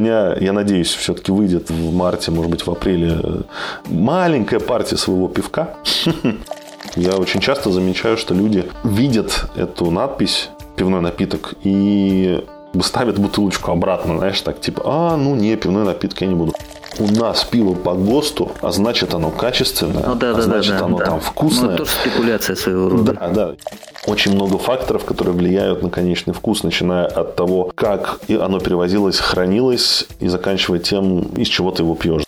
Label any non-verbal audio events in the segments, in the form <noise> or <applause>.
меня, я надеюсь, все-таки выйдет в марте, может быть, в апреле маленькая партия своего пивка. <laughs> Я очень часто замечаю, что люди видят эту надпись пивной напиток и ставят бутылочку обратно, знаешь, так типа, а, ну не, пивной напиток я не буду. У нас пиво по ГОСТу, а значит оно качественное, ну, да, а да, значит да, оно да. там вкусное. Ну, тоже спекуляция своего рода. Да, да. Очень много факторов, которые влияют на конечный вкус, начиная от того, как оно перевозилось, хранилось, и заканчивая тем, из чего ты его пьешь.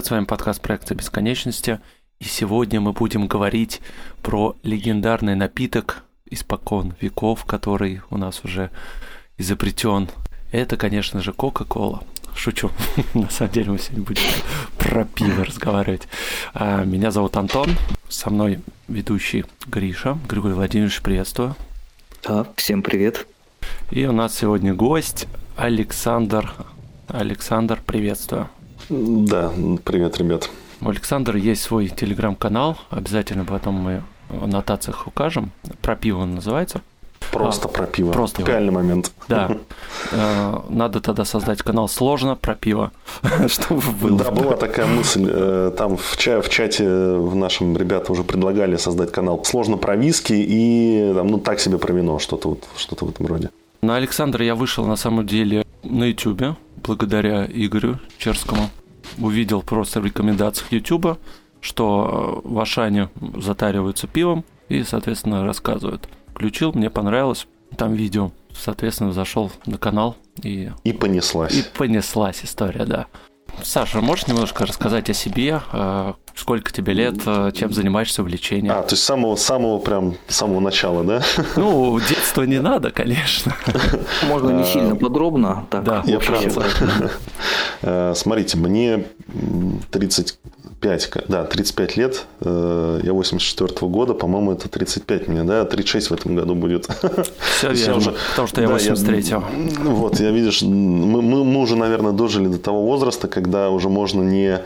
Привет, с вами подкаст проекта Бесконечности. И сегодня мы будем говорить про легендарный напиток испокон веков, который у нас уже изобретен. Это, конечно же, Кока-Кола. Шучу. <laughs> На самом деле мы сегодня будем про пиво разговаривать. А, меня зовут Антон. Со мной ведущий Гриша. Григорий Владимирович, приветствую. Да, всем привет. И у нас сегодня гость Александр. Александр, приветствую. Да, привет, ребят. У Александра есть свой телеграм-канал, обязательно потом мы в аннотациях укажем. Про пиво он называется. Просто а, про пиво. Просто Реальный момент. Да. <laughs> Надо тогда создать канал сложно про пиво, <laughs> чтобы было. Да, была такая мысль. Там в, ча- в чате в нашем ребята уже предлагали создать канал сложно про виски и там, ну так себе про вино, что-то вот, что-то в этом роде. На Александра я вышел на самом деле на Ютубе, благодаря Игорю Черскому увидел просто в рекомендациях YouTube, что в Ашане затариваются пивом и, соответственно, рассказывают. Включил, мне понравилось. Там видео, соответственно, зашел на канал и... И понеслась. И понеслась история, да. Саша, можешь немножко рассказать о себе? Сколько тебе лет, чем занимаешься увлечением? А, то есть с самого, самого прям, с самого начала, да? Ну, детства не надо, конечно. Можно не сильно подробно. Так, да, я <laughs> Смотрите, мне 35, да, 35 лет, я 84 -го года, по-моему, это 35 мне, да, 36 в этом году будет. Все <laughs> верно, уже, потому что я да, 83-го. Вот, я видишь, мы, мы, мы уже, наверное, дожили до того возраста, когда уже можно не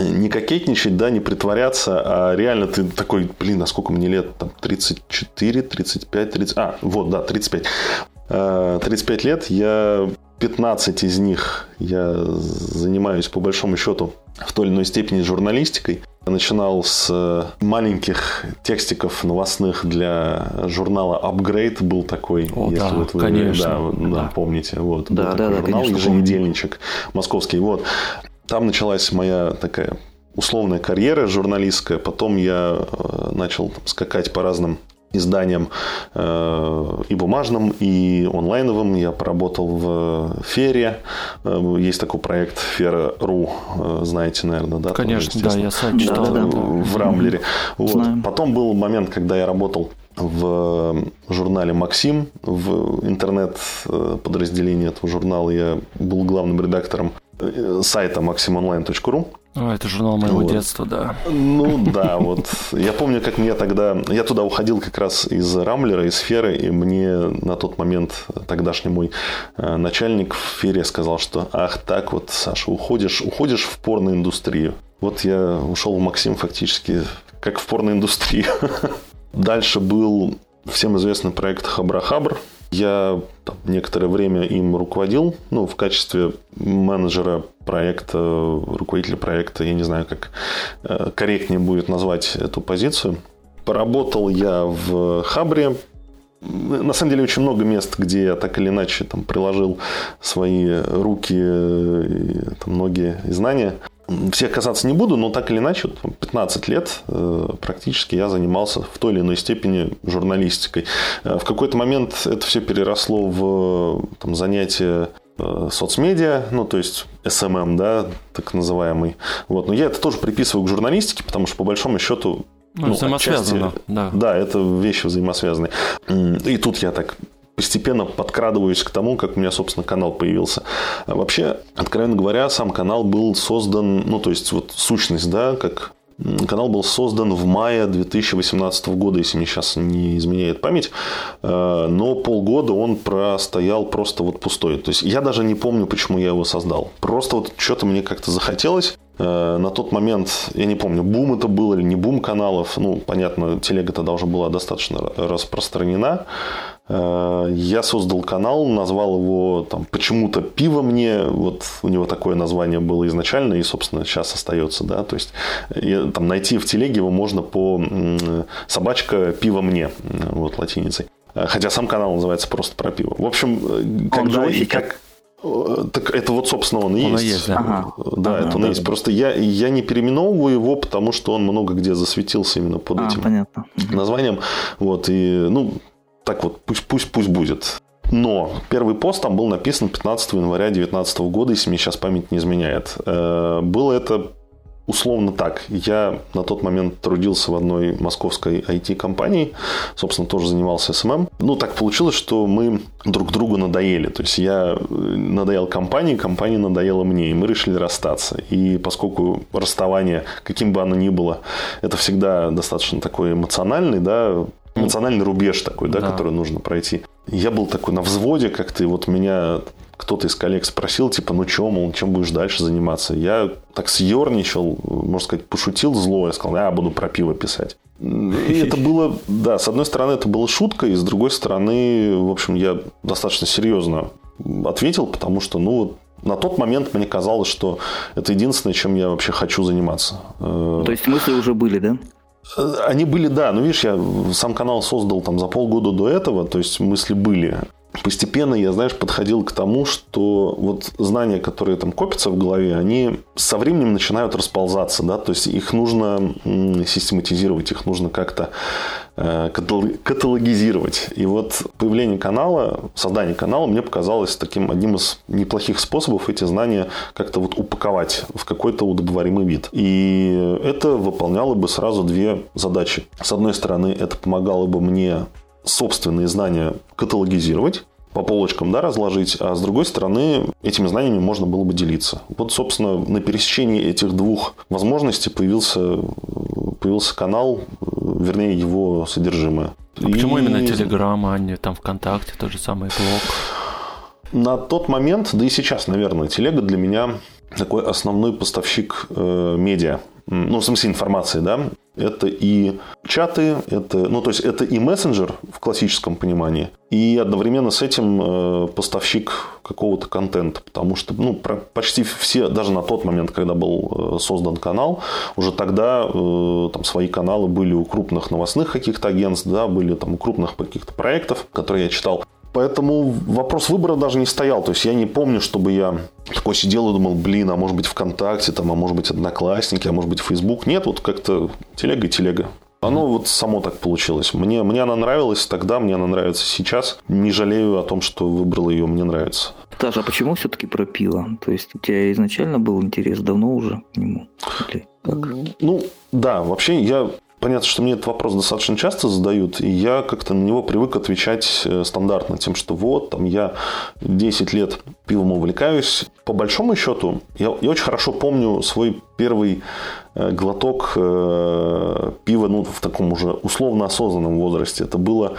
не кокетничать, да, не притворяться, а реально ты такой, блин, а сколько мне лет? Там 34, 35, 30... А, вот, да, 35. 35 лет, я 15 из них я занимаюсь по большому счету в той или иной степени журналистикой. Я начинал с маленьких текстиков новостных для журнала Upgrade был такой, О, если да, вот вы конечно. Да, да. помните. Вот, да, да, такой да, журнал, конечно, еженедельничек московский. Вот. Там началась моя такая условная карьера журналистская. Потом я начал там, скакать по разным изданиям э, и бумажным, и онлайновым. Я поработал в Фере. Э, есть такой проект Фера.ру, э, знаете, наверное, да? Конечно, тоже, да, я сайт читал. Да, да, да. В Рамблере. Вот. Потом был момент, когда я работал в журнале «Максим», в интернет-подразделении этого журнала я был главным редактором сайта maximonline.ru. О, это журнал моего вот. детства, да. Ну <laughs> да, вот. Я помню, как мне тогда... Я туда уходил как раз из Рамблера, из сферы, и мне на тот момент тогдашний мой начальник в сфере сказал, что ах так вот, Саша, уходишь, уходишь в порноиндустрию. Вот я ушел в Максим фактически как в порноиндустрию. <laughs> Дальше был всем известный проект Хабрахабр. Я там, некоторое время им руководил, ну, в качестве менеджера проекта, руководителя проекта, я не знаю, как э, корректнее будет назвать эту позицию. Поработал я в Хабре, на самом деле очень много мест, где я так или иначе там, приложил свои руки, и, там, ноги и знания. Всех касаться не буду, но так или иначе, 15 лет э, практически я занимался в той или иной степени журналистикой. Э, в какой-то момент это все переросло в там, занятие э, соцмедиа, ну, то есть SMM, да, так называемый. Вот. Но я это тоже приписываю к журналистике, потому что, по большому счету, Ну, взаимосвязано, отчасти- да. Да, это вещи взаимосвязанные. М, И тут я так постепенно подкрадываюсь к тому, как у меня, собственно, канал появился. Вообще, откровенно говоря, сам канал был создан, ну, то есть, вот сущность, да, как канал был создан в мае 2018 года, если мне сейчас не изменяет память, Э, но полгода он простоял просто вот пустой. То есть, я даже не помню, почему я его создал. Просто вот что-то мне как-то захотелось. Э, На тот момент, я не помню, бум это был или не бум каналов. Ну, понятно, телега тогда уже была достаточно ра- распространена. Э, Я создал канал, назвал его там почему-то «Пиво мне». Вот у него такое название было изначально и, собственно, сейчас остается. Да? То есть, я- там, найти в телеге его можно по «Собачка пиво мне». Вот латиницей. Э, Хотя сам канал называется просто про пиво. В общем, э, когда и как... Э, Так это вот, собственно, он и Он есть. есть, да. Ага. Да, Ага, это он да, есть. да. Просто я, я не переименовываю его, потому что он много где засветился именно под А, этим понятно. Названием. Вот, и, ну, так вот, пусть, пусть, пусть будет. Но первый пост там был написан 15 января 2019 года, если мне сейчас память не изменяет. Э, Было это условно так. Я на тот момент трудился в одной московской IT-компании, собственно, тоже занимался SMM. Ну, так получилось, что мы друг другу надоели. То есть, я э, надоел компании, компания надоела мне, и мы решили расстаться. И поскольку расставание, каким бы оно ни было, это всегда достаточно такой эмоциональный, да, эмоциональный рубеж такой, да, Да. который нужно пройти. Я был такой на взводе как-то, и вот меня кто-то из коллег спросил, типа, ну что, мол, чем будешь дальше заниматься? Я так съерничал, можно сказать, пошутил зло, я сказал, я буду про пиво писать. И это было, да, с одной стороны, это было шуткой, с другой стороны, в общем, я достаточно серьезно ответил, потому что, ну, вот на тот момент мне казалось, что это единственное, чем я вообще хочу заниматься. Э, То есть мысли уже были, да? они были, да, но видишь, я сам канал создал там за полгода до этого, то есть мысли были. Постепенно я, знаешь, подходил к тому, что вот знания, которые там копятся в голове, они со временем начинают расползаться, да, то есть их нужно систематизировать, их нужно как-то э, катал- каталогизировать. И вот появление канала, создание канала мне показалось таким одним из неплохих способов эти знания как-то вот упаковать в какой-то удобоваримый вид. И это выполняло бы сразу две задачи. С одной стороны, это помогало бы мне собственные знания каталогизировать, по полочкам да, разложить, а с другой стороны, этими знаниями можно было бы делиться. Вот, собственно, на пересечении этих двух возможностей появился, появился канал, вернее, его содержимое. А почему И именно Телеграм, а не там ВКонтакте, тот же самый блог? На тот момент, да и сейчас, наверное, телега для меня такой основной поставщик э, медиа. Ну, в смысле информации, да. Это и чаты, это, ну, то есть это и мессенджер в классическом понимании, и одновременно с этим э, поставщик какого-то контента, потому что, ну, почти все, даже на тот момент, когда был э, создан канал, уже тогда э, там свои каналы были у крупных новостных каких-то агентств, да, были там у крупных каких-то проектов, которые я читал. Поэтому вопрос выбора даже не стоял. То есть я не помню, чтобы я такой сидел и думал, блин, а может быть ВКонтакте, там, а может быть Одноклассники, а может быть Фейсбук. Нет, вот как-то телега и телега. Оно вот само так получилось. Мне, мне она нравилась тогда, мне она нравится сейчас. Не жалею о том, что выбрал ее, мне нравится. Саша, а почему все-таки про пиво? То есть у тебя изначально был интерес давно уже к нему? Или как? Ну, да, вообще я... Понятно, что мне этот вопрос достаточно часто задают, и я как-то на него привык отвечать э, стандартно, тем, что вот, там, я 10 лет пивом увлекаюсь. По большому счету, я, я очень хорошо помню свой первый э, глоток э, пива, ну, в таком уже условно осознанном возрасте. Это было,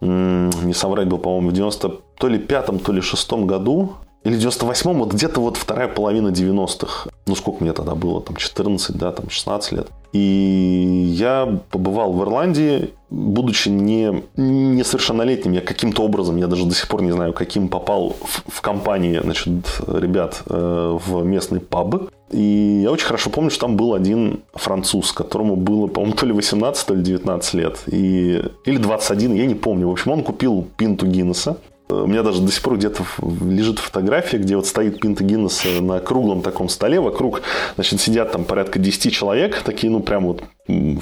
не соврать бы, по-моему, в 90 то ли пятом, то ли шестом году, или в 98-м, вот где-то вот вторая половина 90-х. Ну, сколько мне тогда было? Там 14, да, там 16 лет. И я побывал в Ирландии, будучи не, несовершеннолетним, я каким-то образом, я даже до сих пор не знаю, каким попал в, в компании, значит, ребят э, в местный паб. И я очень хорошо помню, что там был один француз, которому было, по-моему, то ли 18, то ли 19 лет. И, или 21, я не помню. В общем, он купил пинту Гиннесса. У меня даже до сих пор где-то лежит фотография, где вот стоит пинта Гиннесса на круглом таком столе. Вокруг, значит, сидят там порядка 10 человек. Такие, ну, прям вот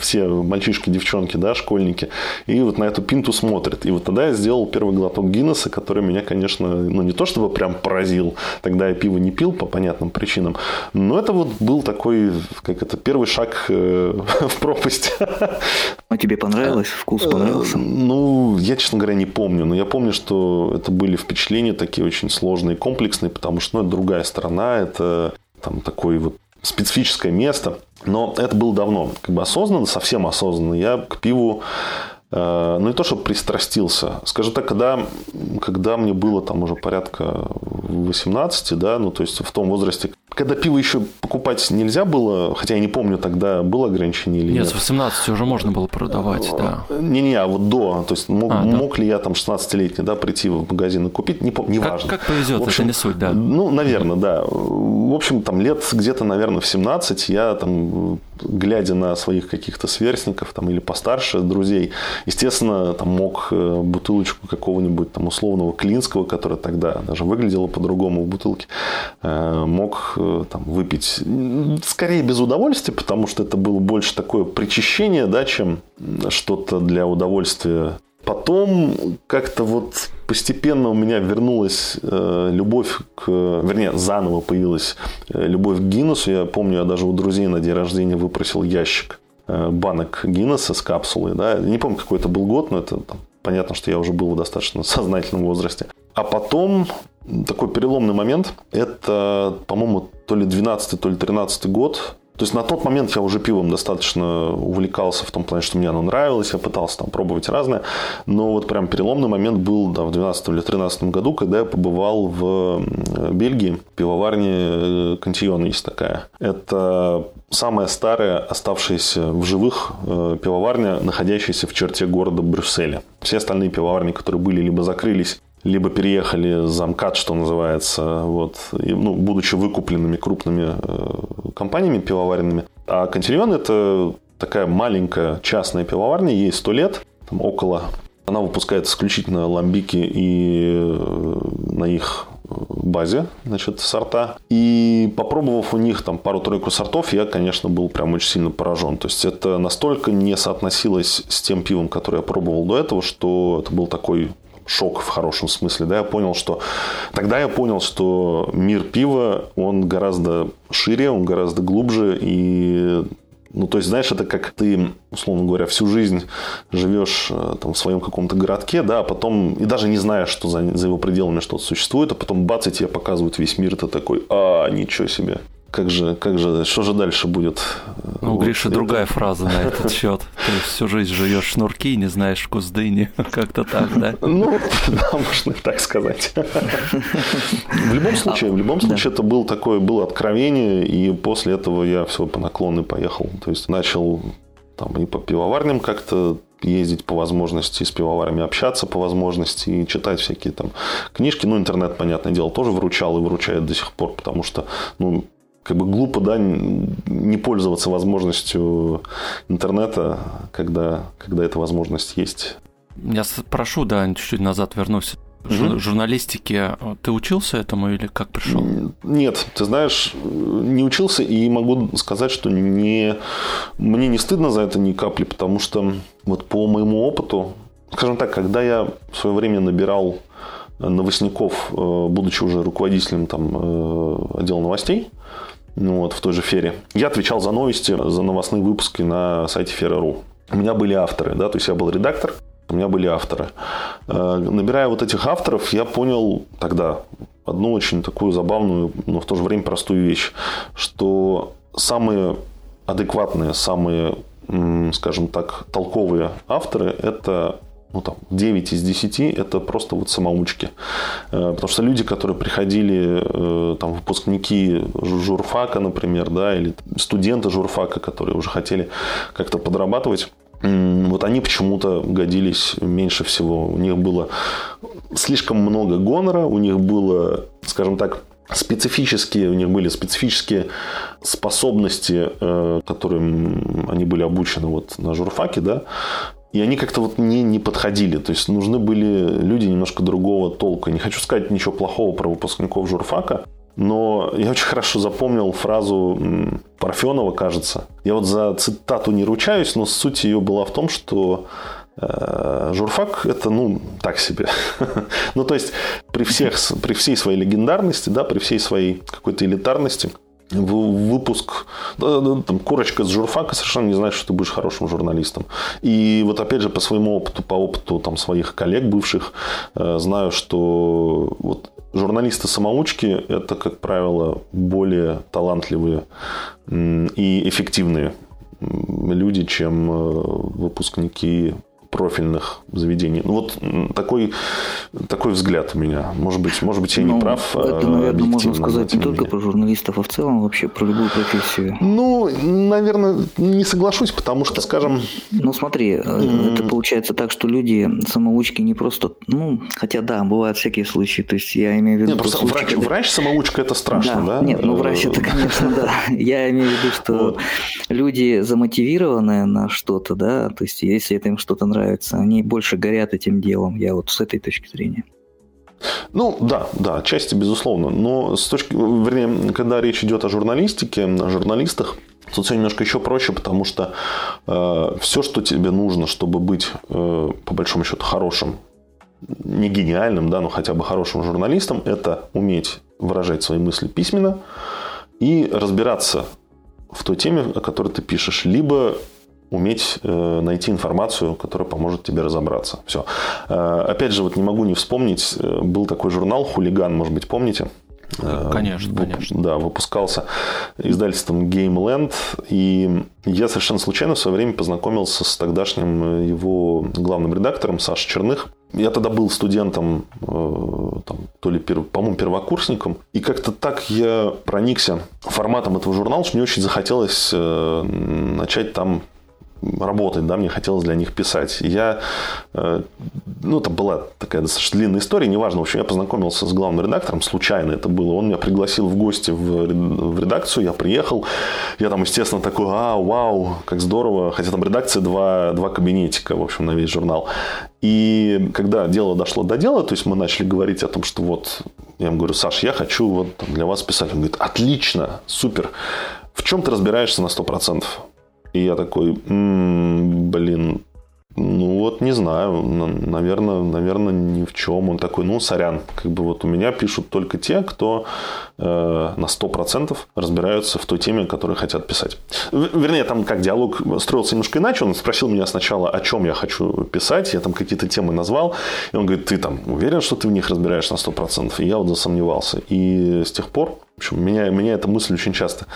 все мальчишки, девчонки, да, школьники, и вот на эту пинту смотрят. И вот тогда я сделал первый глоток Гиннесса, который меня, конечно, ну не то чтобы прям поразил, тогда я пиво не пил по понятным причинам, но это вот был такой, как это, первый шаг э, <laughs> в пропасть. А тебе понравилось? Вкус понравился? Э, ну, я, честно говоря, не помню, но я помню, что это были впечатления такие очень сложные, комплексные, потому что, ну, это другая сторона, это там такой вот специфическое место. Но это было давно. Как бы осознанно, совсем осознанно. Я к пиву ну, не то, что пристрастился. Скажу так, когда, когда мне было там уже порядка 18, да, ну, то есть в том возрасте, когда пиво еще покупать нельзя было, хотя я не помню тогда, было ограничение или нет. Нет, с 18 уже можно было продавать, да. Не-не, а вот до, то есть мог, а, да. мог ли я там 16-летний, да, прийти в магазин и купить, не, не как, важно. Как повезет, в общем, это не суть, да. Ну, наверное, да. В общем, там лет где-то, наверное, в 17 я там, глядя на своих каких-то сверстников там или постарше друзей, Естественно, там мог э, бутылочку какого-нибудь там условного Клинского, которая тогда даже выглядела по-другому в бутылке, э, мог э, там выпить. Скорее без удовольствия, потому что это было больше такое причащение, да, чем что-то для удовольствия Потом как-то вот постепенно у меня вернулась э, любовь к... Вернее, заново появилась э, любовь к Гиннесу. Я помню, я даже у друзей на день рождения выпросил ящик Э, банок Гиннесса с капсулой. Да? Не помню, какой это был год, но это там, понятно, что я уже был в достаточно <laughs> сознательном возрасте. А потом такой переломный момент. Это, по-моему, то ли 12 то ли 13 год. То есть на тот момент я уже пивом достаточно увлекался в том плане, что мне оно нравилось, я пытался там пробовать разное. Но вот прям переломный момент был да, в 12 или 13 году, когда я побывал в Бельгии, пивоварне Кантион есть такая. Это самая старая оставшаяся в живых э, пивоварня, находящаяся в черте города Брюсселя. Все остальные пивоварни, которые были, либо закрылись, либо переехали за что называется, вот, и, ну, будучи выкупленными крупными э, компаниями пивоваренными. А Контильон – это такая маленькая частная пивоварня, ей 100 лет, там около. Она выпускает исключительно ламбики и э, на их базе, значит, сорта. И попробовав у них там пару-тройку сортов, я, конечно, был прям очень сильно поражен. То есть это настолько не соотносилось с тем пивом, которое я пробовал до этого, что это был такой шок в хорошем смысле. Да, я понял, что тогда я понял, что мир пива, он гораздо шире, он гораздо глубже и ну, то есть, знаешь, это как ты, условно говоря, всю жизнь живешь э, там, в своем каком-то городке, да, а потом, и даже не знаешь, что за, за его пределами что-то существует, а потом бац, и тебе показывают весь мир, ты такой, а, ничего себе как же, как же, что же дальше будет? Ну, Гриши это... другая фраза на этот счет. Есть всю жизнь живешь шнурки, не знаешь вкус дыни. <laughs> Как-то так, да? Ну, да, можно так сказать. В любом случае, в любом случае, это был такое, было откровение, и после этого я все по наклонной поехал. То есть начал там и по пивоварням как-то ездить по возможности, с пивоварами общаться по возможности и читать всякие там книжки. Ну, интернет, понятное дело, тоже выручал и выручает до сих пор, потому что, ну, как бы глупо, да, не пользоваться возможностью интернета, когда, когда эта возможность есть. Я прошу, да, чуть-чуть назад вернусь. Угу. Журналистике ты учился этому или как пришел? Нет, ты знаешь, не учился и могу сказать, что не, мне не стыдно за это ни капли, потому что вот по моему опыту, скажем так, когда я в свое время набирал новостников, э, будучи уже руководителем там, э, отдела новостей, ну, вот, в той же Фере. Я отвечал за новости, за новостные выпуски на сайте Фера.ру. У меня были авторы, да, то есть я был редактор, у меня были авторы. Э, набирая вот этих авторов, я понял тогда одну очень такую забавную, но в то же время простую вещь, что самые адекватные, самые, скажем так, толковые авторы – это ну, там, 9 из 10 это просто вот самоучки. Э, потому что люди, которые приходили, э, там, выпускники журфака, например, да, или студенты журфака, которые уже хотели как-то подрабатывать, вот они почему-то годились меньше всего. У них было слишком много гонора, у них было, скажем так, специфические, у них были специфические способности, э, которым они были обучены вот на журфаке, да, и они как-то вот не, не подходили. То есть нужны были люди немножко другого толка. Не хочу сказать ничего плохого про выпускников журфака. но я очень хорошо запомнил фразу Парфенова, кажется. Я вот за цитату не ручаюсь, но суть ее была в том, что э, журфак это, ну, так себе. <laughs> ну, то есть, при, всех, при всей своей легендарности, да, при всей своей какой-то элитарности, выпуск, там, корочка с журфака совершенно не значит, что ты будешь хорошим журналистом. И вот опять же по своему опыту, по опыту там, своих коллег бывших, э, знаю, что вот журналисты-самоучки – это, как правило, более талантливые и эффективные люди, чем э, выпускники профильных заведений. Ну, вот такой, такой взгляд у меня. Может быть, может быть я ну, не прав. Это, а наверное, можно сказать не только про журналистов, а в целом вообще про любую профессию. Ну, наверное, не соглашусь, потому что, скажем... Ну, смотри, mm-hmm. это получается так, что люди, самоучки, не просто... Ну, хотя да, бывают всякие случаи. То есть я имею в виду... Нет, просто случаи, врач, когда... врач-самоучка – это страшно, да? да? Нет, ну врач – это, конечно, да. <laughs> Я имею в виду, что люди замотивированы на что-то, да, то есть если это им что-то нравится, нравится, они больше горят этим делом. Я вот с этой точки зрения. Ну, да, да, отчасти, безусловно. Но с точки, вернее, когда речь идет о журналистике, о журналистах, тут все немножко еще проще, потому что э, все, что тебе нужно, чтобы быть, э, по большому счету, хорошим, не гениальным, да, но хотя бы хорошим журналистом, это уметь выражать свои мысли письменно и разбираться в той теме, о которой ты пишешь, либо уметь э, найти информацию, которая поможет тебе разобраться. Все. Э, опять же, вот не могу не вспомнить, э, был такой журнал «Хулиган», может быть, помните? Конечно, конечно. Да, выпускался издательством Gameland. И я совершенно случайно в свое время познакомился с тогдашним его главным редактором Сашей Черных. Я тогда был студентом, там, то ли, по-моему, первокурсником. И как-то так я проникся форматом этого журнала, что мне очень захотелось начать там работать, да, мне хотелось для них писать. Я, э, ну, это была такая достаточно длинная история, неважно, в общем, я познакомился с главным редактором, случайно это было, он меня пригласил в гости в редакцию, я приехал, я там, естественно, такой, а, вау, как здорово, хотя там редакция два, два кабинетика, в общем, на весь журнал. И когда дело дошло до дела, то есть мы начали говорить о том, что вот, я ему говорю, Саш, я хочу вот для вас писать. Он говорит, отлично, супер. В чем ты разбираешься на 100%? И я такой, м-м, блин, ну вот не знаю, наверное, наверное, ни в чем. Он такой, ну, сорян, как бы вот у меня пишут только те, кто э, на 100% разбираются в той теме, которую хотят писать. Вернее, там как диалог строился немножко иначе. Он спросил меня сначала, о чем я хочу писать. Я там какие-то темы назвал. И он говорит, ты там уверен, что ты в них разбираешь на 100%? И я вот засомневался. И с тех пор в общем, меня, меня эта мысль очень часто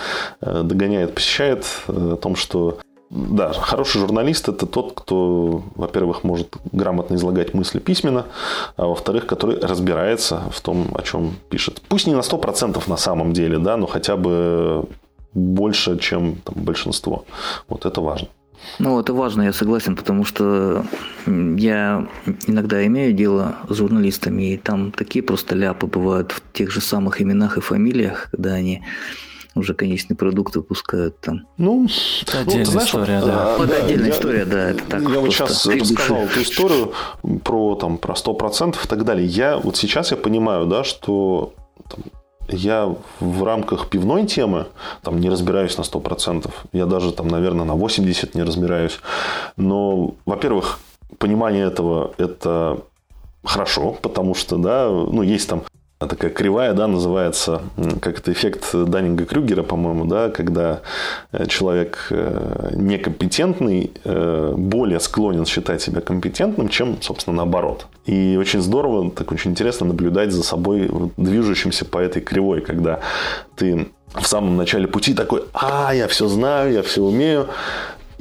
э, догоняет, посещает э, о том, что да, хороший журналист – это тот, кто, во-первых, может грамотно излагать мысли письменно, а во-вторых, который разбирается в том, о чем пишет. Пусть не на 100% на самом деле, да, но хотя бы больше, чем там, большинство. Вот это важно. Ну, это важно, я согласен, потому что я иногда имею дело с журналистами, и там такие просто ляпы бывают в тех же самых именах и фамилиях, когда они уже конечный продукт выпускают там. Ну, это ну, отдельная знаешь, история, да. Вот отдельная да, история, да, это так. Я вот сейчас рассказал эту историю про там про сто процентов и так далее. Я вот сейчас я понимаю, да, что там, я в рамках пивной темы там не разбираюсь на 100%. Я даже там, наверное, на 80% не разбираюсь. Но, во-первых, понимание этого – это хорошо, потому что, да, ну, есть там такая кривая, да, называется, как это эффект Даннинга-Крюгера, по-моему, да, когда э, человек э, некомпетентный э, более склонен считать себя компетентным, чем, собственно, наоборот. И очень здорово, так очень интересно наблюдать за собой движущимся по этой кривой, когда ты в самом начале пути такой, а, я все знаю, я все умею,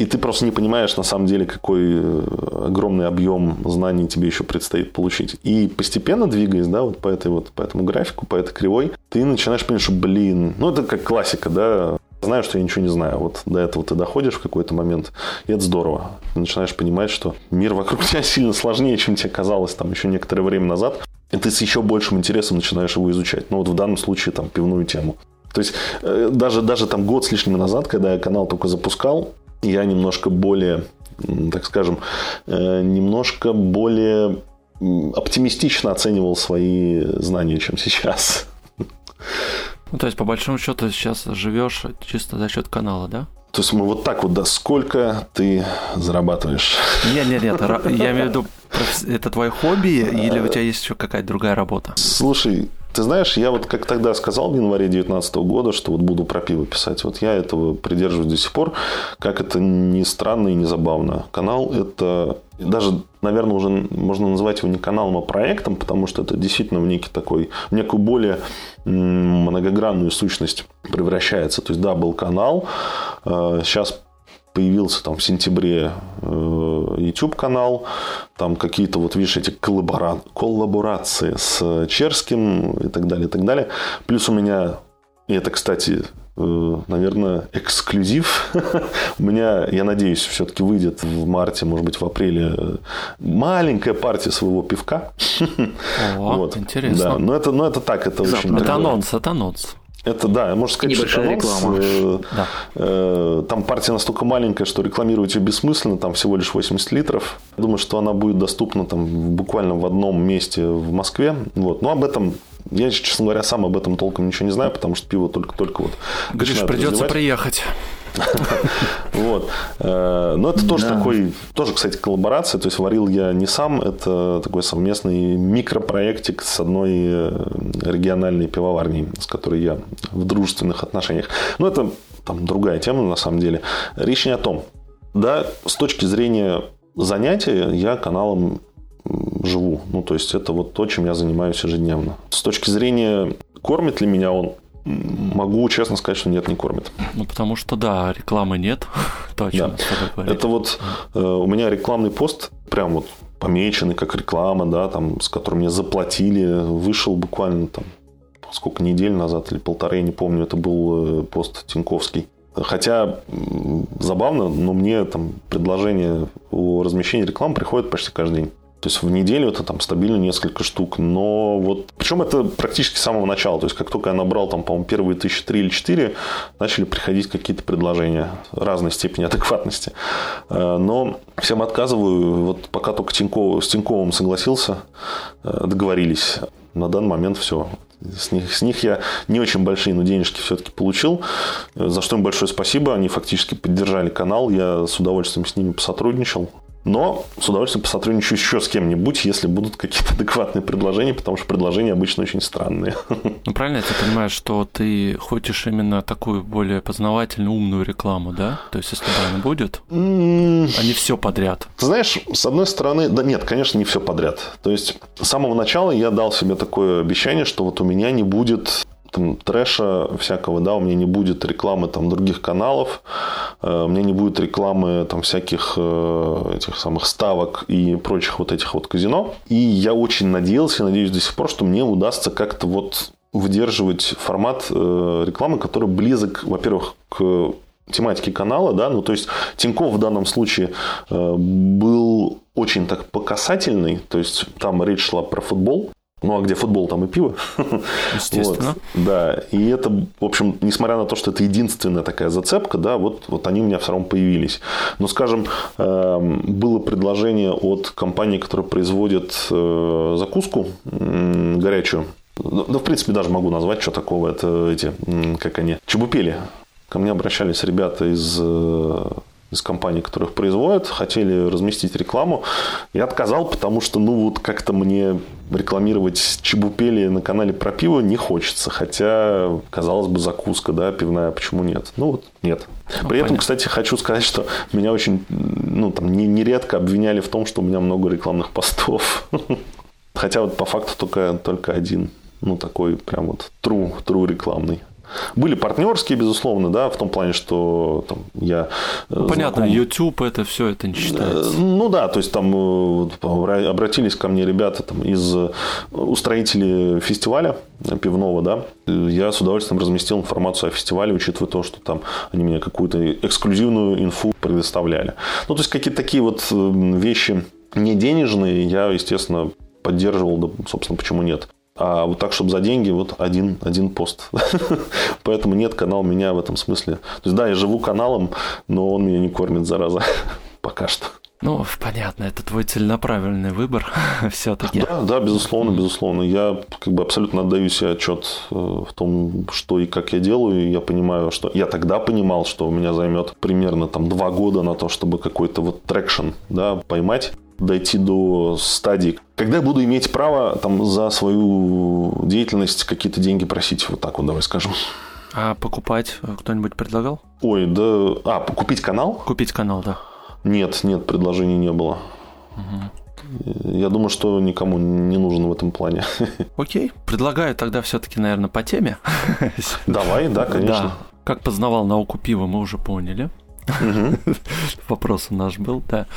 и ты просто не понимаешь, на самом деле, какой э, огромный объем знаний тебе еще предстоит получить. И постепенно двигаясь, да, вот по этой вот, по этому графику, по этой кривой, ты начинаешь понимать, что, блин, ну, это как классика, да, знаю, что я ничего не знаю. Вот до этого ты доходишь в какой-то момент, и это здорово. Ты начинаешь понимать, что мир вокруг <laughs> тебя сильно сложнее, чем тебе казалось там еще некоторое время назад. И ты с еще большим интересом начинаешь его изучать. Ну, вот в данном случае там пивную тему. То есть э, даже, даже там год с лишним назад, когда я канал только запускал, я немножко более, так скажем, э, немножко более оптимистично оценивал свои знания, чем сейчас. Ну, то есть, по большому счету, сейчас живешь чисто за счет канала, да? То есть мы вот так вот, да, сколько ты зарабатываешь? Нет, нет, нет, я имею в виду, это твое хобби или у тебя есть еще какая-то другая работа? Слушай, ты знаешь, я вот как тогда сказал в январе 2019 года, что вот буду про пиво писать. Вот я этого придерживаюсь до сих пор. Как это не странно и не забавно. Канал – это даже, наверное, уже можно называть его не каналом, а проектом, потому что это действительно в некий такой, в некую более многогранную сущность превращается. То есть, да, был канал, э, сейчас появился там в сентябре э, YouTube канал, там какие-то вот, видишь, эти коллабора... коллаборации с Черским и так далее, и так далее. Плюс у меня, и это, кстати, э, наверное, эксклюзив. <laughs> У меня, я надеюсь, все-таки выйдет в марте, может быть, в апреле э, маленькая партия своего пивка. <laughs> О, вот. интересно. Да, но это, но это так, это очень... Это анонс, это анонс. Это да, можно сказать, Небольшая что реклама. Э, да. э, там партия настолько маленькая, что рекламировать ее бессмысленно, там всего лишь 80 литров. Думаю, что она будет доступна там буквально в одном месте в Москве. Вот. Но об этом я, честно говоря, сам об этом толком ничего не знаю, потому что пиво только-только вот. Гриш, придется развивать. приехать. <laughs> Вот. Э, но это тоже такой, тоже, кстати, коллаборация. То есть варил я не сам, это такой совместный микропроектик с одной э, региональной пивоварней, с которой я в дружественных отношениях. Но это там другая тема на самом деле. Речь не о том. Да, с точки зрения занятия я каналом живу. Ну, то есть, это вот то, чем я занимаюсь ежедневно. С точки зрения, кормит ли меня он, Могу честно сказать, что нет, не кормит. Ну, потому что, да, рекламы нет. <laughs> Точно. Да. Это вот э, у меня рекламный пост, прям вот помеченный как реклама, да, там, с которым мне заплатили, вышел буквально там сколько недель назад или полторы, я не помню, это был э, пост Тиньковский. Хотя забавно, но мне там предложение о размещении рекламы приходит почти каждый день. То есть в неделю это там стабильно несколько штук. Но вот... Причем это практически с самого начала. То есть как только я набрал там, по-моему, первые тысячи три или четыре, начали приходить какие-то предложения разной степени адекватности. Э, но всем отказываю. Вот пока только Тиньков, с Тиньковым согласился, э, договорились. На данный момент все. С них, с них я не очень большие, но денежки все-таки получил, за что им большое спасибо. Они фактически поддержали канал, я с удовольствием с ними посотрудничал. Но с удовольствием посотрудничаю еще с кем-нибудь, если будут какие-то <laughs> адекватные предложения, потому что предложения обычно очень странные. <laughs> Ну, правильно я тебя понимаю, что ты хочешь именно такую более познавательную, умную рекламу, да? То есть, если она будет, а не все подряд. Ты знаешь, с одной стороны, да нет, конечно, не все подряд. То есть, с самого начала я дал себе такое обещание, что вот у меня не будет там, трэша всякого, да, у меня не будет рекламы там других каналов, э, у меня не будет рекламы там всяких э, этих самых ставок и прочих вот этих вот казино. И я очень надеялся, надеюсь до сих пор, что мне удастся как-то вот выдерживать формат э, рекламы, который близок, во-первых, к тематике канала, да, ну то есть Тиньков в данном случае был очень так показательный, то есть там речь шла про футбол, ну, а где футбол, там и пиво. Естественно. вот, да, и это, в общем, несмотря на то, что это единственная такая зацепка, да, вот, вот они у меня все равно появились. Но, скажем, эм, было предложение от компании, которая производит э, закуску горячую. Да, в принципе, даже могу назвать, что такого. Это эти, как они, чебупели. Ко мне обращались ребята из э, из компаний, которых производят, хотели разместить рекламу. Я отказал, потому что, ну, вот как-то мне рекламировать чебупели на канале про пиво не хочется. Хотя, казалось бы, закуска, да, пивная, почему нет? Ну, вот нет. Ну, При этом, кстати, хочу сказать, что меня очень, ну, там, нередко обвиняли в том, что у меня много рекламных постов. <laughs> Хотя вот по факту только, только один. Ну, такой прям вот true, true рекламный. Были партнерские, безусловно, да, в том плане, что там, я... Э, ну, понятно, знаком... YouTube это все это не считается. Э, ну да, то есть там э, обратились ко мне ребята там, из устроителей фестиваля пивного, да, я с удовольствием разместил информацию о фестивале, учитывая то, что там они мне какую-то эксклюзивную инфу предоставляли. Ну, то есть какие-то такие вот вещи не денежные, я, естественно, поддерживал, да, собственно, почему нет. А вот так, чтобы за деньги, вот один, один пост. <laughs> Поэтому нет, канал меня в этом смысле. То есть, да, я живу каналом, но он меня не кормит, зараза. <laughs> Пока что. Ну, понятно, это твой целенаправленный выбор <laughs> все-таки. Да, да, безусловно, безусловно. Я как бы абсолютно отдаю себе отчет э, в том, что и как я делаю. Я понимаю, что я тогда понимал, что у меня займет примерно там два года на то, чтобы какой-то вот traction да, поймать дойти до стадии, когда я буду иметь право там за свою деятельность какие-то деньги просить, вот так вот давай скажем. А покупать кто-нибудь предлагал? Ой, да... А, купить канал? Купить канал, да. Нет, нет, предложений не было. Угу. Я думаю, что никому не нужен в этом плане. <laughs> Окей, предлагаю тогда все-таки, наверное, по теме. <laughs> Давай, да, конечно. Да. Как познавал науку пива, мы уже поняли. <laughs> Вопрос у нас был, да.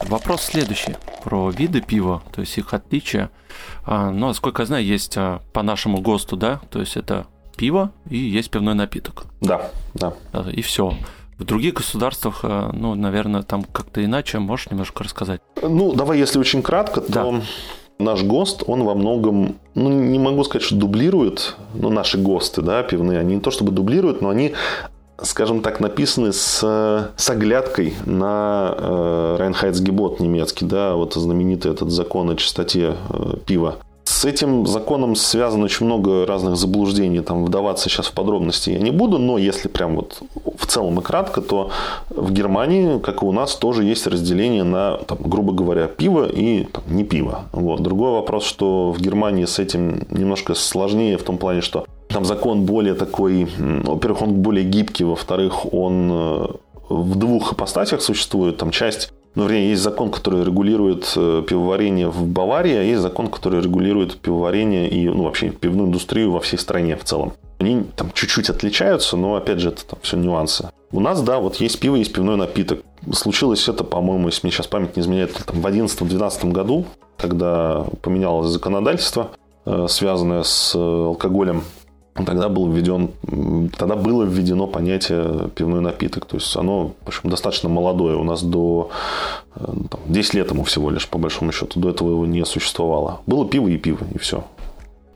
Вопрос следующий про виды пива, то есть их отличия. А, ну, насколько я знаю, есть а, по нашему ГОСТу, да, то есть это пиво и есть пивной напиток. Да, да. И все. В других государствах, а, ну, наверное, там как-то иначе. Можешь немножко рассказать? Ну, давай, если очень кратко, то да. наш ГОСТ, он во многом, ну, не могу сказать, что дублирует, ну, наши ГОСТы, да, пивные, они не то чтобы дублируют, но они скажем так, написаны с, с оглядкой на э, Райнхайцгебот немецкий, да, вот знаменитый этот закон о чистоте э, пива. С этим законом связано очень много разных заблуждений, там вдаваться сейчас в подробности я не буду, но если прям вот в целом и кратко, то в Германии, как и у нас, тоже есть разделение на, там, грубо говоря, пиво и там, не пиво. Вот. Другой вопрос, что в Германии с этим немножко сложнее в том плане, что там закон более такой, во-первых, он более гибкий, во-вторых, он э, в двух ипостасях существует. Там часть ну, вернее, есть закон, который регулирует э, пивоварение в Баварии, а есть закон, который регулирует пивоварение и ну, вообще пивную индустрию во всей стране в целом. Они там чуть-чуть отличаются, но опять же это там все нюансы. У нас, да, вот есть пиво, есть пивной напиток. Случилось это, по-моему, если мне сейчас память не изменяет, там, в 2011-2012 году, когда поменялось законодательство, э, связанное с э, алкоголем тогда был введен, тогда было введено понятие пивной напиток. То есть оно, в общем, достаточно молодое. У нас до э, там, 10 лет ему всего лишь, по большому счету. До этого его не существовало. Было пиво и пиво, и все.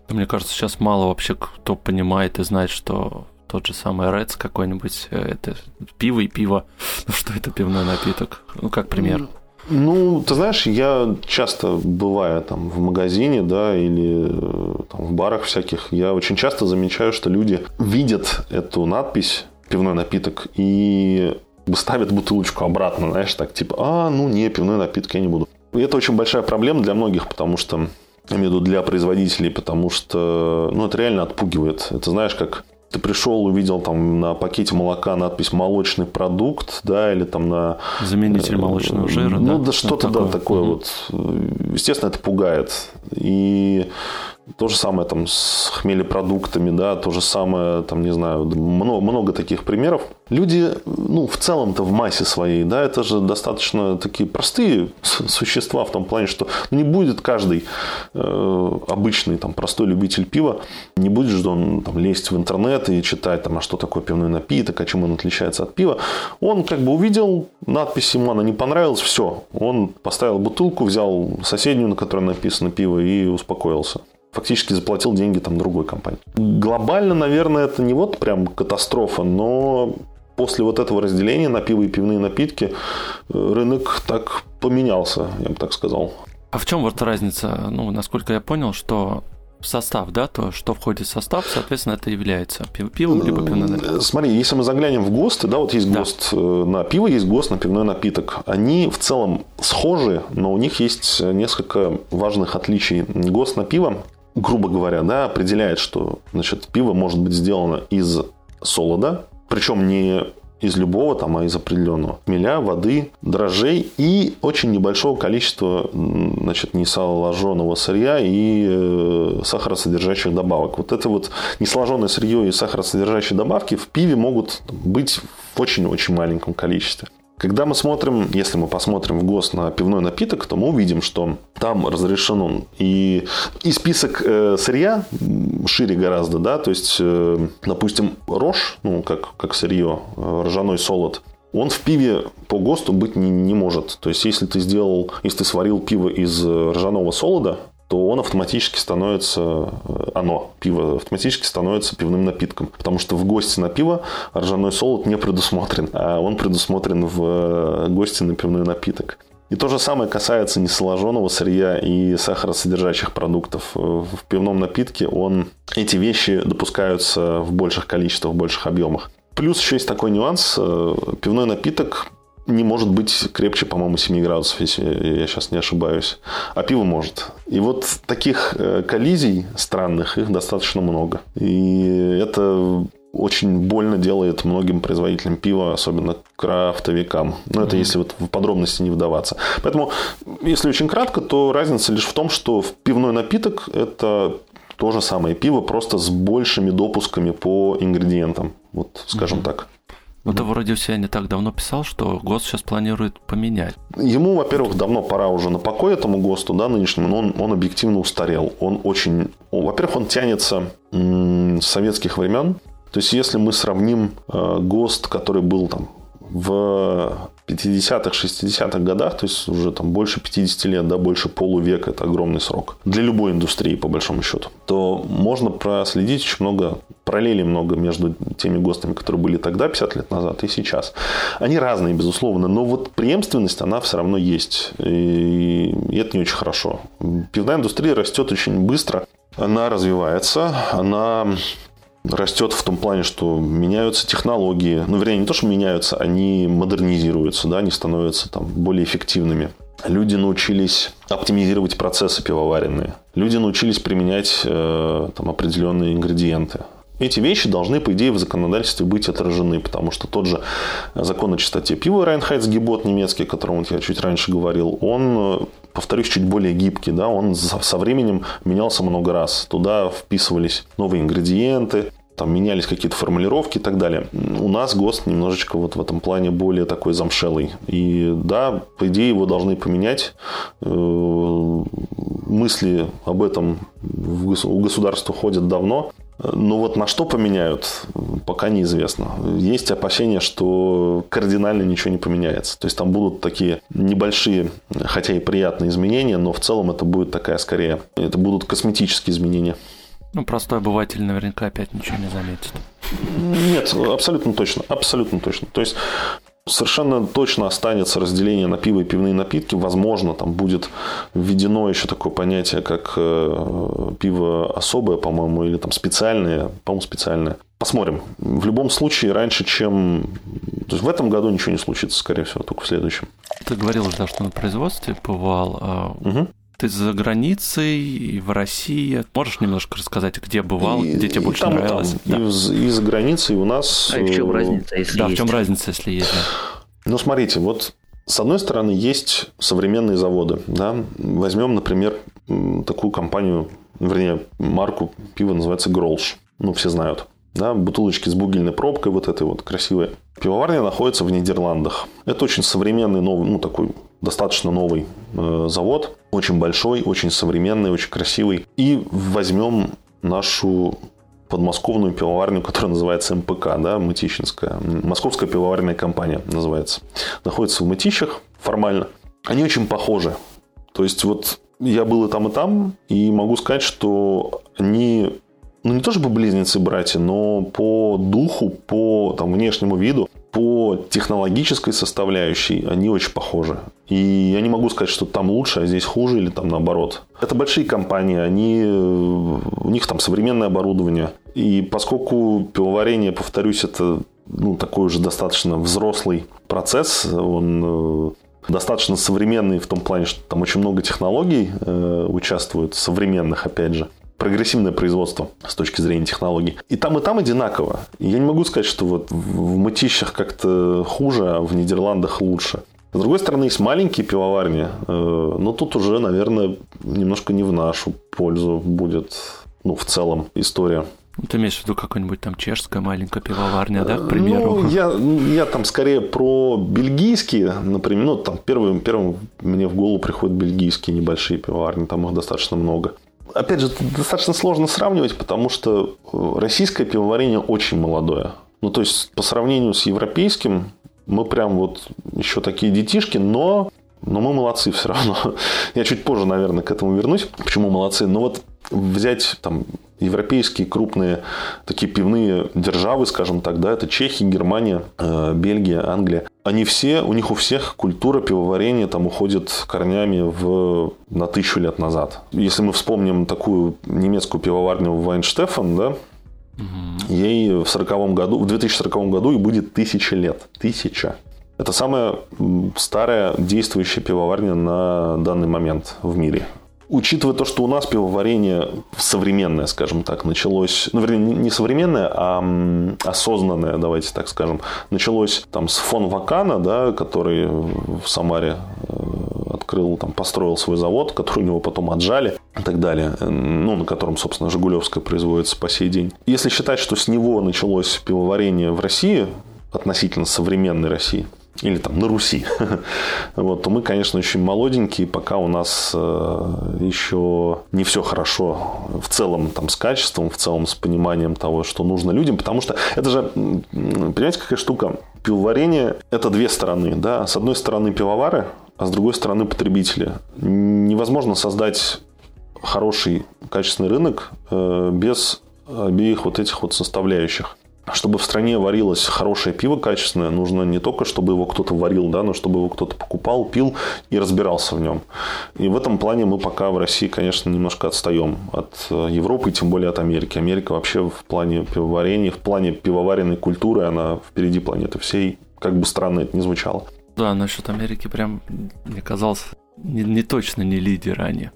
Мне кажется, сейчас мало вообще кто понимает и знает, что тот же самый Рец какой-нибудь, э, это пиво и пиво. Ну что это пивной напиток? Ну, как пример. Ну, ты знаешь, я часто бывая там в магазине, да, или э, там, в барах всяких, я очень часто замечаю, что люди видят эту надпись пивной напиток и ставят бутылочку обратно, знаешь, так типа, а, ну не, пивной напиток я не буду. И это очень большая проблема для многих, потому что я имею в виду для производителей, потому что ну, это реально отпугивает. Это знаешь, как ты пришел, увидел там на пакете молока надпись «молочный продукт», да, или там на... Заменитель молочного жира, ну, да? да что-то, да, такое угу. вот. Естественно, это пугает. И то же самое там с хмелепродуктами, да, то же самое, там, не знаю, много, много таких примеров. Люди, ну, в целом-то в массе своей, да, это же достаточно такие простые существа в том плане, что не будет каждый э, обычный, там, простой любитель пива, не будет же он там лезть в интернет и читать, там, а что такое пивной напиток, а чем он отличается от пива. Он как бы увидел надпись, ему она не понравилась, все. Он поставил бутылку, взял соседнюю, на которой написано пиво, и успокоился фактически заплатил деньги там другой компании. Глобально, наверное, это не вот прям катастрофа, но после вот этого разделения на пиво и пивные напитки э, рынок так поменялся, я бы так сказал. А в чем вот разница? Ну, насколько я понял, что состав, да, то, что входит в состав, соответственно, это является пивом либо пивной напиток. Смотри, если мы заглянем в ГОСТ, да, вот есть да. ГОСТ э, на пиво, есть ГОСТ на пивной напиток. Они в целом схожи, но у них есть несколько важных отличий. ГОСТ на пиво грубо говоря, да, определяет, что значит, пиво может быть сделано из солода, причем не из любого, там, а из определенного. Меля, воды, дрожжей и очень небольшого количества значит, несоложенного сырья и э, сахаросодержащих добавок. Вот это вот несоложенное сырье и сахаросодержащие добавки в пиве могут быть в очень-очень маленьком количестве. Когда мы смотрим, если мы посмотрим в ГОС на пивной напиток, то мы увидим, что там разрешен и, и список э, сырья шире гораздо, да, то есть, э, допустим, рожь, ну, как, как сырье, э, ржаной солод, он в пиве по ГОСТу быть не, не может. То есть, если ты сделал, если ты сварил пиво из ржаного солода, то он автоматически становится, э, оно, пиво, автоматически становится пивным напитком. Потому что в гости на пиво ржаной солод не предусмотрен, а он предусмотрен в э, гости на пивной напиток. И то же самое касается несоложенного сырья и сахаросодержащих продуктов. В пивном напитке он, эти вещи допускаются в больших количествах, в больших объемах. Плюс еще есть такой нюанс. Э, пивной напиток не может быть крепче, по-моему, 7 градусов, если я сейчас не ошибаюсь. А пиво может. И вот таких э, коллизий странных, их достаточно много. И это очень больно делает многим производителям пива, особенно крафтовикам. Но это если вот в подробности не вдаваться. Поэтому, если очень кратко, то разница лишь в том, что в пивной напиток это то же самое пиво, просто с большими допусками по ингредиентам. Вот, скажем mm-hmm. так. Ну, ты вроде все не так давно писал, что ГОСТ сейчас планирует поменять. Ему, во-первых, давно пора уже на покой этому ГОСТу, да, нынешнему, но он, он объективно устарел. Он очень... Во-первых, он тянется с советских времен. То есть, если мы сравним э, ГОСТ, который был там в 50-х, 60-х годах, то есть уже там больше 50 лет, да, больше полувека, это огромный срок для любой индустрии, по большому счету, то можно проследить очень много, параллелей много между теми ГОСТами, которые были тогда, 50 лет назад, и сейчас. Они разные, безусловно, но вот преемственность, она все равно есть, и это не очень хорошо. Пивная индустрия растет очень быстро, она развивается, она растет в том плане, что меняются технологии. Ну, вернее, не то, что меняются, они модернизируются, да, они становятся там более эффективными. Люди научились оптимизировать процессы пивоваренные. Люди научились применять э, там, определенные ингредиенты. Эти вещи должны, по идее, в законодательстве быть отражены, потому что тот же закон о чистоте пива Райнхайцгебот немецкий, о котором я чуть раньше говорил, он, повторюсь, чуть более гибкий, да, он со временем менялся много раз. Туда вписывались новые ингредиенты, там менялись какие-то формулировки и так далее. У нас ГОСТ немножечко вот в этом плане более такой замшелый. И да, по идее его должны поменять. Э, мысли об этом у государства ходят давно. Ну вот на что поменяют, пока неизвестно. Есть опасения, что кардинально ничего не поменяется. То есть там будут такие небольшие, хотя и приятные изменения, но в целом это будет такая скорее, это будут косметические изменения. Ну, простой обыватель наверняка опять ничего не заметит. Нет, абсолютно точно, абсолютно точно. То есть Совершенно точно останется разделение на пиво и пивные напитки. Возможно, там будет введено еще такое понятие, как э, пиво особое, по-моему, или там специальное. По-моему, специальное. Посмотрим. В любом случае, раньше, чем... То есть в этом году ничего не случится, скорее всего, только в следующем. Ты говорил уже, что на производстве бывал. Угу. Ты за границей и в России. Можешь немножко рассказать, где бывал, и, где тебе больше там, нравилось? Там. Да. И, и за границей у нас... А в чем э, разница, если Да, есть? в чем разница, если есть? Ну, смотрите, вот с одной стороны, есть современные заводы. Да? Возьмем, например, такую компанию, вернее, марку пива называется Гролш. Ну, все знают. Да, бутылочки с бугельной пробкой, вот этой вот красивой. Пивоварня находится в Нидерландах. Это очень современный, новый, ну, такой достаточно новый э, завод. Очень большой, очень современный, очень красивый. И возьмем нашу подмосковную пивоварню, которая называется МПК, да, Мытищинская. Московская пивоваренная компания называется. Находится в Мытищах формально. Они очень похожи. То есть вот я был и там, и там, и могу сказать, что они ну не то чтобы близнецы-братья, но по духу, по там, внешнему виду, по технологической составляющей они очень похожи. И я не могу сказать, что там лучше, а здесь хуже или там наоборот. Это большие компании, они, у них там современное оборудование. И поскольку пивоварение, повторюсь, это ну, такой уже достаточно взрослый процесс, он э, достаточно современный в том плане, что там очень много технологий э, участвуют, современных, опять же прогрессивное производство с точки зрения технологий. И там, и там одинаково. я не могу сказать, что вот в мытищах как-то хуже, а в Нидерландах лучше. С другой стороны, есть маленькие пивоварни, э, но тут уже, наверное, немножко не в нашу пользу будет, ну, в целом история. Ты имеешь в виду какую-нибудь там чешская маленькая пивоварня, да, к примеру? Ну, я, я там скорее про бельгийские, например, ну, там первым, первым мне в голову приходят бельгийские небольшие пивоварни, там их достаточно много опять же, достаточно сложно сравнивать, потому что э, российское пивоварение очень молодое. Ну, то есть, по сравнению с европейским, мы прям вот еще такие детишки, но, но мы молодцы все равно. <laughs> Я чуть позже, наверное, к этому вернусь. Почему молодцы? Но вот взять там европейские крупные такие пивные державы, скажем так, да, это Чехия, Германия, э, Бельгия, Англия. Они все, у них у всех культура пивоварения там уходит корнями в, на тысячу лет назад. Если мы вспомним такую немецкую пивоварню Вайнштефан, да, Угу. Ей в 40 году, в 2040 году и будет тысяча лет. Тысяча. Это самая старая действующая пивоварня на данный момент в мире. Учитывая то, что у нас пивоварение современное, скажем так, началось, ну, вернее, не современное, а осознанное, давайте так скажем, началось там с фон Вакана, да, который в Самаре э, открыл, там, построил свой завод, который у него потом отжали и так далее, ну, на котором, собственно, Жигулевская производится по сей день. Если считать, что с него началось пивоварение в России, относительно современной России, или там на Руси, <laughs> вот, то мы, конечно, очень молоденькие, пока у нас э, еще не все хорошо в целом там с качеством, в целом с пониманием того, что нужно людям, потому что это же, понимаете, какая штука? Пивоварение – это две стороны, да, с одной стороны пивовары, а с другой стороны потребители. Невозможно создать хороший, качественный рынок э, без обеих вот этих вот составляющих чтобы в стране варилось хорошее пиво качественное, нужно не только, чтобы его кто-то варил, да, но чтобы его кто-то покупал, пил и разбирался в нем. И в этом плане мы пока в России, конечно, немножко отстаем от э, Европы, тем более от Америки. Америка вообще в плане пивоварения, в плане пивоваренной культуры, она впереди планеты всей, как бы странно это ни звучало. Да, насчет Америки прям, мне казалось, не, не точно не лидер они.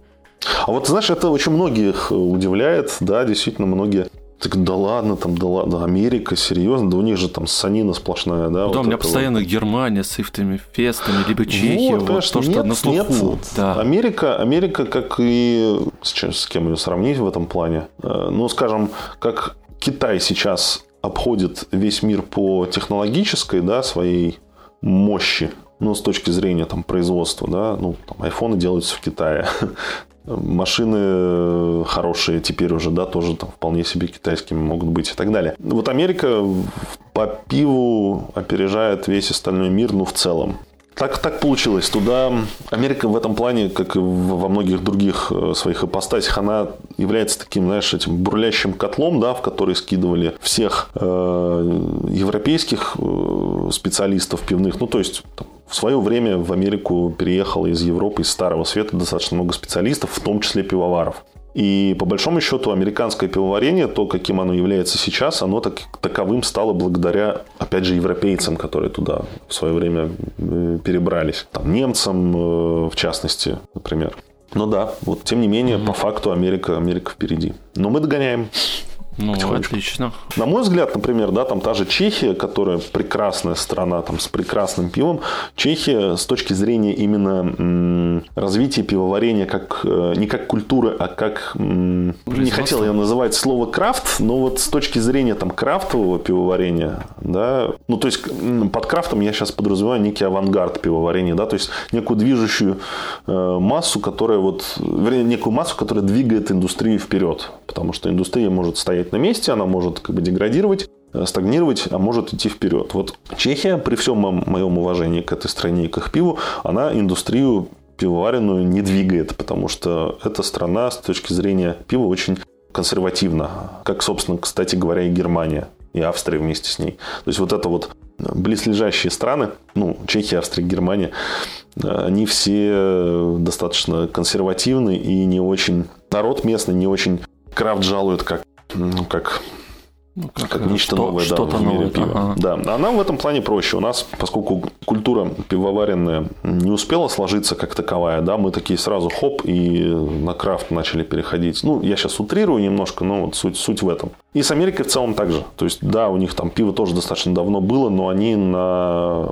А вот, знаешь, это очень многих удивляет, да, действительно, многие так да ладно, там, да ладно, Америка, серьезно, да у них же там санина сплошная, да? Да, вот у меня постоянно вот. Германия с этими фестами, либо Чехия, вот, вот то, что нет, на слуху. Нет. Да. Америка, Америка, как и... С, чем, с кем ее сравнить в этом плане? Э, ну, скажем, как Китай сейчас обходит весь мир по технологической, да, своей мощи, ну, с точки зрения там, производства, да, ну, там, айфоны делаются в Китае, <laughs> машины хорошие теперь уже, да, тоже там вполне себе китайскими могут быть и так далее. Вот Америка по пиву опережает весь остальной мир, ну, в целом. Так, так получилось. Туда Америка в этом плане, как и во многих других э, своих ипостасях, она является таким, знаешь, этим бурлящим котлом, да, в который скидывали всех э, европейских э, специалистов пивных. Ну, то есть, там, в свое время в Америку переехало из Европы, из Старого Света достаточно много специалистов, в том числе пивоваров. И по большому счету американское пивоварение, то, каким оно является сейчас, оно так, таковым стало благодаря, опять же, европейцам, которые туда в свое время э, перебрались. Там, немцам, э, в частности, например. Но да, вот тем не менее, по факту Америка, Америка впереди. Но мы догоняем. Ну, отлично. На мой взгляд, например, да, там та же Чехия, которая прекрасная страна, там, с прекрасным пивом. Чехия с точки зрения именно развития пивоварения как, э, не как культуры, а как... Не хотел я называть слово крафт, но вот с точки зрения там крафтового пивоварения, да, ну, то есть под крафтом я сейчас подразумеваю некий авангард пивоварения, да, то есть некую движущую э, массу, которая вот, вернее, некую массу, которая двигает индустрию вперед, потому что индустрия может стоять стоять на месте, она может как бы деградировать, э, стагнировать, а может идти вперед. Вот Чехия, при всем моем уважении к этой стране и к их пиву, она индустрию пивоваренную не двигает, потому что эта страна с точки зрения пива очень консервативна, как, собственно, кстати говоря, и Германия, и Австрия вместе с ней. То есть вот это вот близлежащие страны, ну, Чехия, Австрия, Германия, они все достаточно консервативны и не очень... Народ местный не очень крафт жалует как ну, как ну, как, как нечто что, новое, да, в мире новое, пива. Ага. Да, а нам в этом плане проще. У нас, поскольку культура пивоваренная не успела сложиться как таковая, да, мы такие сразу хоп и на крафт начали переходить. Ну, я сейчас утрирую немножко, но вот суть, суть в этом. И с Америкой в целом так же. То есть, да, у них там пиво тоже достаточно давно было, но они на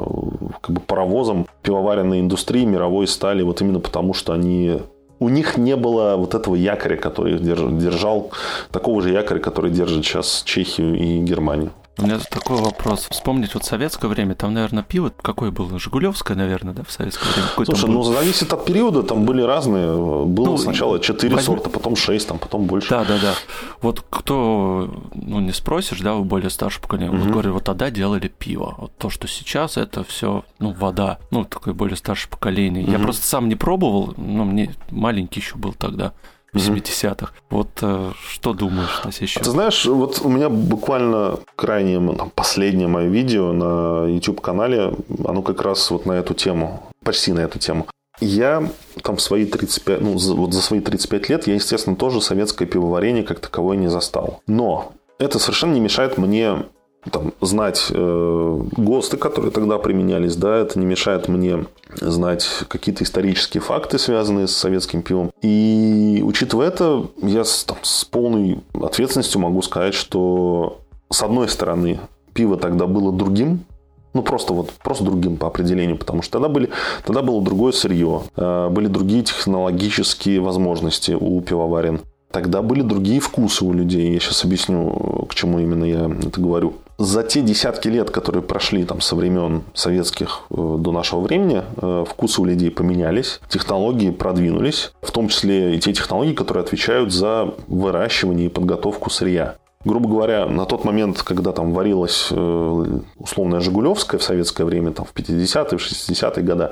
как бы паровозом пивоваренной индустрии мировой стали вот именно потому, что они у них не было вот этого якоря, который их держал, такого же якоря, который держит сейчас Чехию и Германию. У меня такой вопрос. Вспомнить вот советское время, там, наверное, пиво какое было? Жигулевское, наверное, да, в советское время? Какой Слушай, ну, зависит от периода, там были разные. Было ну, сначала 4 возьми... сорта, потом 6, там, потом больше. Да, да, да. Вот кто, ну, не спросишь, да, у более старшего поколения, угу. вот говорю, вот тогда делали пиво. Вот то, что сейчас, это все, ну, вода. Ну, такое более старшее поколение. Угу. Я просто сам не пробовал, ну, мне маленький еще был тогда 70-х. Вот э, что думаешь на сей счет? Ты знаешь, вот у меня буквально крайнее, там, последнее мое видео на YouTube-канале, оно как раз вот на эту тему, почти на эту тему. Я там свои 35, ну, за, вот за свои 35 лет я, естественно, тоже советское пивоварение как таковое не застал. Но это совершенно не мешает мне там, знать э, ГОСТы, которые тогда применялись, да, это не мешает мне знать какие-то исторические факты, связанные с советским пивом. И учитывая это, я с, там, с полной ответственностью могу сказать, что с одной стороны пиво тогда было другим, ну, просто вот просто другим по определению, потому что тогда, были, тогда было другое сырье, э, были другие технологические возможности у пивоварен. Тогда были другие вкусы у людей. Я сейчас объясню, к чему именно я это говорю за те десятки лет, которые прошли там, со времен советских э, до нашего времени, э, вкусы у людей поменялись, технологии продвинулись, в том числе и те технологии, которые отвечают за выращивание и подготовку сырья. Грубо говоря, на тот момент, когда там варилась э, условная Жигулевская в советское время, там, в 50-е, в 60-е годы,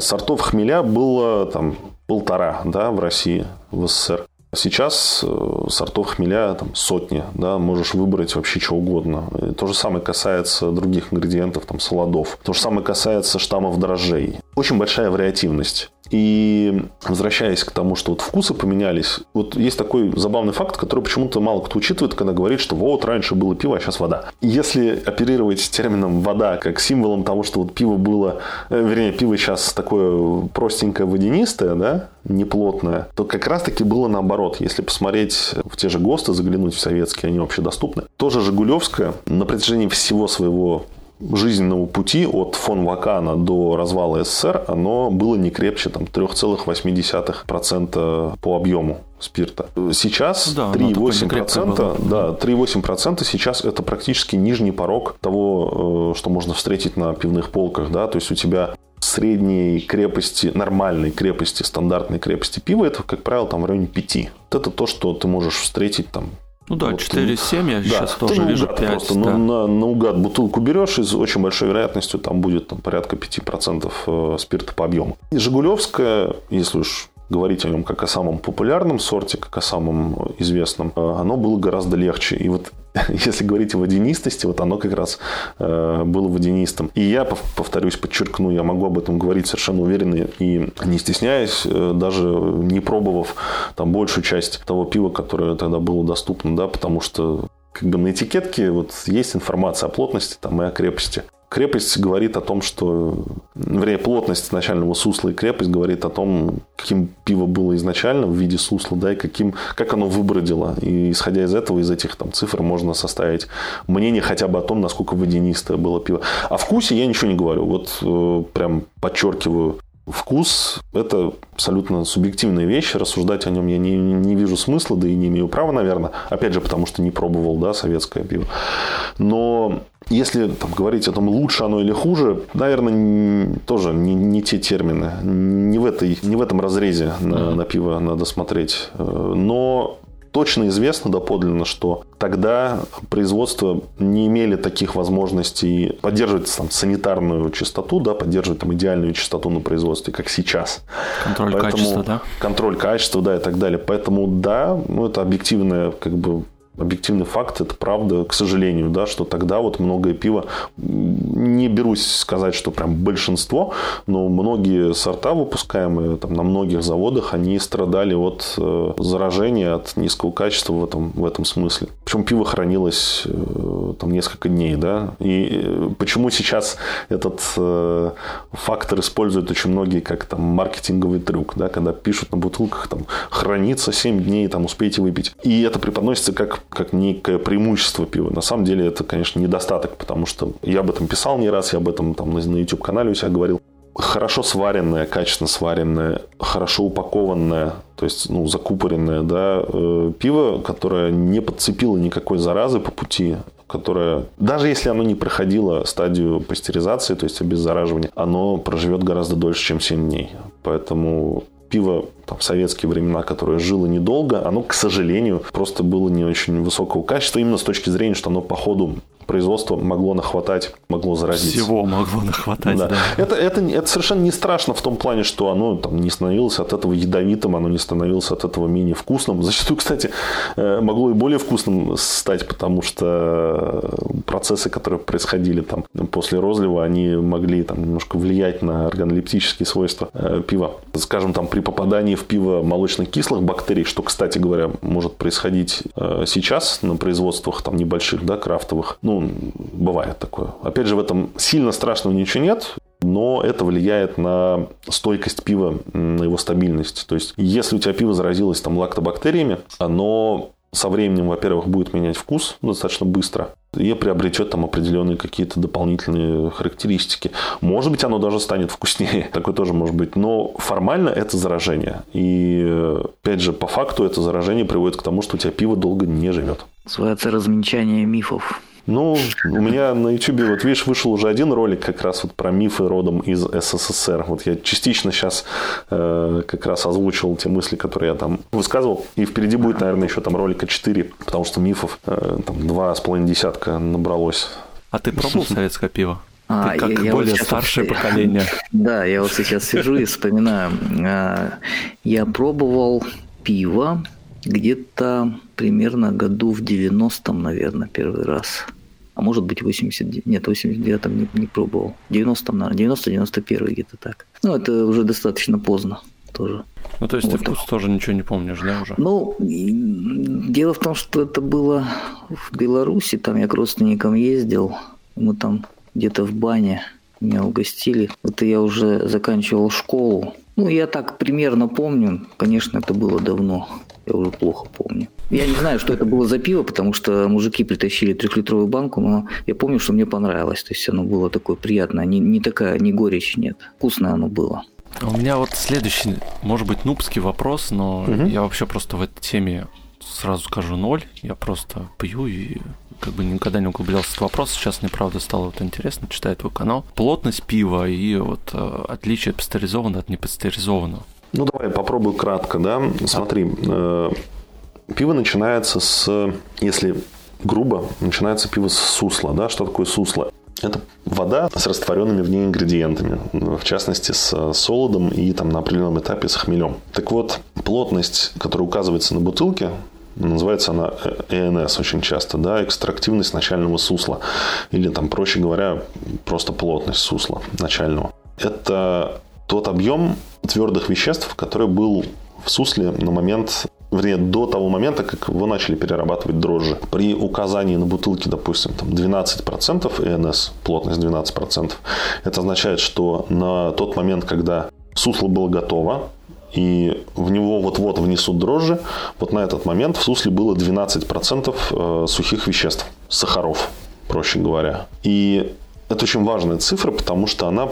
сортов хмеля было там, полтора да, в России, в СССР. Сейчас э, сортов хмеля там, сотни, да, можешь выбрать вообще что угодно. И то же самое касается других ингредиентов, там, солодов. То же самое касается штаммов дрожжей. Очень большая вариативность. И возвращаясь к тому, что вот вкусы поменялись, вот есть такой забавный факт, который почему-то мало кто учитывает, когда говорит, что вот раньше было пиво, а сейчас вода. Если оперировать термином вода как символом того, что вот пиво было, э, вернее, пиво сейчас такое простенькое водянистое, да, неплотное, то как раз-таки было наоборот. Если посмотреть в те же ГОСТы, заглянуть в советские, они вообще доступны. Тоже Жигулевская на протяжении всего своего жизненного пути от фон Вакана до развала СССР, оно было не крепче там, 3,8% по объему спирта. Сейчас да, 3,8%, да, 3,8% сейчас это практически нижний порог того, э, что можно встретить на пивных полках. Да? То есть у тебя средней крепости, нормальной крепости, стандартной крепости пива, это, как правило, там в районе 5. Вот это то, что ты можешь встретить там ну да, вот, 4,7 я да, сейчас тоже вижу 5. Просто да. на, на, наугад бутылку берешь, и с очень большой вероятностью там будет там, порядка 5% э, спирта по объему. И Жигулевская, если уж говорить о нем как о самом популярном сорте, как о самом известном, э, оно было гораздо легче. И вот <laughs> если говорить о водянистости, вот оно как раз э, было водянистым. И я, повторюсь, подчеркну, я могу об этом говорить совершенно уверенно и не стесняясь, э, даже не пробовав там большую часть того пива, которое тогда было доступно, да, потому что как бы на этикетке вот есть информация о плотности там, и о крепости. Крепость говорит о том, что, вернее, плотность начального сусла и крепость говорит о том, каким пиво было изначально в виде сусла, да, и каким, как оно выбродило. И исходя из этого, из этих там цифр можно составить мнение хотя бы о том, насколько водянистое было пиво. О вкусе я ничего не говорю. Вот э, прям подчеркиваю, Вкус – это абсолютно субъективная вещь. Рассуждать о нем я не, не вижу смысла, да и не имею права, наверное. Опять же, потому что не пробовал да, советское пиво. Но если там, говорить о том, лучше оно или хуже, наверное, тоже не, не те термины. Не в, этой, не в этом разрезе на, на пиво надо смотреть. Э, но точно известно доподлинно, что тогда производства не имели таких возможностей поддерживать там, санитарную чистоту, да, поддерживать там, идеальную чистоту на производстве, как сейчас. Контроль Поэтому, качества, да? Контроль качества, да, и так далее. Поэтому, да, ну, это объективная как бы объективный факт, это правда, к сожалению, да, что тогда вот многое пиво, не берусь сказать, что прям большинство, но многие сорта, выпускаемые там, на многих заводах, они страдали от э, заражения, от низкого качества в этом, в этом смысле. Причем пиво хранилось э, там несколько дней, да, и э, почему сейчас этот э, фактор используют очень многие как там маркетинговый трюк, да, когда пишут на бутылках там хранится 7 дней, там успейте выпить. И это преподносится как как некое преимущество пива. На самом деле это, конечно, недостаток, потому что я об этом писал не раз, я об этом там на YouTube-канале у себя говорил. Хорошо сваренное, качественно сваренное, хорошо упакованное, то есть ну, закупоренное да, э, пиво, которое не подцепило никакой заразы по пути, которое, даже если оно не проходило стадию пастеризации, то есть обеззараживания, оно проживет гораздо дольше, чем 7 дней. Поэтому пиво там, в советские времена, которое жило недолго, оно, к сожалению, просто было не очень высокого качества, именно с точки зрения, что оно по ходу производство могло нахватать, могло заразиться. Всего могло нахватать, да. да. Это, это, это совершенно не страшно в том плане, что оно там, не становилось от этого ядовитым, оно не становилось от этого менее вкусным. Зачастую, кстати, э, могло и более вкусным стать, потому что процессы, которые происходили там после розлива, они могли там, немножко влиять на органолептические свойства э, пива. Скажем, там при попадании в пиво молочно-кислых бактерий, что, кстати говоря, может происходить э, сейчас на производствах там небольших, да, крафтовых. Ну, бывает такое. Опять же, в этом сильно страшного ничего нет но это влияет на стойкость пива, на его стабильность. То есть, если у тебя пиво заразилось там лактобактериями, оно со временем, во-первых, будет менять вкус достаточно быстро и приобретет там определенные какие-то дополнительные характеристики. Может быть, оно даже станет вкуснее. <laughs> Такое тоже может быть. Но формально это заражение. И, опять же, по факту это заражение приводит к тому, что у тебя пиво долго не живет. Называется размельчание мифов. Ну, у меня на YouTube, вот видишь, вышел уже один ролик как раз вот про мифы родом из СССР. Вот я частично сейчас э, как раз озвучил те мысли, которые я там высказывал. И впереди будет, наверное, еще там ролика 4, потому что мифов э, там два с половиной десятка набралось. А ты пробовал советское пиво? А, ты как я, я более вот старшее вот, поколение. <laughs> Да, я вот сейчас сижу и вспоминаю. А, я пробовал пиво где-то примерно году в 90-м, наверное, первый раз. А может быть 80... Нет, 89-м не, не пробовал. 90-м, наверное, 90-91 где-то так. Ну, это уже достаточно поздно тоже. Ну, то есть вот. ты вкус тоже ничего не помнишь, да, уже? Ну, дело в том, что это было в Беларуси, там я к родственникам ездил, мы там где-то в бане меня угостили. Это я уже заканчивал школу. Ну, я так примерно помню. Конечно, это было давно. Я уже плохо помню. Я не знаю, что это было за пиво, потому что мужики притащили трехлитровую банку, но я помню, что мне понравилось. То есть оно было такое приятное, не, не такая, не горечь нет. Вкусное оно было. У меня вот следующий, может быть, нубский вопрос, но угу. я вообще просто в этой теме сразу скажу ноль. Я просто пью и как бы никогда не углублялся в этот вопрос. Сейчас мне, правда, стало вот интересно, читаю твой канал. Плотность пива и вот э, отличие пастеризованного от непастеризованного. Ну, давай попробую кратко, да. Смотри, э, пиво начинается с, если грубо, начинается пиво с сусла, да. Что такое сусло? Это вода с растворенными в ней ингредиентами, в частности с солодом и там на определенном этапе с хмелем. Так вот, плотность, которая указывается на бутылке, называется она ЭНС очень часто, да, экстрактивность начального сусла, или там, проще говоря, просто плотность сусла начального. Это тот объем твердых веществ, который был в сусле на момент вернее, до того момента, как его начали перерабатывать дрожжи. При указании на бутылке, допустим, там 12% ЭНС, плотность 12%, это означает, что на тот момент, когда сусло было готово, и в него вот-вот внесут дрожжи, вот на этот момент в сусле было 12% э, сухих веществ, сахаров, проще говоря. И это очень важная цифра, потому что она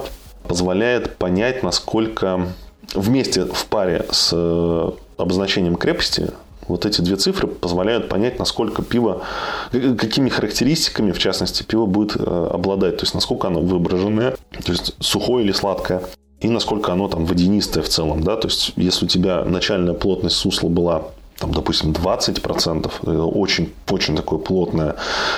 позволяет понять, насколько вместе в паре с э, обозначением крепости вот эти две цифры позволяют понять, насколько пиво, какими характеристиками, в частности, пиво будет э, обладать. То есть, насколько оно выброженное, то есть, сухое или сладкое. И насколько оно там водянистое в целом, да, то есть, если у тебя начальная плотность сусла была там, допустим, 20%, это очень, очень такое плотное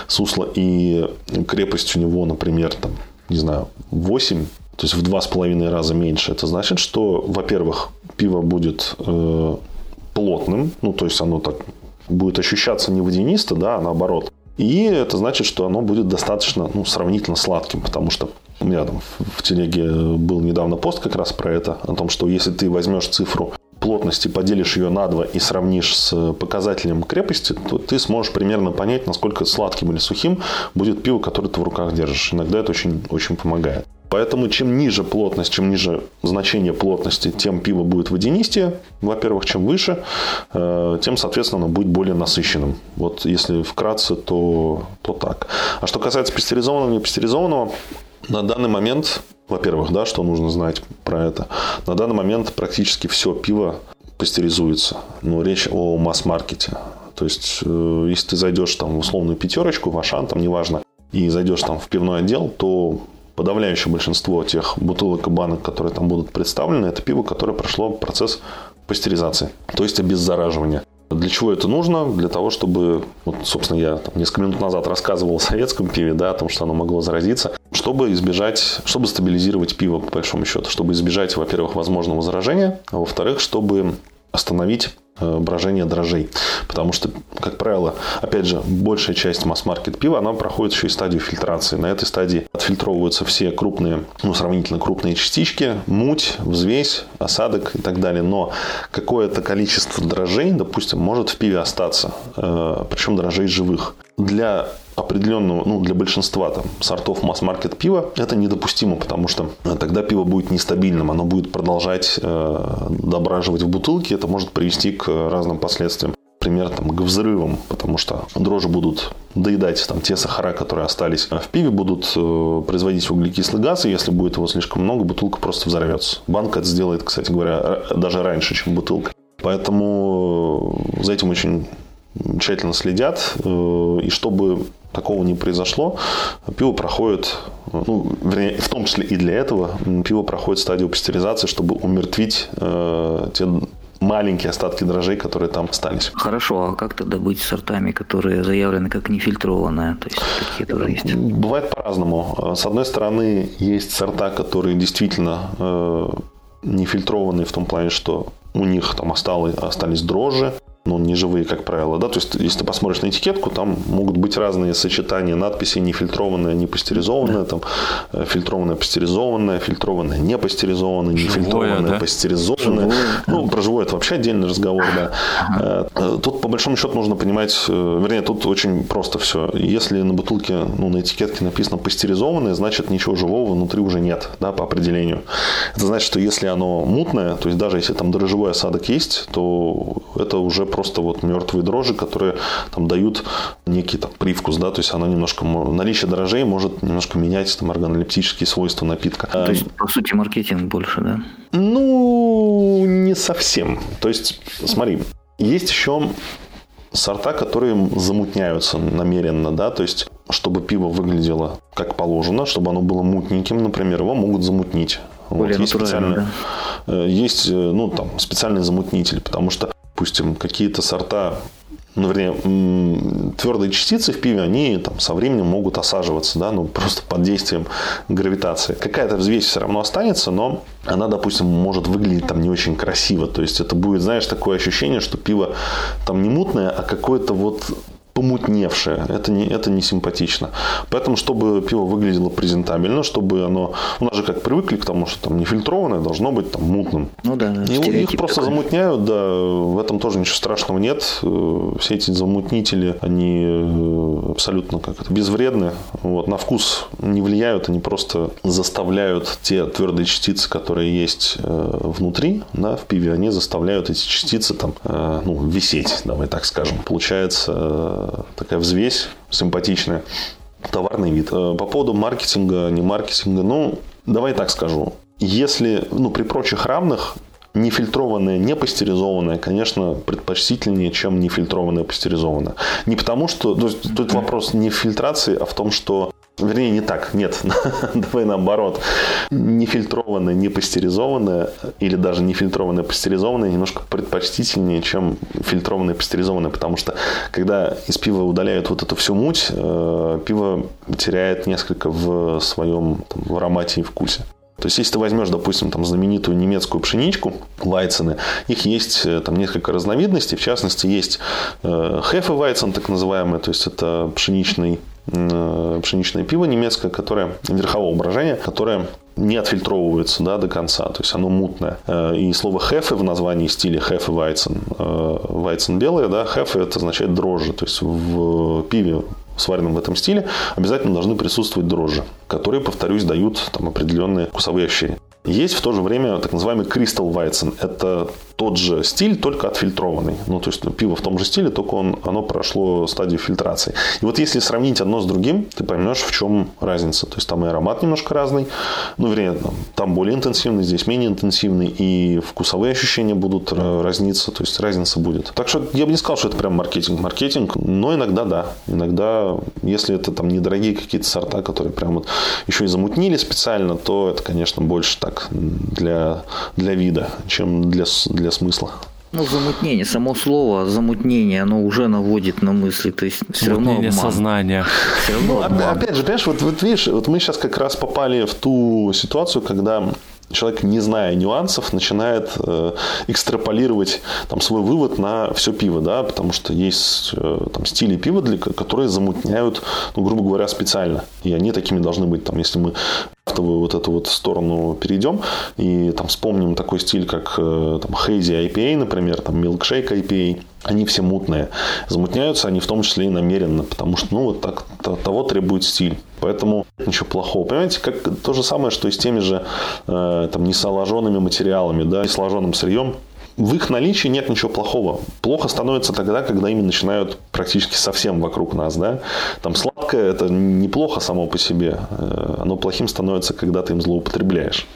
сусло, и крепость у него, например, там, не знаю, 8, то есть в два с половиной раза меньше, это значит, что, во-первых, пиво будет э, плотным, ну, то есть оно так будет ощущаться не водянисто, да, а наоборот. И это значит, что оно будет достаточно, ну, сравнительно сладким, потому что у меня там в телеге был недавно пост как раз про это, о том, что если ты возьмешь цифру плотности, поделишь ее на два и сравнишь с показателем крепости, то ты сможешь примерно понять, насколько сладким или сухим будет пиво, которое ты в руках держишь. Иногда это очень, очень помогает. Поэтому чем ниже плотность, чем ниже значение плотности, тем пиво будет водянистее, во-первых, чем выше, э, тем, соответственно, оно будет более насыщенным. Вот если вкратце, то, то так. А что касается пастеризованного и непастеризованного, на данный момент, во-первых, да, что нужно знать про это, на данный момент практически все пиво пастеризуется. Но речь о масс-маркете. То есть, э, если ты зайдешь там в условную пятерочку, в Ашан, там неважно, и зайдешь там в пивной отдел, то подавляющее большинство тех бутылок и банок, которые там будут представлены, это пиво, которое прошло процесс пастеризации, то есть обеззараживания. Для чего это нужно? Для того, чтобы, вот, собственно, я там, несколько минут назад рассказывал о советском пиве, да, о том, что оно могло заразиться, чтобы избежать, чтобы стабилизировать пиво, по большому счету, чтобы избежать, во-первых, возможного заражения, а во-вторых, чтобы остановить Э, брожение дрожжей. Потому что, как правило, опять же, большая часть масс-маркет пива, она проходит еще и стадию фильтрации. На этой стадии отфильтровываются все крупные, ну, сравнительно крупные частички, муть, взвесь, осадок и так далее. Но какое-то количество дрожжей, допустим, может в пиве остаться. Э, Причем дрожжей живых. Для определенного, ну, для большинства там, сортов масс-маркет пива это недопустимо, потому что э, тогда пиво будет нестабильным, оно будет продолжать э, дображивать в бутылке, это может привести к разным последствиям. Например, там, к взрывам, потому что дрожжи будут доедать там, те сахара, которые остались в пиве, будут э, производить углекислый газ, и если будет его слишком много, бутылка просто взорвется. Банка это сделает, кстати говоря, даже раньше, чем бутылка. Поэтому э, за этим очень тщательно следят. Э, и чтобы такого не произошло, пиво проходит, ну, вернее, в том числе и для этого, пиво проходит стадию пастеризации, чтобы умертвить э, те маленькие остатки дрожжей, которые там остались. Хорошо, а как тогда быть сортами, которые заявлены как нефильтрованные? То есть такие тоже есть? Бывает по-разному. С одной стороны, есть сорта, которые действительно э, нефильтрованные в том плане, что у них там осталось, остались дрожжи, ну, не живые, как правило, да, то есть, если ты посмотришь на этикетку, там могут быть разные сочетания надписей, нефильтрованная, не пастеризованная, там, э, фильтрованная, пастеризованная, фильтрованная, не пастеризованная, не фильтрованная, да? пастеризованная. Живое, ну, про живое это вообще отдельный разговор, да. Ага. Э, тут, по большому счету, нужно понимать, э, вернее, тут очень просто все. Если на бутылке, ну, на этикетке написано пастеризованное, значит, ничего живого внутри уже нет, да, по определению. Это значит, что если оно мутное, то есть даже если там дрожжевой осадок есть, то это уже просто вот мертвые дрожжи, которые там дают некий там привкус, да, то есть она немножко, наличие дрожжей может немножко менять там органолептические свойства напитка. То есть, по сути, маркетинг больше, да? Ну, не совсем. То есть, смотри, есть еще сорта, которые замутняются намеренно, да, то есть чтобы пиво выглядело как положено, чтобы оно было мутненьким, например, его могут замутнить. Более вот, есть специальные, да? Э, есть э, ну, там, специальный замутнитель, потому что допустим, какие-то сорта, ну, вернее, твердые частицы в пиве, они там со временем могут осаживаться, да, ну, <laughs> просто под действием гравитации. Какая-то взвесь все равно останется, но она, допустим, может выглядеть там не очень красиво. То есть, это будет, знаешь, такое ощущение, что пиво там не мутное, а какое-то вот помутневшее. Это не, это не симпатично. Поэтому, чтобы пиво выглядело презентабельно, чтобы оно... У нас же как привыкли к тому, что там нефильтрованное должно быть там мутным. Ну да. И их просто такой. замутняют, да. В этом тоже ничего страшного нет. Э, все эти замутнители, они э, абсолютно как это, безвредны. Вот. На вкус не влияют, они просто заставляют те твердые частицы, которые есть э, внутри, да, в пиве, они заставляют эти частицы там, ну, висеть, давай так скажем. Получается такая взвесь симпатичная. Товарный вид. Э, по поводу маркетинга, не маркетинга, ну, давай так скажу. Если, ну, при прочих равных, нефильтрованное, не пастеризованное, конечно, предпочтительнее, чем нефильтрованное, пастеризованное. Не потому что... То есть, тут вопрос не в фильтрации, а в том, что Вернее, не так, нет, <laughs> давай наоборот. Нефильтрованное, не пастеризованное или даже нефильтрованное, пастеризованное немножко предпочтительнее, чем фильтрованное, пастеризованное, потому что когда из пива удаляют вот эту всю муть, э, пиво теряет несколько в своем там, в аромате и вкусе. То есть, если ты возьмешь, допустим, там знаменитую немецкую пшеничку, Вайцены, их есть э, там несколько разновидностей. В частности, есть э, Хефе Вайцен, так называемый, то есть это пшеничный пшеничное пиво немецкое, которое верхового брожения, которое не отфильтровывается да, до конца, то есть оно мутное. Э, и слово хефе в названии стиля хефе вайцен, э, вайцен белое, да, хефе это означает дрожжи, то есть в пиве сваренном в этом стиле, обязательно должны присутствовать дрожжи, которые, повторюсь, дают там определенные вкусовые ощущения. Есть в то же время так называемый Crystal Weizen. Это тот же стиль, только отфильтрованный. Ну, то есть ну, пиво в том же стиле, только он, оно прошло стадию фильтрации. И вот если сравнить одно с другим, ты поймешь, в чем разница. То есть там и аромат немножко разный, ну, вернее, там более интенсивный, здесь менее интенсивный, и вкусовые ощущения будут разниться, то есть разница будет. Так что я бы не сказал, что это прям маркетинг. Маркетинг, но иногда да. Иногда, если это там недорогие какие-то сорта, которые прям вот еще и замутнили специально, то это, конечно, больше так для, для вида, чем для, для смысла. Ну, замутнение, само слово замутнение, оно уже наводит на мысли, то есть все равно обман. сознания. Все равно ну, обман. Опять же, понимаешь, вот, вот видишь, вот мы сейчас как раз попали в ту ситуацию, когда человек, не зная нюансов, начинает э, экстраполировать там, свой вывод на все пиво, да, потому что есть э, там, стили пива, для, которые замутняют, ну, грубо говоря, специально. И они такими должны быть. Там, если мы крафтовую вот эту вот сторону перейдем и там вспомним такой стиль, как э, там Hazy IPA, например, там Milkshake IPA, они все мутные. Замутняются они в том числе и намеренно, потому что, ну, вот так, того требует стиль. Поэтому ничего плохого. Понимаете, как то же самое, что и с теми же э, там несоложенными материалами, да, несоложенным сырьем в их наличии нет ничего плохого. Плохо становится тогда, когда ими начинают практически совсем вокруг нас. Да? Там сладкое – это неплохо само по себе. Э, оно плохим становится, когда ты им злоупотребляешь.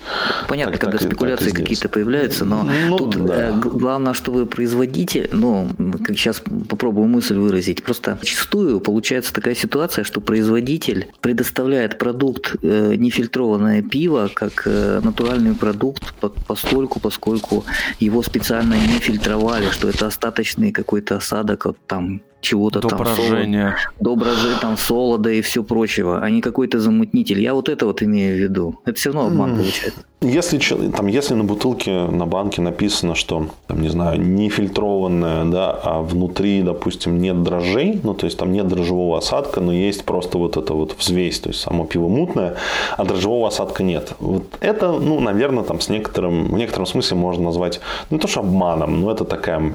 Понятно, так, когда так, спекуляции какие-то появляются, но ну, тут да. Э, главное, что вы производите, ну, как сейчас попробую мысль выразить, просто зачастую получается такая ситуация, что производитель предоставляет продукт э, нефильтрованное пиво как натуральный продукт постольку, поскольку его специально специально не фильтровали, что это остаточный какой-то осадок от там чего-то там. Брожения. До там, солода и все прочего, а не какой-то замутнитель. Я вот это вот имею в виду. Это все равно обман mm. получается. Если, там, если на бутылке, на банке написано, что, там, не знаю, не фильтрованная, да, а внутри, допустим, нет дрожжей, ну, то есть там нет дрожжевого осадка, но есть просто вот это вот взвесь, то есть само пиво мутное, а дрожжевого осадка нет. Вот это, ну, наверное, там с некоторым, в некотором смысле можно назвать, ну, не то, что обманом, но это такая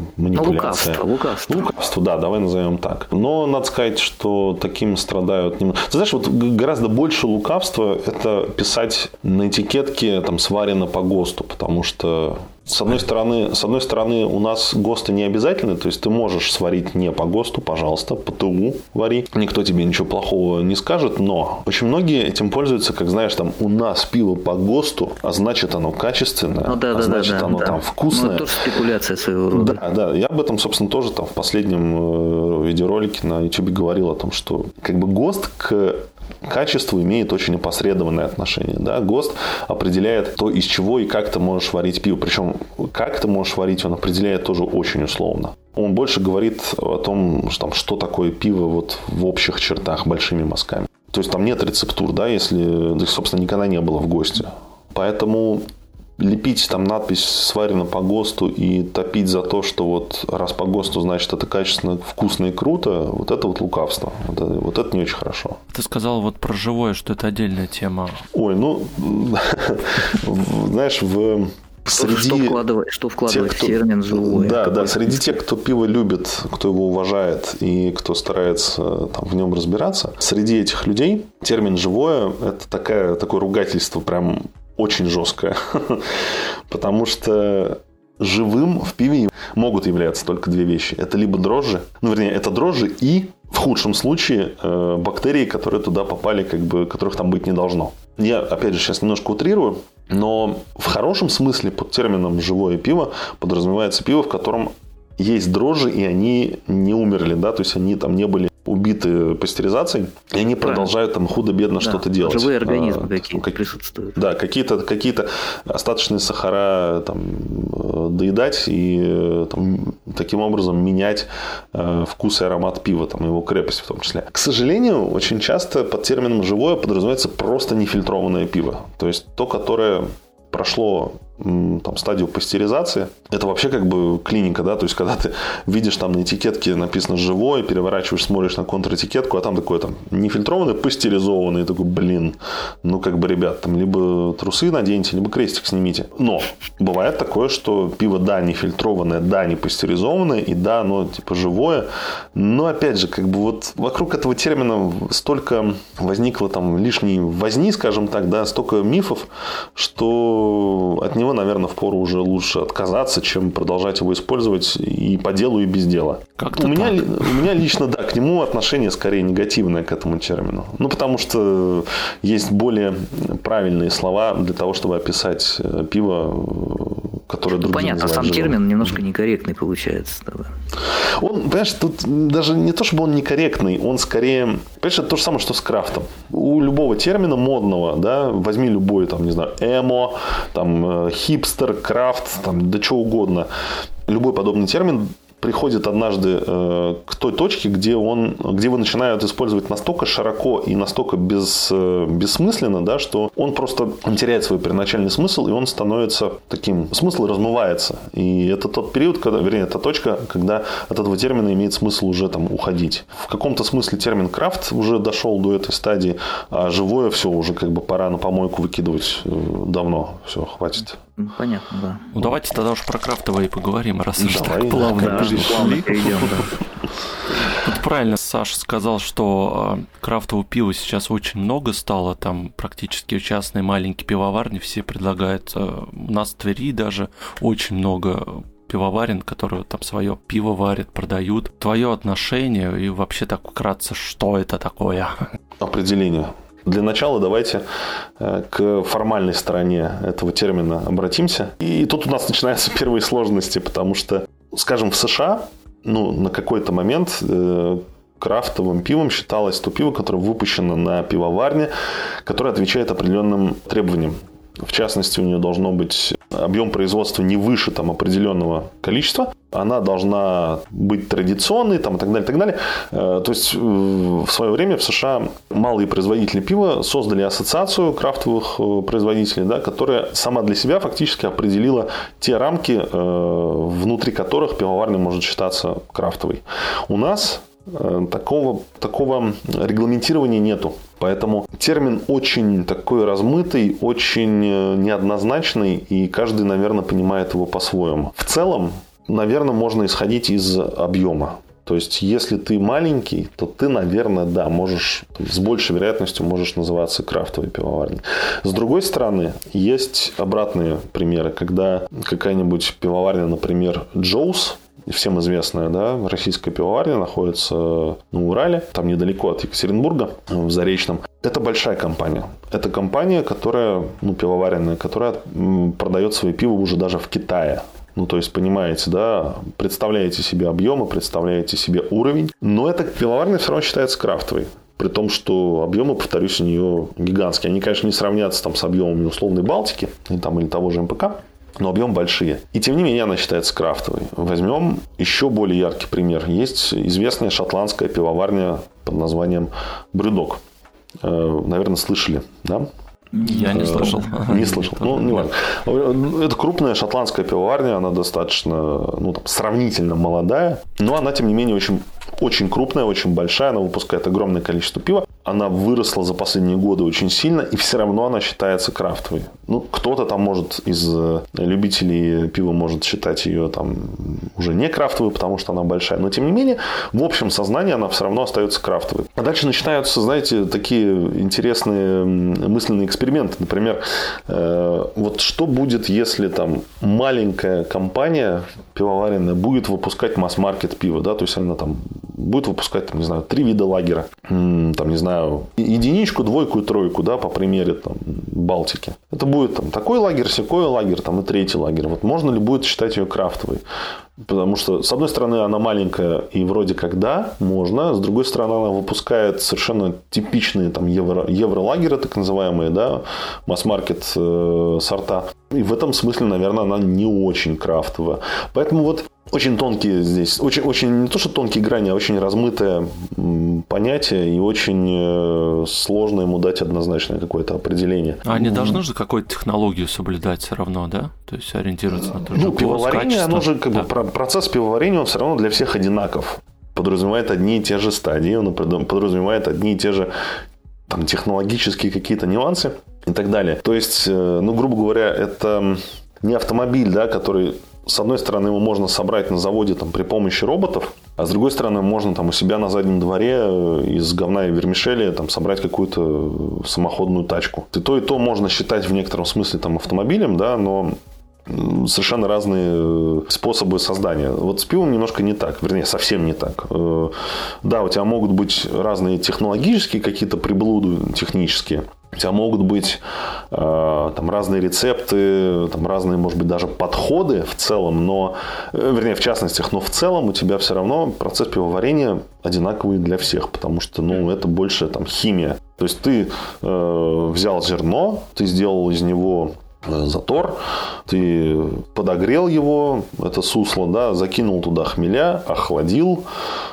там, манипуляция. Лукавство, лукавство. Лукавство, да, давай назовем так. Но надо сказать, что таким страдают... Ты знаешь, вот гораздо больше лукавства – это писать на этикетке там сварено по ГОСТу, потому что с одной стороны, с одной стороны, у нас ГОСТы не обязательны, то есть ты можешь сварить не по ГОСТу, пожалуйста, по ТУ вари, никто тебе ничего плохого не скажет, но очень многие этим пользуются, как знаешь, там у нас пиво по ГОСТу, а значит оно качественное, ну, да, а да, значит да, оно да. там вкусное. Ну, это тоже спекуляция своего рода. Да, да, я об этом, собственно, тоже там в последнем э, видеоролике на YouTube говорил о том, что как бы ГОСТ к качеству имеет очень опосредованное отношение. Да? ГОСТ определяет то, из чего и как ты можешь варить пиво. Причем, как ты можешь варить, он определяет тоже очень условно. Он больше говорит о том, что, там, что такое пиво вот в общих чертах большими мазками. То есть там нет рецептур, да, если, собственно, никогда не было в гости. Поэтому лепить там надпись «сварено по ГОСТу» и топить за то, что вот раз по ГОСТу, значит, это качественно, вкусно и круто, вот это вот лукавство. Вот это, вот это не очень хорошо. Ты сказал вот про живое, что это отдельная тема. Ой, ну, знаешь, в среди что вкладывать, что вкладывать тех, кто, в термин живое. Да, да, среди тех, кто пиво любит, кто его уважает и кто старается там, в нем разбираться, среди этих людей термин живое это такая, такое ругательство прям очень жесткая. <laughs> Потому что живым в пиве могут являться только две вещи. Это либо дрожжи, ну, вернее, это дрожжи и, в худшем случае, э, бактерии, которые туда попали, как бы, которых там быть не должно. Я, опять же, сейчас немножко утрирую, но в хорошем смысле под термином «живое пиво» подразумевается пиво, в котором есть дрожжи, и они не умерли, да, то есть они там не были убиты пастеризацией, и они да. продолжают там худо-бедно да. что-то делать. Живые организмы а, какие-то как, присутствуют. Да, какие-то какие остаточные сахара там, э, доедать и э, там, таким образом менять э, вкус и аромат пива, там, его крепость в том числе. К сожалению, очень часто под термином «живое» подразумевается просто нефильтрованное пиво. То есть то, которое прошло там, стадию пастеризации. Это вообще как бы клиника, да, то есть когда ты видишь там на этикетке написано «живой», переворачиваешь, смотришь на контр-этикетку, а там такой там нефильтрованный, пастеризованный, такой, блин, ну как бы, ребят, там либо трусы наденьте, либо крестик снимите. Но бывает такое, что пиво, да, нефильтрованное, да, не пастеризованное, и да, оно типа живое, но опять же, как бы вот вокруг этого термина столько возникло там лишней возни, скажем так, да, столько мифов, что от него него, наверное, в пору уже лучше отказаться, чем продолжать его использовать и по делу, и без дела. как у меня, у меня лично, да, к нему отношение скорее негативное к этому термину. Ну, потому что есть более правильные слова для того, чтобы описать э, пиво, которое другие Понятно, сам живым. термин немножко некорректный получается. Тогда. Он, понимаешь, тут даже не то, чтобы он некорректный, он скорее... Понимаешь, это то же самое, что с крафтом. У любого термина модного, да, возьми любой, там, не знаю, эмо, там, э, хипстер, крафт, там, да что угодно. любой подобный термин приходит однажды э, к той точке, где, он, где вы начинают использовать настолько широко и настолько без, э, бессмысленно, да, что он просто он теряет свой первоначальный смысл, и он становится таким... Смысл размывается. И это тот период, когда, вернее, это точка, когда от этого термина имеет смысл уже там уходить. В каком-то смысле термин крафт уже дошел до этой стадии, а живое все уже как бы пора на помойку выкидывать э, давно. Все, хватит. Понятно, да. Ну, давайте тогда уж про крафтовые поговорим, раз уж Давай, так плавно Да, плавно перейдем, да. <laughs> Вот правильно Саша сказал, что э, крафтового пива сейчас очень много стало, там практически частные маленькие пивоварни все предлагают. э, У нас в Твери даже очень много пивоварен, которые там свое пиво варят, продают. Твое отношение и вообще так вкратце, что это такое? <laughs> Определение. Для начала давайте э, к формальной стороне этого термина обратимся. И тут у нас начинаются <laughs> первые сложности, потому что, скажем, в США ну, на какой-то момент э, крафтовым пивом считалось то пиво, которое выпущено на пивоварне, которое отвечает определенным требованиям. В частности, у нее должно быть объем производства не выше там, определенного количества. Она должна быть традиционной там, и так далее, и так далее. Э, То есть, э, в свое время в США малые производители пива создали ассоциацию крафтовых э, производителей, да, которая сама для себя фактически определила те рамки, внутри которых пивоварня может считаться крафтовой. У нас такого, такого регламентирования нету. Поэтому термин очень такой размытый, очень э, неоднозначный, и каждый, наверное, понимает его по-своему. В целом, наверное, можно исходить из объема. То есть, если ты маленький, то ты, наверное, да, можешь, с большей вероятностью можешь называться крафтовой пивоварней. С другой стороны, есть обратные примеры, когда какая-нибудь пивоварня, например, Джоус, всем известная, да, российская пивоварня находится на Урале, там недалеко от Екатеринбурга, в Заречном. Это большая компания. Это компания, которая, ну, пивоваренная, которая продает свои пиво уже даже в Китае. Ну, то есть, понимаете, да, представляете себе объемы, представляете себе уровень. Но эта пивоварня все равно считается крафтовой. При том, что объемы, повторюсь, у нее гигантские. Они, конечно, не сравнятся там, с объемами условной Балтики и там, или того же МПК, но объем большие. И тем не менее она считается крафтовой. Возьмем еще более яркий пример. Есть известная шотландская пивоварня под названием Брюдок. Э, Наверное, слышали, да? Я не слышал. <laughs> Не слышал. Ну, не важно. Это крупная шотландская пивоварня, она достаточно, ну, там, сравнительно молодая, но она, тем не менее, очень, очень крупная, очень большая, она выпускает огромное количество пива. Она выросла за последние годы очень сильно, и все равно она считается крафтовой. Ну, кто-то там может из э, любителей пива может считать ее там уже не крафтовой, потому что она большая. Но, тем не менее, в общем сознании она все равно остается крафтовой. А дальше начинаются, знаете, такие интересные мысленные эксперименты. Например, э, вот что будет, если там маленькая компания пивоваренная будет выпускать масс-маркет пива, да, то есть она там будет выпускать, там, не знаю, три вида лагера, там, не знаю, единичку, двойку и тройку, да, по примере там Балтики. Это будет там такой лагерь, секой лагерь, там и третий лагерь. Вот можно ли будет считать ее крафтовой? Потому что, с одной стороны, она маленькая и вроде как да, можно. С другой стороны, она выпускает совершенно типичные там евро, евролагеры, так называемые, да, масс-маркет э, сорта. И в этом смысле, наверное, она не очень крафтовая. Поэтому вот очень тонкие здесь, очень, очень не то, что тонкие грани, а очень размытое понятие и очень э, сложно ему дать однозначное какое-то определение. А они должны же какую-то технологию соблюдать все равно, да? То есть ориентироваться на то же Ну, пивоварение, качество. оно же как Да. бы про- процесс пивоварения, он все равно для всех одинаков. Подразумевает одни и те же стадии, он подра- подразумевает одни и те же там, технологические какие-то нюансы и так далее. То есть, э, ну, грубо говоря, это не автомобиль, да, который с одной стороны, его можно собрать на заводе там, при помощи роботов, а с другой стороны, можно там, у себя на заднем дворе э, из говна и вермишели там, собрать какую-то э, самоходную тачку. И то, и то можно считать в некотором смысле там, автомобилем, да, но совершенно разные э, способы создания. Вот с пивом немножко не так, вернее, совсем не так. Э, Да, у тебя могут быть разные технологические какие-то приблуды технические, у тебя могут быть э, там разные рецепты, там разные, может быть, даже подходы в целом, но, вернее, в частностях, но в целом у тебя все равно процесс пивоварения одинаковый для всех, потому что, ну, это больше там химия. То есть ты э, взял зерно, ты сделал из него затор, ты подогрел его, это сусло, да, закинул туда хмеля, охладил,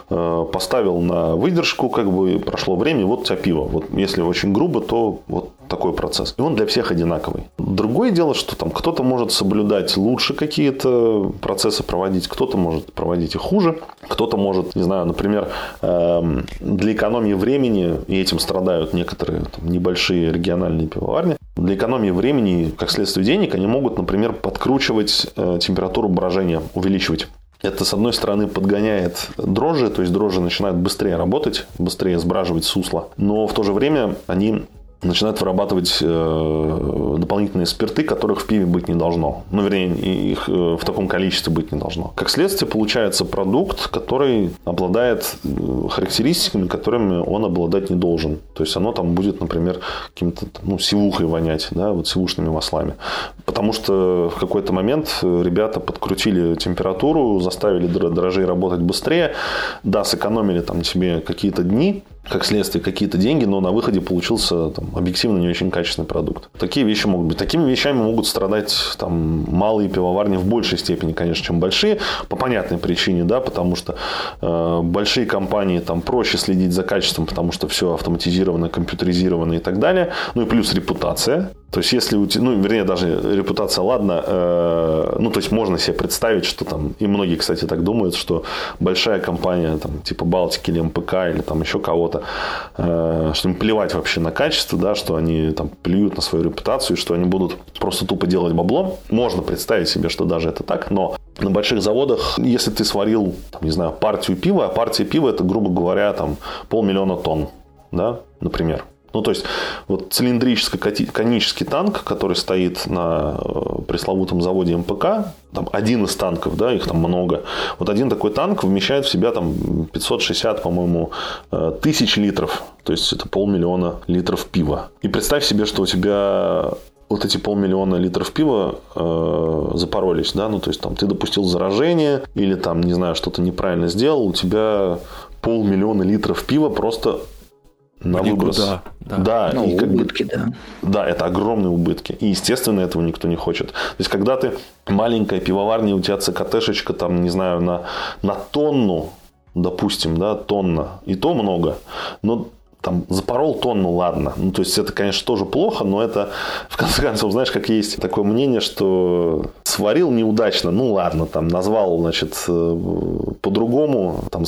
э, поставил на выдержку, как бы прошло время, вот у тебя пиво. Вот если очень грубо, то вот такой процесс. И он для всех одинаковый. Другое дело, что там кто-то может соблюдать лучше какие-то процессы проводить, кто-то может проводить их хуже, кто-то может, не знаю, например, эм, для экономии времени, и этим страдают некоторые там, небольшие региональные пивоварни, для экономии времени, как следствие денег, они могут, например, подкручивать э, температуру брожения, увеличивать. Это, с одной стороны, подгоняет дрожжи, то есть дрожжи начинают быстрее работать, быстрее сбраживать сусло, но в то же время они начинают вырабатывать э, дополнительные спирты, которых в пиве быть не должно. Ну, вернее, их э, в таком количестве быть не должно. Как следствие, получается продукт, который обладает э, характеристиками, которыми он обладать не должен. То есть, оно там будет, например, каким-то ну, сивухой вонять, да, вот сивушными маслами. Потому что в какой-то момент ребята подкрутили температуру, заставили дрожжей работать быстрее, да, сэкономили там себе какие-то дни, как следствие какие-то деньги, но на выходе получился там, объективно не очень качественный продукт. Такие вещи могут быть. Такими вещами могут страдать там, малые пивоварни в большей степени, конечно, чем большие, по понятной причине, да, потому что э, большие компании там проще следить за качеством, потому что все автоматизировано, компьютеризировано и так далее. Ну и плюс репутация. То есть, если у тебя, ну, вернее, даже репутация, ладно, э, ну, то есть, можно себе представить, что там, и многие, кстати, так думают, что большая компания, там, типа Балтики или МПК, или там еще кого-то, э, что им плевать вообще на качество, да, что они там плюют на свою репутацию, что они будут просто тупо делать бабло. Можно представить себе, что даже это так, но на больших заводах, если ты сварил, там, не знаю, партию пива, а партия пива это, грубо говоря, там, полмиллиона тонн, да, например, ну, то есть, вот цилиндрическо-конический танк, который стоит на э, пресловутом заводе МПК, там один из танков, да, их там много. Вот один такой танк вмещает в себя там 560, по-моему, э, тысяч литров. То есть, это полмиллиона литров пива. И представь себе, что у тебя вот эти полмиллиона литров пива э, запоролись, да, ну, то есть, там, ты допустил заражение или, там, не знаю, что-то неправильно сделал, у тебя полмиллиона литров пива просто на выброс. Да, да. да ну, и как убытки, бы, да. Да, это огромные убытки. И, естественно, этого никто не хочет. То есть, когда ты маленькая пивоварня, у тебя ЦКТшечка, там, не знаю, на, на тонну, допустим, да, тонна, и то много. Но там запорол тонну, ладно. Ну, то есть, это, конечно, тоже плохо, но это, в конце концов, знаешь, как есть такое мнение, что сварил неудачно, ну, ладно, там, назвал, значит, э, по-другому, там,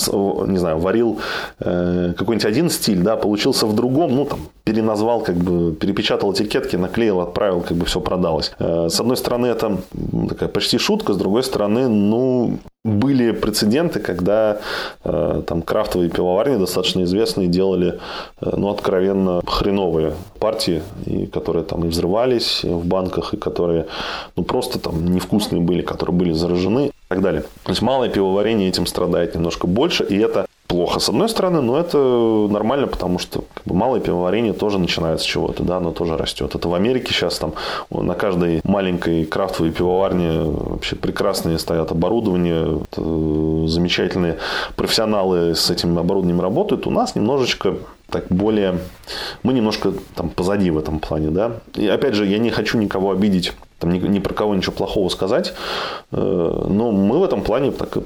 не знаю, варил э, какой-нибудь один стиль, да, получился в другом, ну, там, переназвал, как бы, перепечатал этикетки, наклеил, отправил, как бы все продалось. Э, с одной стороны, это такая почти шутка, с другой стороны, ну, были прецеденты, когда э, там крафтовые пивоварни достаточно известные делали, э, ну, откровенно хреновые партии, и которые там и взрывались в банках, и которые, ну, просто там невкусные были, которые были заражены и так далее. То есть малое пивоварение этим страдает немножко больше, и это плохо с одной стороны, но это нормально, потому что как бы, малое пивоварение тоже начинается с чего-то, да, оно тоже растет. Это в Америке сейчас там на каждой маленькой крафтовой пивоварне вообще прекрасные стоят оборудование, замечательные профессионалы с этим оборудованием работают. У нас немножечко так более... Мы немножко там позади в этом плане, да. И опять же, я не хочу никого обидеть там ни, ни про кого ничего плохого сказать. Э, но мы в этом плане, так,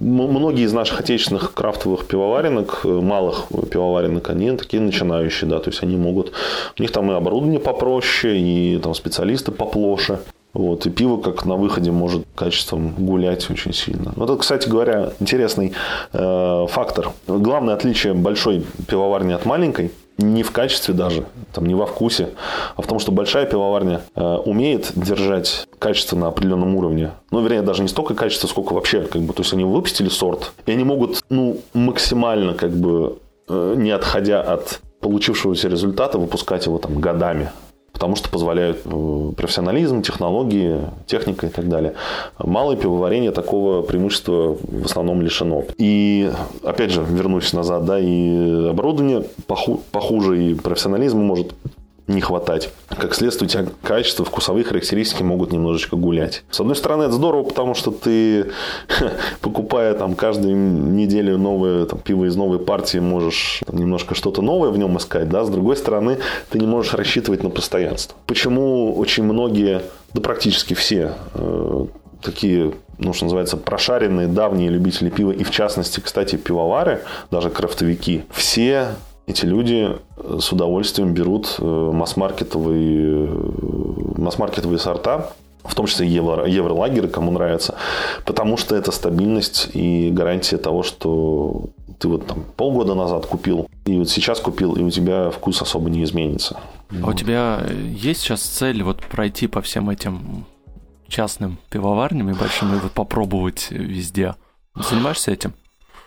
многие из наших отечественных крафтовых пивоваренок, э, малых пивоваренок, они такие начинающие, да, то есть они могут, у них там и оборудование попроще, и там специалисты поплоше. Вот, и пиво как на выходе может качеством гулять очень сильно. Вот это, кстати говоря, интересный э, фактор. Главное отличие большой пивоварни от маленькой не в качестве даже, там, не во вкусе, а в том, что большая пивоварня э, умеет держать качество на определенном уровне. Ну, вернее, даже не столько качества, сколько вообще, как бы, то есть они выпустили сорт, и они могут, ну, максимально, как бы, э, не отходя от получившегося результата, выпускать его там годами потому что позволяют э, профессионализм, технологии, техника и так далее. Малое пивоварение такого преимущества в основном лишено. И, опять же, вернусь назад, да, и оборудование похуже, и профессионализм может не хватать. Как следствие, у тебя качество, вкусовые характеристики могут немножечко гулять. С одной стороны, это здорово, потому что ты, <laughs> покупая там каждую неделю новое там, пиво из новой партии, можешь там, немножко что-то новое в нем искать. Да? С другой стороны, ты не можешь рассчитывать на постоянство. Почему очень многие, да практически все, э, такие ну, что называется, прошаренные давние любители пива, и в частности, кстати, пивовары, даже крафтовики, все эти люди э, с удовольствием берут э, масс-маркетовые, э, масс-маркетовые сорта, в том числе евро, евролагеры, кому нравится, потому что это стабильность и гарантия того, что ты вот там полгода назад купил, и вот сейчас купил, и у тебя вкус особо не изменится. А у тебя есть сейчас цель вот пройти по всем этим частным пивоварням и большим и вот попробовать везде? Занимаешься этим?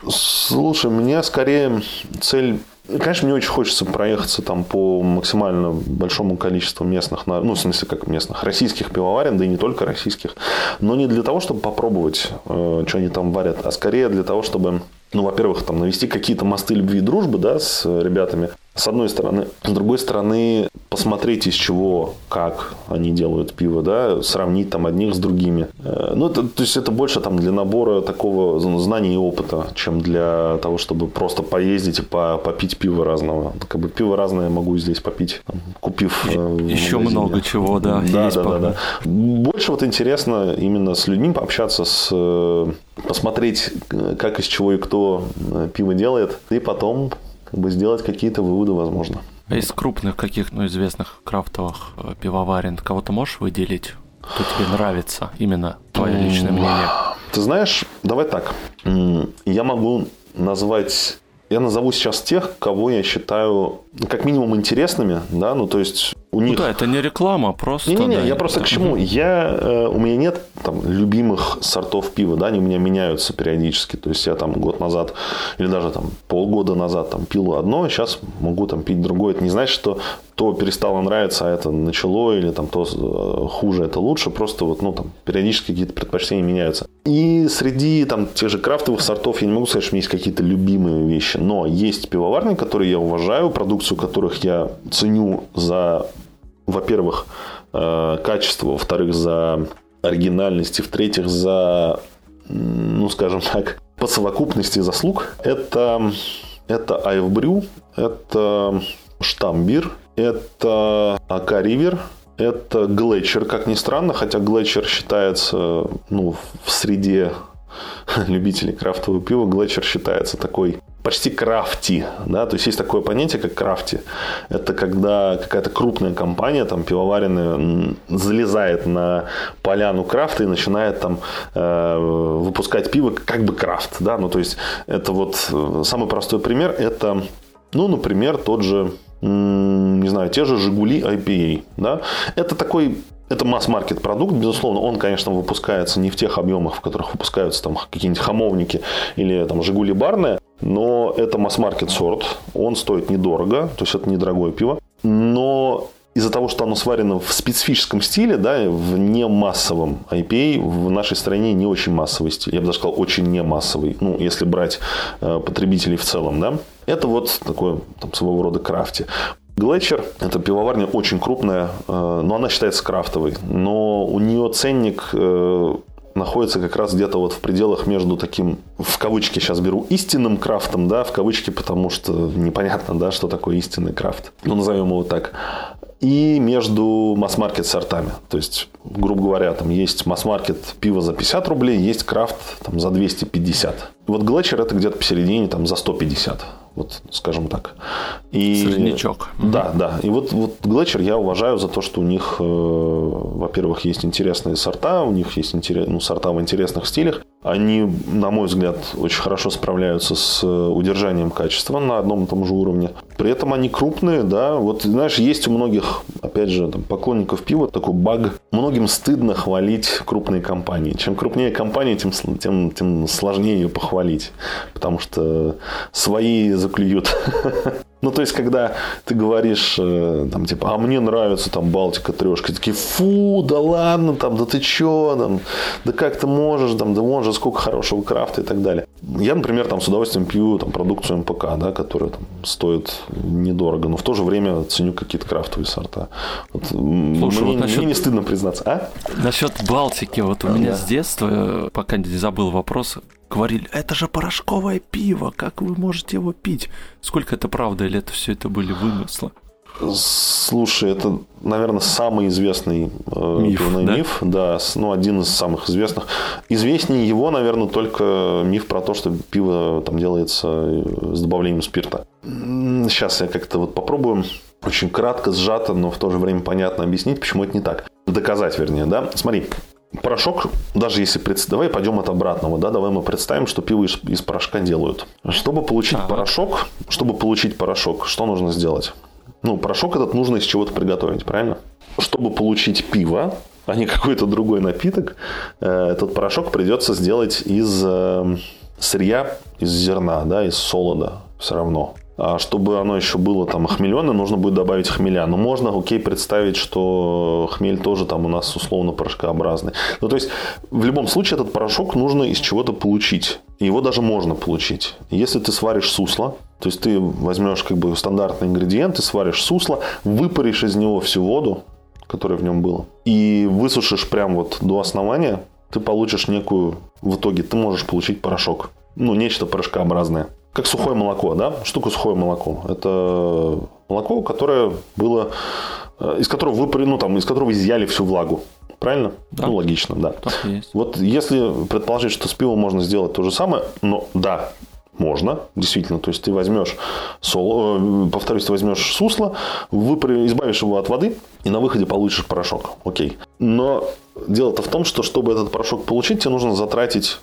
Слушай, у меня скорее цель Конечно, мне очень хочется проехаться там по максимально большому количеству местных, ну, в смысле, как местных, российских пивоварен, да и не только российских, но не для того, чтобы попробовать, э, что они там варят, а скорее для того, чтобы ну, во-первых, там навести какие-то мосты любви и дружбы, да, с ребятами, с одной стороны. С другой стороны, посмотреть, из чего, как они делают пиво, да, сравнить там одних с другими. Э, ну, это, то есть, это больше там для набора такого знаний и опыта, чем для того, чтобы просто поездить и попить пиво разного. Как бы пиво разное могу здесь попить, купив э, Еще много чего, да. Да, да, да, да. Больше вот интересно именно с людьми пообщаться, с, э, посмотреть, как из чего и кто пиво делает, и потом как бы сделать какие-то выводы, возможно. А из крупных каких, ну, известных крафтовых э, пивоварен кого-то можешь выделить? Кто тебе нравится? Именно твое личное мнение. Ты знаешь, давай так. Я могу назвать я назову сейчас тех, кого я считаю как минимум интересными, да, ну то есть у них... Ну да, это не реклама, просто... Не-не-не, да, я просто к чему? Я, э, у меня нет там любимых сортов пива, да, они у меня меняются периодически. То есть я там год назад или даже там полгода назад там пил одно, сейчас могу там пить другое. Это не значит, что то перестало нравиться, а это начало, или там то э, хуже, это лучше. Просто вот, ну, там, периодически какие-то предпочтения меняются. И среди там тех же крафтовых сортов я не могу сказать, что у меня есть какие-то любимые вещи. Но есть пивоварни, которые я уважаю, продукцию которых я ценю за во-первых, э, качество, во-вторых, за оригинальность, и в-третьих, за, ну, скажем так, по совокупности заслуг, это, это Айвбрю, это Штамбир, это Акаривер, это Глетчер, как ни странно, хотя Глетчер считается ну, в среде <laughs> любителей крафтового пива, Глетчер считается такой почти крафти, да, то есть есть такое понятие, как крафти. Это когда какая-то крупная компания, там, пивоваренная, залезает на поляну крафта и начинает там э, выпускать пиво как бы крафт, да, ну, то есть это вот э, самый простой пример, это, ну, например, тот же не знаю, те же Жигули IPA. Да? Это такой это масс-маркет продукт, безусловно. Он, конечно, выпускается не в тех объемах, в которых выпускаются там какие-нибудь хамовники или там Жигули барные, но это масс-маркет сорт. Он стоит недорого, то есть это недорогое пиво. Но из-за того, что оно сварено в специфическом стиле, да, в не массовом IPA, в нашей стране не очень массовый стиль. Я бы даже сказал, очень не массовый. Ну, если брать э, потребителей в целом, да. Это вот такое там, своего рода крафти. Глетчер – это пивоварня очень крупная, э, но она считается крафтовой. Но у нее ценник э, находится как раз где-то вот в пределах между таким, в кавычки сейчас беру, истинным крафтом, да, в кавычки, потому что непонятно, да, что такое истинный крафт. Ну, назовем его так. И между масс-маркет сортами. То есть, грубо говоря, там есть масс-маркет пива за 50 рублей, есть крафт там, за 250. Вот Глетчер это где-то посередине там за 150 вот скажем так. И, Среднячок. Да, да. И вот, вот Глетчер я уважаю за то, что у них, э, во-первых, есть интересные сорта, у них есть интерес, ну, сорта в интересных стилях. Они, на мой взгляд, очень хорошо справляются с э, удержанием качества на одном и том же уровне. При этом они крупные, да. Вот, знаешь, есть у многих, опять же, там, поклонников пива такой баг. Многим стыдно хвалить крупные компании. Чем крупнее компания, тем, тем, тем сложнее ее похвалить. Потому что свои заклюют. <laughs> Ну, то есть, когда ты говоришь, э, там, типа, а мне нравится там Балтика трешка, такие, фу, да ладно, там, да ты чё, там, да как ты можешь, там, да вон же сколько хорошего крафта и так далее. Я, например, там, с удовольствием пью там, продукцию МПК, да, которая там, стоит недорого, но в то же время ценю какие-то крафтовые сорта. Вот, Слушай, мне, вот насчет... мне не стыдно признаться. А? Насчет Балтики, вот у а, меня да. с детства, пока не забыл вопрос, говорили, это же порошковое пиво, как вы можете его пить? Сколько это правда или это все это были вымыслы? Слушай, это, наверное, самый известный э, миф, да? миф, да, ну один из самых известных. Известнее его, наверное, только миф про то, что пиво там делается э, с добавлением спирта. Сейчас я как-то вот попробую очень кратко, сжато, но в то же время понятно объяснить, почему это не так. Доказать, вернее, да. Смотри, Порошок, даже если представь, давай пойдем от обратного, да, давай мы представим, что пиво из, из порошка делают. Чтобы получить ага. порошок, чтобы получить порошок, что нужно сделать? Ну, порошок этот нужно из чего-то приготовить, правильно? Чтобы получить пиво, а не какой-то другой напиток, э, этот порошок придется сделать из э, сырья, из зерна, да, из солода все равно. А чтобы оно еще было там охмеленное, нужно будет добавить хмеля. Но можно, окей, представить, что хмель тоже там у нас условно порошкообразный. Ну, то есть, в любом случае, этот порошок нужно из чего-то получить. Его даже можно получить. Если ты сваришь сусло, то есть ты возьмешь как бы стандартный ингредиент, ты сваришь сусло, выпаришь из него всю воду, которая в нем была, и высушишь прям вот до основания, ты получишь некую, в итоге ты можешь получить порошок. Ну, нечто порошкообразное как сухое молоко, да? Такое сухое молоко? Это молоко, которое было, э, из которого вы, ну, там, из которого изъяли всю влагу. Правильно? Да. Ну, логично, да. Так есть. Вот если предположить, что с пивом можно сделать то же самое, но да, можно, действительно. То есть ты возьмешь соло, э, повторюсь, ты возьмешь сусло, выпари, избавишь его от воды, и на выходе получишь порошок. Окей. Но дело-то в том, что чтобы этот порошок получить, тебе нужно затратить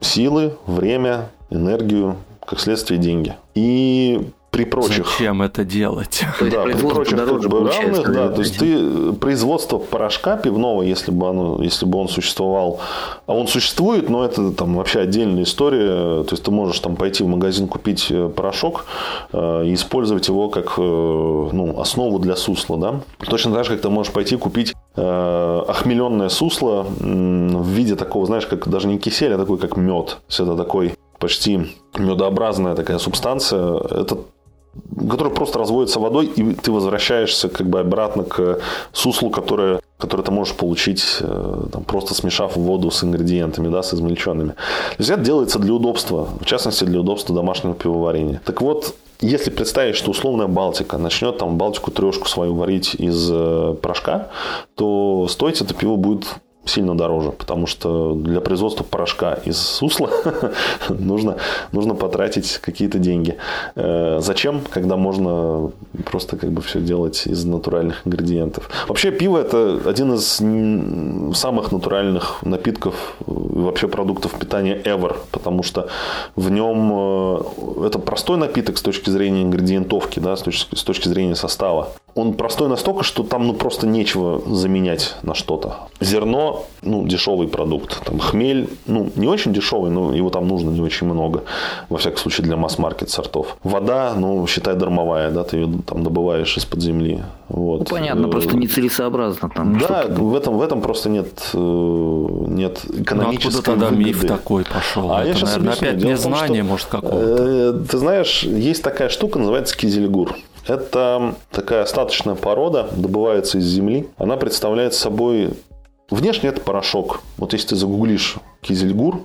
силы, время, энергию, как следствие деньги. И при прочих... Зачем это делать? Да, при прочих бы равных, да, то есть ты производство порошка пивного, если бы оно, если бы он существовал, а он существует, но это там вообще отдельная история, то есть ты можешь там пойти в магазин купить э, порошок э, и использовать его как э, ну, основу для сусла, да. Точно так же, как ты можешь пойти купить э, охмеленное сусло в виде такого, знаешь, как даже не кисель, а такой как мед, это такой почти медообразная такая субстанция, это которая просто разводится водой, и ты возвращаешься как бы обратно к суслу, которое, которое ты можешь получить, э, там, просто смешав воду с ингредиентами, да, с измельченными. То есть это делается для удобства, в частности для удобства домашнего пивоварения. Так вот, если представить, что условная Балтика начнет там Балтику трешку свою варить из э, порошка, то стоить это пиво будет сильно дороже, потому что для производства порошка из сусла <laughs> нужно, нужно потратить какие-то деньги. Э, зачем, когда можно просто как бы все делать из натуральных ингредиентов? Вообще пиво это один из самых натуральных напитков и вообще продуктов питания ever, потому что в нем э, это простой напиток с точки зрения ингредиентовки, да, с точки, с точки зрения состава он простой настолько, что там ну, просто нечего заменять на что-то. Зерно, ну, дешевый продукт. Там хмель, ну, не очень дешевый, но его там нужно не очень много. Во всяком случае, для масс-маркет сортов. Вода, ну, считай, дармовая, да, ты ее там добываешь из-под земли. Вот. Ну, понятно, э, просто нецелесообразно там. Да, в этом, в этом просто нет, э, нет экономической ну, откуда тогда выгоды. миф такой пошел? А Это, я сейчас наверное, объясню. опять незнание, может, какого-то. Э, ты знаешь, есть такая штука, называется кизельгур. Это такая остаточная порода, добывается из земли. Она представляет собой... Внешне это порошок. Вот если ты загуглишь кизельгур,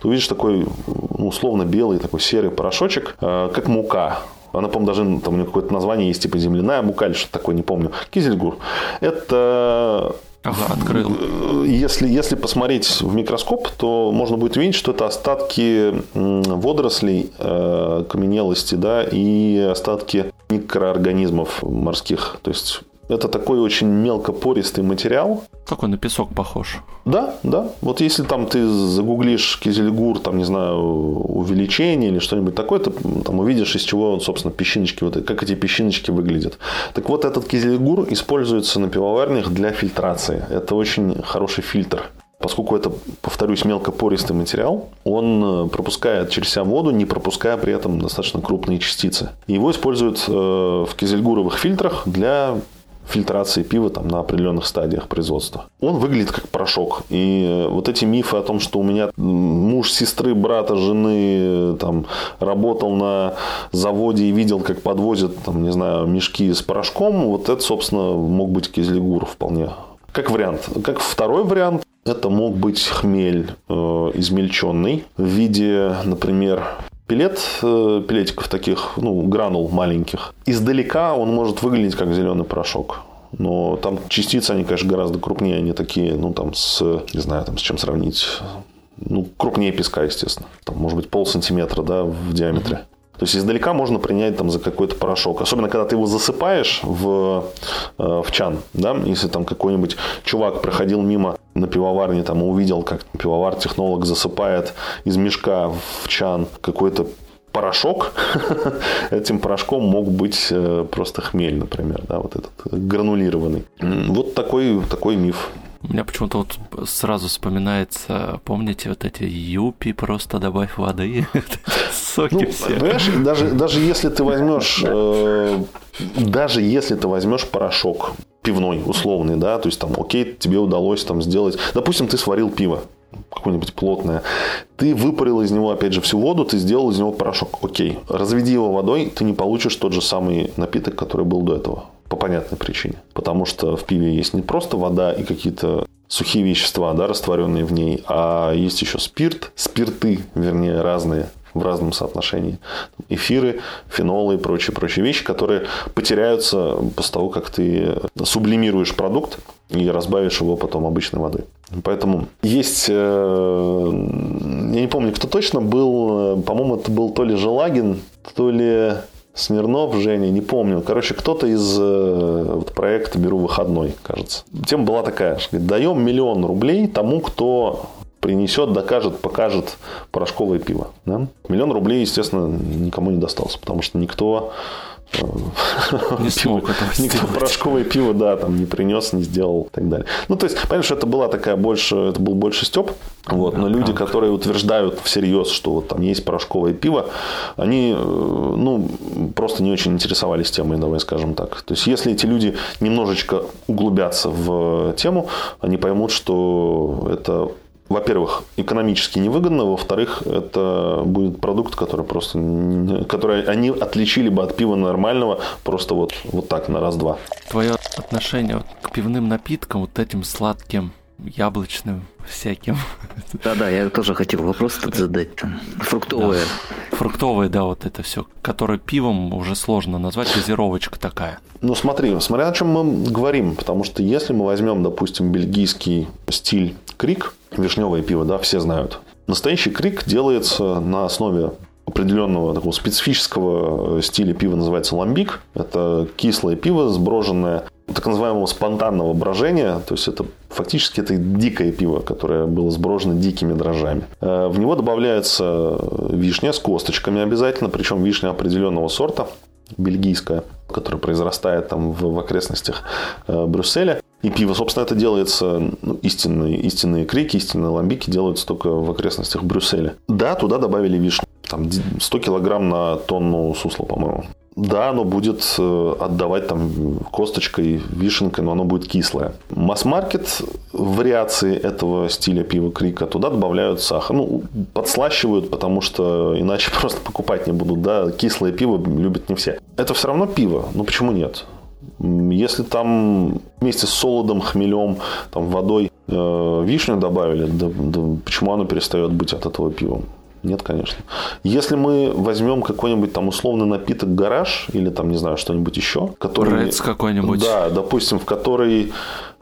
то увидишь такой ну, условно белый, такой серый порошочек, э, как мука. Она, по-моему, даже ну, там у нее какое-то название есть, типа земляная мука или что-то такое, не помню. Кизельгур. Это Ага, открыл. Э, если, если посмотреть в микроскоп, то можно будет видеть, что это остатки водорослей, э, каменелости, да, и остатки микроорганизмов морских. То есть это такой очень мелкопористый материал. Как он на песок похож? Да, да. Вот если там ты загуглишь кизельгур, там, не знаю, увеличение или что-нибудь такое, ты там увидишь, из чего он, собственно, песчиночки, вот, как эти песчиночки выглядят. Так вот, этот кизельгур используется на пивоварнях для фильтрации. Это очень хороший фильтр. Поскольку это, повторюсь, мелкопористый материал, он э, пропускает через себя воду, не пропуская при этом достаточно крупные частицы. Его используют э, в кизельгуровых фильтрах для фильтрации пива там, на определенных стадиях производства. Он выглядит как порошок. И э, вот эти мифы о том, что у меня муж сестры, брата, жены там, работал на заводе и видел, как подвозят, там, не знаю, мешки с порошком, вот это, собственно, мог быть кизельгур вполне. Как вариант. Как второй вариант, это мог быть хмель э, измельченный в виде, например, пилет, э, пилетиков таких, ну, гранул маленьких. Издалека он может выглядеть как зеленый порошок. Но там частицы, они, конечно, гораздо крупнее. Они такие, ну, там, с, не знаю, там, с чем сравнить. Ну, крупнее песка, естественно. Там, может быть, пол сантиметра, да, в диаметре. То есть издалека можно принять там за какой-то порошок. Особенно, когда ты его засыпаешь в, э, в чан. Да? Если там какой-нибудь чувак проходил мимо на пивоварне там, увидел, как пивовар-технолог засыпает из мешка в чан какой-то порошок, <laughs> этим порошком мог быть э, просто хмель, например, да, вот этот гранулированный. Вот такой, такой миф. У меня почему-то вот сразу вспоминается, помните, вот эти юпи, просто добавь воды, <laughs> соки ну, все. Даже, даже если ты возьмешь, <laughs> э, даже если ты возьмешь порошок пивной, условный, да, то есть там, окей, тебе удалось там сделать, допустим, ты сварил пиво, какое-нибудь плотное. Ты выпарил из него, опять же, всю воду, ты сделал из него порошок. Окей. Разведи его водой, ты не получишь тот же самый напиток, который был до этого по понятной причине. Потому что в пиве есть не просто вода и какие-то сухие вещества, да, растворенные в ней, а есть еще спирт, спирты, вернее, разные в разном соотношении. Эфиры, фенолы и прочие-прочие вещи, которые потеряются после того, как ты сублимируешь продукт и разбавишь его потом обычной водой. Поэтому есть, э, я не помню, кто точно был, э, по-моему, это был то ли Желагин, то ли Смирнов, Женя, не помню. Короче, кто-то из э, вот, проекта «Беру выходной», кажется. Тема была такая, что даем миллион рублей тому, кто принесет, докажет, покажет порошковое пиво. Да? Миллион рублей, естественно, никому не достался, потому что никто не <laughs> смог этого Никто порошковое пиво, да, там не принес, не сделал и так далее. Ну, то есть, понимаешь, это была такая больше, это был больше степ. Вот, но люди, которые утверждают всерьез, что вот там есть порошковое пиво, они, э, ну, просто не очень интересовались темой, давай скажем так. То есть, если эти люди немножечко углубятся в тему, они поймут, что это во-первых, экономически невыгодно, во-вторых, это будет продукт, который просто, который они отличили бы от пива нормального просто вот, вот так на раз-два. Твое отношение вот к пивным напиткам, вот этим сладким, яблочным всяким. Да-да, я тоже хотел вопрос тут задать. Там. Фруктовые. Да. Фруктовые, да, вот это все, которое пивом уже сложно назвать, газировочка такая. Ну смотри, смотря о чем мы говорим, потому что если мы возьмем, допустим, бельгийский стиль крик, вишневое пиво, да, все знают. Настоящий крик делается на основе определенного такого специфического э, стиля пива называется ламбик. Это кислое пиво, сброженное так называемого спонтанного брожения, то есть это фактически это дикое пиво, которое было сброжено дикими дрожжами. Э, в него добавляется вишня с косточками обязательно, причем вишня определенного сорта, бельгийская, которая произрастает там в, в окрестностях э, Брюсселя. И пиво, собственно, это делается, ну, истинные, истинные крики, истинные ламбики делаются только в окрестностях Брюсселя. Да, туда добавили вишню. Там 100 килограмм на тонну сусла, по-моему. Да, оно будет э, отдавать там косточкой, вишенкой, но оно будет кислое. Масс-маркет вариации этого стиля пива крика туда добавляют сахар. Ну, подслащивают, потому что иначе <laughs> просто покупать не будут. Да, кислое пиво любят не все. Это все равно пиво. Ну, почему нет? Если там вместе с солодом, хмелем, там, водой э, вишню добавили, да, да почему оно перестает быть от этого пивом? Нет, конечно. Если мы возьмем какой-нибудь там условный напиток гараж или там, не знаю, что-нибудь еще, который... Рэдс какой-нибудь. Да, допустим, в который...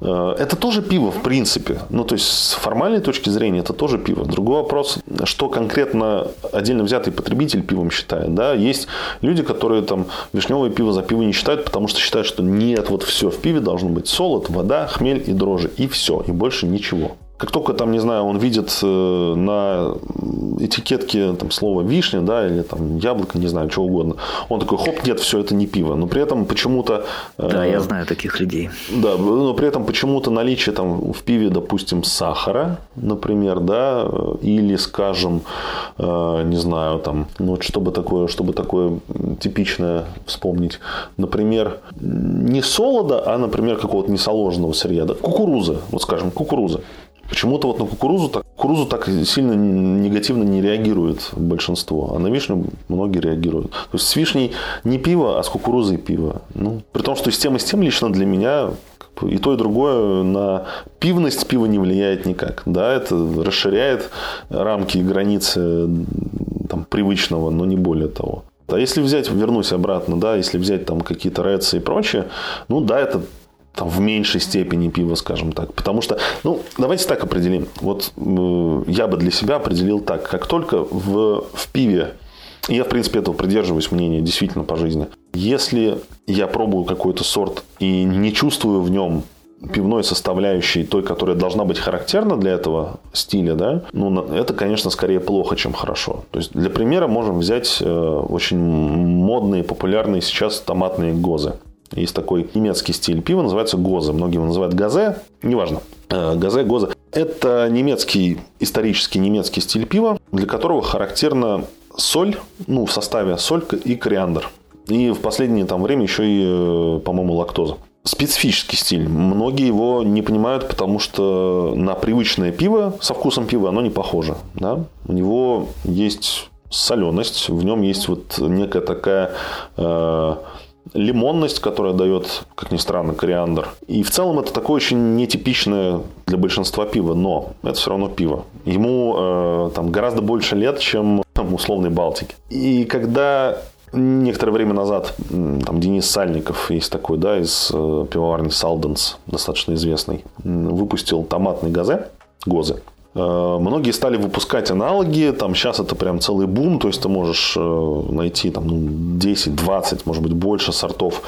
Э, это тоже пиво, в принципе. Ну, то есть, с формальной точки зрения, это тоже пиво. Другой вопрос, что конкретно отдельно взятый потребитель пивом считает. Да? Есть люди, которые там вишневое пиво за пиво не считают, потому что считают, что нет, вот все, в пиве должно быть солод, вода, хмель и дрожжи. И все, и больше ничего. Как только там, не знаю, он видит э, на этикетке там слово вишня, да, или там яблоко, не знаю, что угодно, он такой, хоп, нет, все это не пиво. Но при этом почему-то... Э, да, я знаю таких людей. Да, но при этом почему-то наличие там в пиве, допустим, сахара, например, да, или, скажем, э, не знаю, там, ну, чтобы такое, чтобы такое типичное вспомнить, например, не солода, а, например, какого-то несоложенного сырья, да, кукуруза, вот скажем, кукуруза. Почему-то вот на кукурузу так, кукурузу так сильно негативно не реагирует большинство, а на вишню многие реагируют. То есть с вишней не пиво, а с кукурузой пиво. Ну, при том, что с тем и с тем лично для меня и то, и другое на пивность пива не влияет никак. Да, это расширяет рамки и границы там, привычного, но не более того. А если взять, вернусь обратно, да, если взять там какие-то рэцы и прочее, ну да, это там, в меньшей степени пиво, скажем так. Потому что, ну, давайте так определим. Вот э, я бы для себя определил так. Как только в, в пиве, я, в принципе, этого придерживаюсь мнения действительно по жизни. Если я пробую какой-то сорт и не чувствую в нем пивной составляющей, той, которая должна быть характерна для этого стиля, да, ну, это, конечно, скорее плохо, чем хорошо. То есть, для примера можем взять э, очень модные, популярные сейчас томатные гозы. Есть такой немецкий стиль пива, называется Гозе. Многие его называют Газе, неважно. Э, Газе, Гозе. Это немецкий, исторический немецкий стиль пива, для которого характерна соль, ну, в составе соль и кориандр. И в последнее там время еще и, э, по-моему, лактоза. Специфический стиль. Многие его не понимают, потому что на привычное пиво со вкусом пива оно не похоже. Да? У него есть соленость, в нем есть вот некая такая э, лимонность, которая дает, как ни странно, кориандр. И в целом это такое очень нетипичное для большинства пиво, но это все равно пиво. Ему э, там гораздо больше лет, чем там, условной Балтики. И когда некоторое время назад там Денис Сальников есть такой, да, из э, пивоварни Салденс, достаточно известный, выпустил томатный газе, гозы. Э, многие стали выпускать аналоги, там сейчас это прям целый бум, то есть ты можешь э, найти там, ну, 10, 20, может быть больше сортов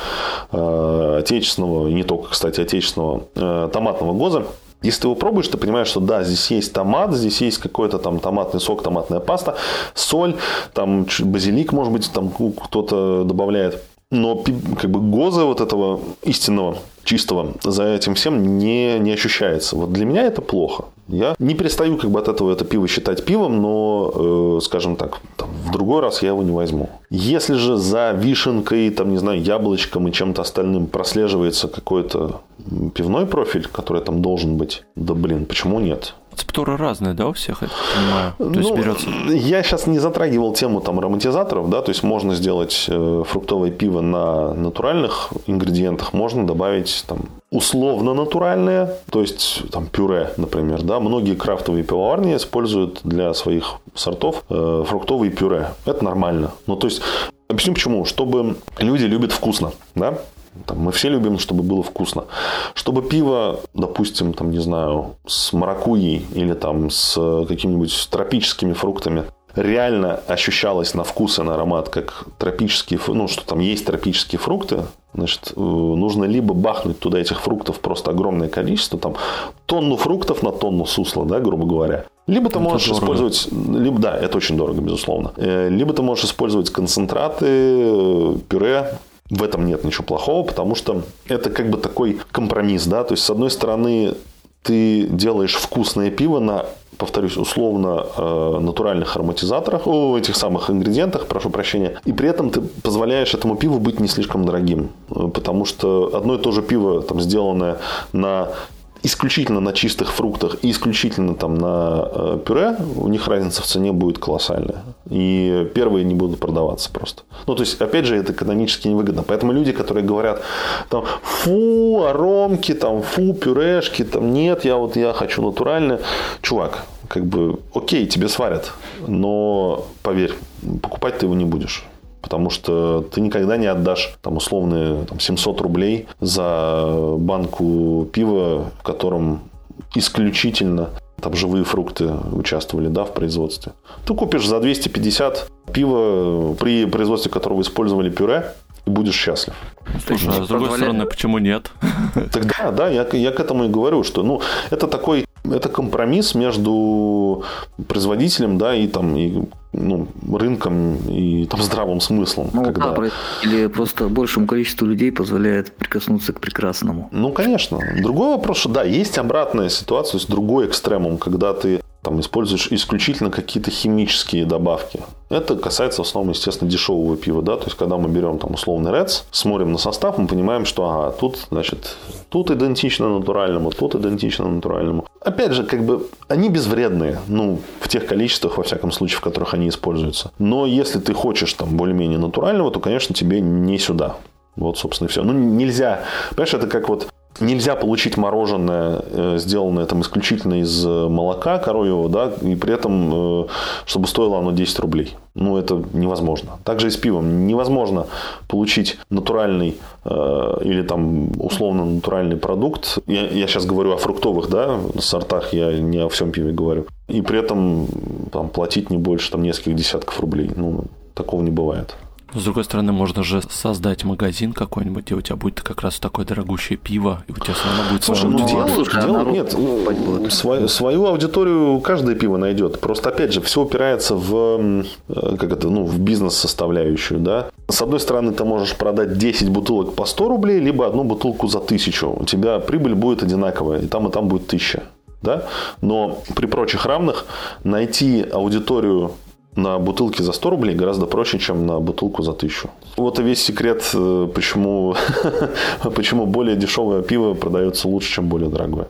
э, отечественного, и не только, кстати, отечественного томатного гоза. Если ты его пробуешь, ты понимаешь, что да, здесь есть томат, здесь есть какой-то там томатный сок, томатная паста, соль, там базилик, может быть, там кто-то добавляет. Но как бы гоза вот этого истинного, чистого за этим всем не, не ощущается. Вот для меня это плохо. Я не перестаю как бы от этого это пиво считать пивом, но, э, скажем так, там, в другой раз я его не возьму. Если же за вишенкой, там, не знаю, яблочком и чем-то остальным прослеживается какой-то пивной профиль, который там должен быть, да блин, почему нет? Рецептура разная, да, у всех, я понимаю? То ну, есть берется... Я сейчас не затрагивал тему там ароматизаторов, да, то есть можно сделать э, фруктовое пиво на натуральных ингредиентах, можно добавить там условно натуральное, то есть там пюре, например, да, многие крафтовые пивоварни используют для своих сортов э, фруктовые пюре. Это нормально. Ну, то есть Объясню почему. Чтобы люди любят вкусно, да? Там, мы все любим, чтобы было вкусно. Чтобы пиво, допустим, там, не знаю, с маракуйей или там с какими-нибудь тропическими фруктами реально ощущалось на вкус и на аромат как тропические, ну, что там есть тропические фрукты, значит, э, нужно либо бахнуть туда этих фруктов просто огромное количество, там, тонну фруктов на тонну сусла, да, грубо говоря. Либо ты это можешь дорого. использовать, либо, да, это очень дорого, безусловно. Э, либо ты можешь использовать концентраты, э, пюре, в этом нет ничего плохого, потому что это как бы такой компромисс, да, то есть с одной стороны ты делаешь вкусное пиво на повторюсь, условно э, натуральных ароматизаторах, о, этих самых ингредиентах, прошу прощения, и при этом ты позволяешь этому пиву быть не слишком дорогим, э, потому что одно и то же пиво, там, сделанное на исключительно на чистых фруктах и исключительно там на э, пюре, у них разница в цене будет колоссальная. И первые не будут продаваться просто. Ну, то есть, опять же, это экономически невыгодно. Поэтому люди, которые говорят, там, фу, аромки, там, фу, пюрешки, там, нет, я вот, я хочу натуральное. Чувак, как бы, окей, тебе сварят, но поверь, покупать ты его не будешь. Потому что ты никогда не отдашь там условные там, 700 рублей за банку пива, в котором исключительно там живые фрукты участвовали да, в производстве. Ты купишь за 250 пива, при производстве которого использовали пюре, и будешь счастлив. Слушай, а с другой стороны, почему нет? <laughs> Тогда, да, я, я к этому и говорю, что ну, это такой Это компромисс между производителем, да, и там и ну, рынком и там здравым смыслом. Ну, когда... да, или просто большему количеству людей позволяет прикоснуться к прекрасному. Ну, конечно. Другой вопрос, что да, есть обратная ситуация, то есть другой экстремум, когда ты там используешь исключительно какие-то химические добавки. Это касается в основном, естественно, дешевого пива, да, то есть когда мы берем там условный Reds, смотрим на состав, мы понимаем, что ага, тут, значит, тут идентично натуральному, тут идентично натуральному. Опять же, как бы они безвредные, ну, в тех количествах, во всяком случае, в которых они используются. Но если ты хочешь там более-менее натурального, то, конечно, тебе не сюда. Вот, собственно, и все. Ну, нельзя. Понимаешь, это как вот Нельзя получить мороженое, э, сделанное там исключительно из э, молока коровьего, да, и при этом, э, чтобы стоило оно 10 рублей. Ну, это невозможно. Также и с пивом. Невозможно получить натуральный или там условно натуральный продукт. Я, я сейчас говорю о фруктовых да, сортах, я не о всем пиве говорю. И при этом там, платить не больше там, нескольких десятков рублей. Ну, такого не бывает. С другой стороны, можно же создать магазин какой-нибудь, где у тебя будет как раз такое дорогущее пиво, и у тебя все равно будет Слушай, ну делаешь, делаешь, нет, ну, свою, свою аудиторию каждое пиво найдет. Просто, опять же, все упирается в, э, как это, ну, в бизнес-составляющую, да. С одной стороны, ты можешь продать 10 бутылок по 100 рублей, либо одну бутылку за 1000. У тебя прибыль будет одинаковая, и там, и там будет 1000 да? Но при прочих равных найти аудиторию на бутылке за 100 рублей гораздо проще, чем на бутылку за 1000. Вот и весь секрет, э, почему, <laughs> почему более дешевое пиво продается лучше, чем более дорогое.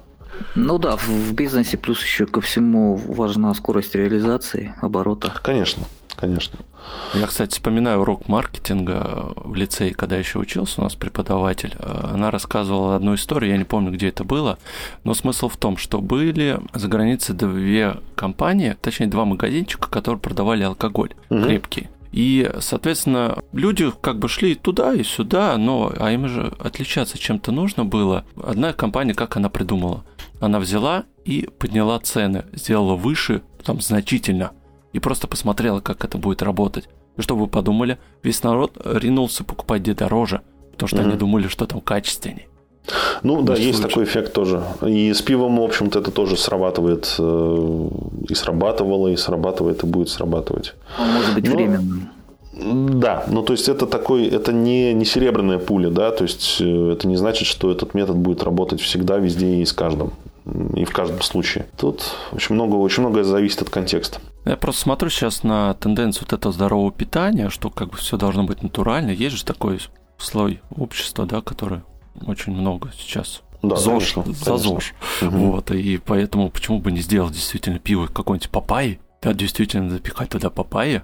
Ну да, в бизнесе плюс еще ко всему важна скорость реализации оборота. Конечно, конечно. Я, кстати, вспоминаю урок маркетинга в лицее, когда еще учился, у нас преподаватель. Она рассказывала одну историю, я не помню, где это было, но смысл в том, что были за границей две компании, точнее, два магазинчика, которые продавали алкоголь угу. крепкий. И, соответственно, люди как бы шли туда и сюда, но а им же отличаться чем-то нужно было. Одна компания, как она придумала? Она взяла и подняла цены, сделала выше, там значительно – и просто посмотрела, как это будет работать. И что вы подумали? Весь народ ринулся покупать где дороже, потому что mm-hmm. они думали, что там качественнее. Ну да, есть случае. такой эффект тоже. И с пивом, в общем-то, это тоже срабатывает. Э, и срабатывало, и срабатывает, и будет срабатывать. Он может быть Но... временным. Да, ну то есть это такой, это не, не серебряная пуля, да, то есть э, это не значит, что этот метод будет работать всегда, везде и с каждым, и в каждом случае. Тут очень много, очень многое зависит от контекста. Я просто смотрю сейчас на тенденцию вот этого здорового питания, что как бы все должно быть натурально. Есть же такой слой общества, да, который очень много сейчас да, ЗОЖ, конечно, за ЗОЖ. Угу. Вот, и поэтому почему бы не сделать действительно пиво какой-нибудь папайи, да, действительно запихать туда папайи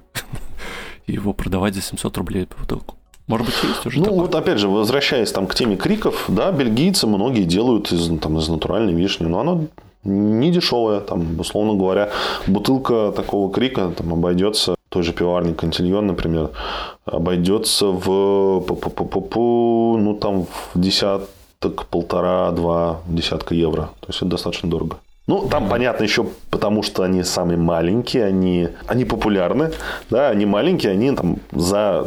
<laughs> и его продавать за 700 рублей по бутылку. Может быть, есть уже Ну, такое? вот опять же, возвращаясь там к теме криков, да, бельгийцы многие делают из, там, из натуральной вишни, но оно не дешевая, там, условно говоря, бутылка такого крика там, обойдется той же пиварни Кантильон, например, обойдется в ну там в десяток, полтора, два десятка евро. То есть это достаточно дорого. Ну, там понятно еще потому, что они самые маленькие, они, они популярны, да, они маленькие, они там за,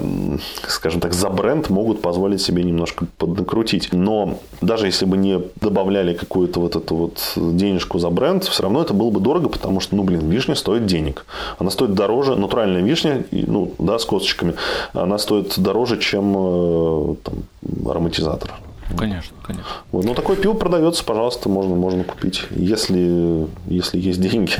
скажем так, за бренд могут позволить себе немножко поднакрутить. Но даже если бы не добавляли какую-то вот эту вот денежку за бренд, все равно это было бы дорого, потому что, ну, блин, вишня стоит денег. Она стоит дороже, натуральная вишня, ну, да, с косточками, она стоит дороже, чем э, там, ароматизатор. Конечно, конечно. Вот. Ну, такое пиво продается, пожалуйста, можно, можно купить, если, если есть деньги.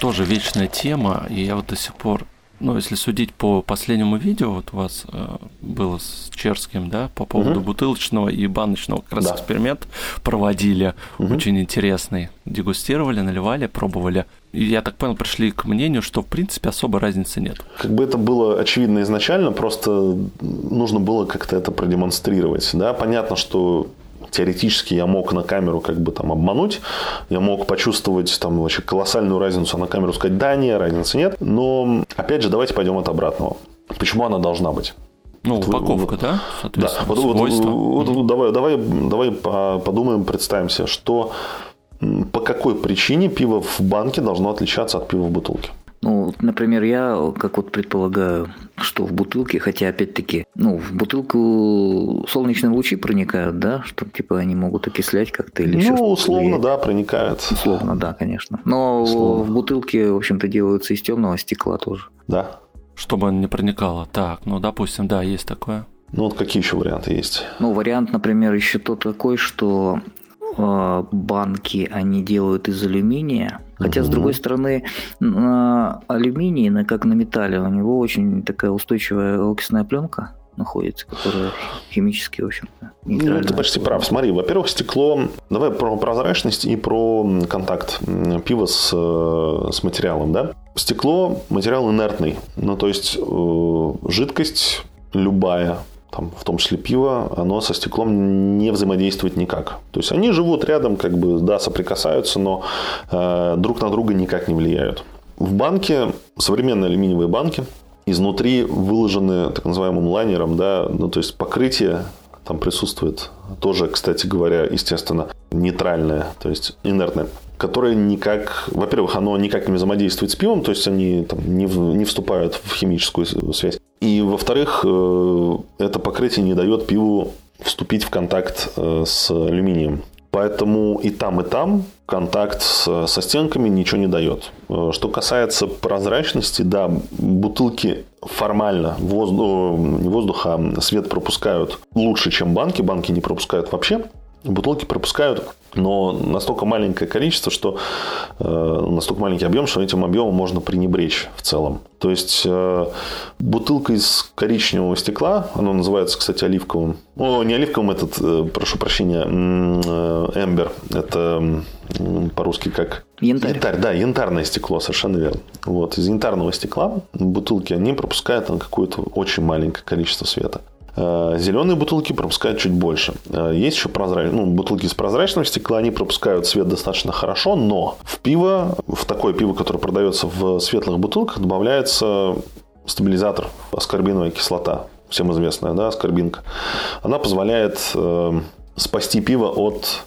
Тоже вечная тема, и я вот до сих пор ну, если судить по последнему видео, вот у вас э, было с Черским, да, по поводу угу. бутылочного и баночного как раз да. эксперимент проводили, угу. очень интересный. Дегустировали, наливали, пробовали. И я так понял, пришли к мнению, что в принципе особо разницы нет. Как бы это было очевидно изначально, просто нужно было как-то это продемонстрировать. Да? Понятно, что теоретически я мог на камеру как бы там обмануть, я мог почувствовать там вообще колоссальную разницу, а на камеру сказать, да, нет, разницы нет. Но, опять же, давайте пойдем от обратного. Почему она должна быть? Ну, вот, упаковка, вот, да? Да. Вот, вот, вот, вот, давай, давай, давай подумаем, представимся, что по какой причине пиво в банке должно отличаться от пива в бутылке? Ну, например, я, как вот предполагаю, что в бутылке, хотя опять-таки, ну, в бутылку солнечные лучи проникают, да, что типа они могут окислять как-то или Ну, еще условно, да, проникают. Условно, да, конечно. Но Условно. в бутылке, в общем-то, делаются из темного стекла тоже. Да. Чтобы он не проникало. Так, ну, допустим, да, есть такое. Ну, вот какие еще варианты есть? Ну, вариант, например, еще тот такой, что банки они делают из алюминия. Хотя, с Мгм. другой стороны, на алюминии, на, как на металле, у него очень такая устойчивая окисная пленка находится, которая химически, в общем-то, Ну, ты почти прав. Смотри, во-первых, стекло... Давай про прозрачность и про контакт пива с, э, с материалом, да? Стекло – материал инертный. Ну, то есть, э, жидкость любая, там, в том числе пиво, оно со стеклом не взаимодействует никак. То есть, они живут рядом, как бы, да, соприкасаются, но э, друг на друга никак не влияют. В банке, современные алюминиевые банки, изнутри выложены так называемым лайнером, да, ну, то есть покрытие там присутствует тоже, кстати говоря, естественно, нейтральное, то есть инертное, которое никак, во-первых, оно никак не взаимодействует с пивом, то есть они там, не, не вступают в химическую связь. И, во-вторых, э, это покрытие не дает пиву вступить в контакт э, с алюминием. Поэтому и там, и там контакт со стенками ничего не дает. Э, Что касается прозрачности, да, бутылки формально воздух, не воздух, а свет пропускают лучше, чем банки. Банки не пропускают вообще. Бутылки пропускают, но настолько маленькое количество, что э, настолько маленький объем, что этим объемом можно пренебречь в целом. То есть э, бутылка из коричневого стекла, она называется, кстати, оливковым. О, не оливковым, этот, э, прошу прощения, э, эмбер. Это по-русски как Янтарь. Янтарь, да, янтарное стекло, совершенно верно. Вот, из янтарного стекла бутылки, они пропускают там какое-то очень маленькое количество света. Э, Зеленые бутылки пропускают чуть больше. Э, Есть еще прозрачные, ну, бутылки из прозрачного стекла, они пропускают свет достаточно хорошо, но в пиво, в такое пиво, которое продается в светлых бутылках, добавляется стабилизатор, аскорбиновая кислота, всем известная, да, аскорбинка. Она позволяет э, спасти пиво от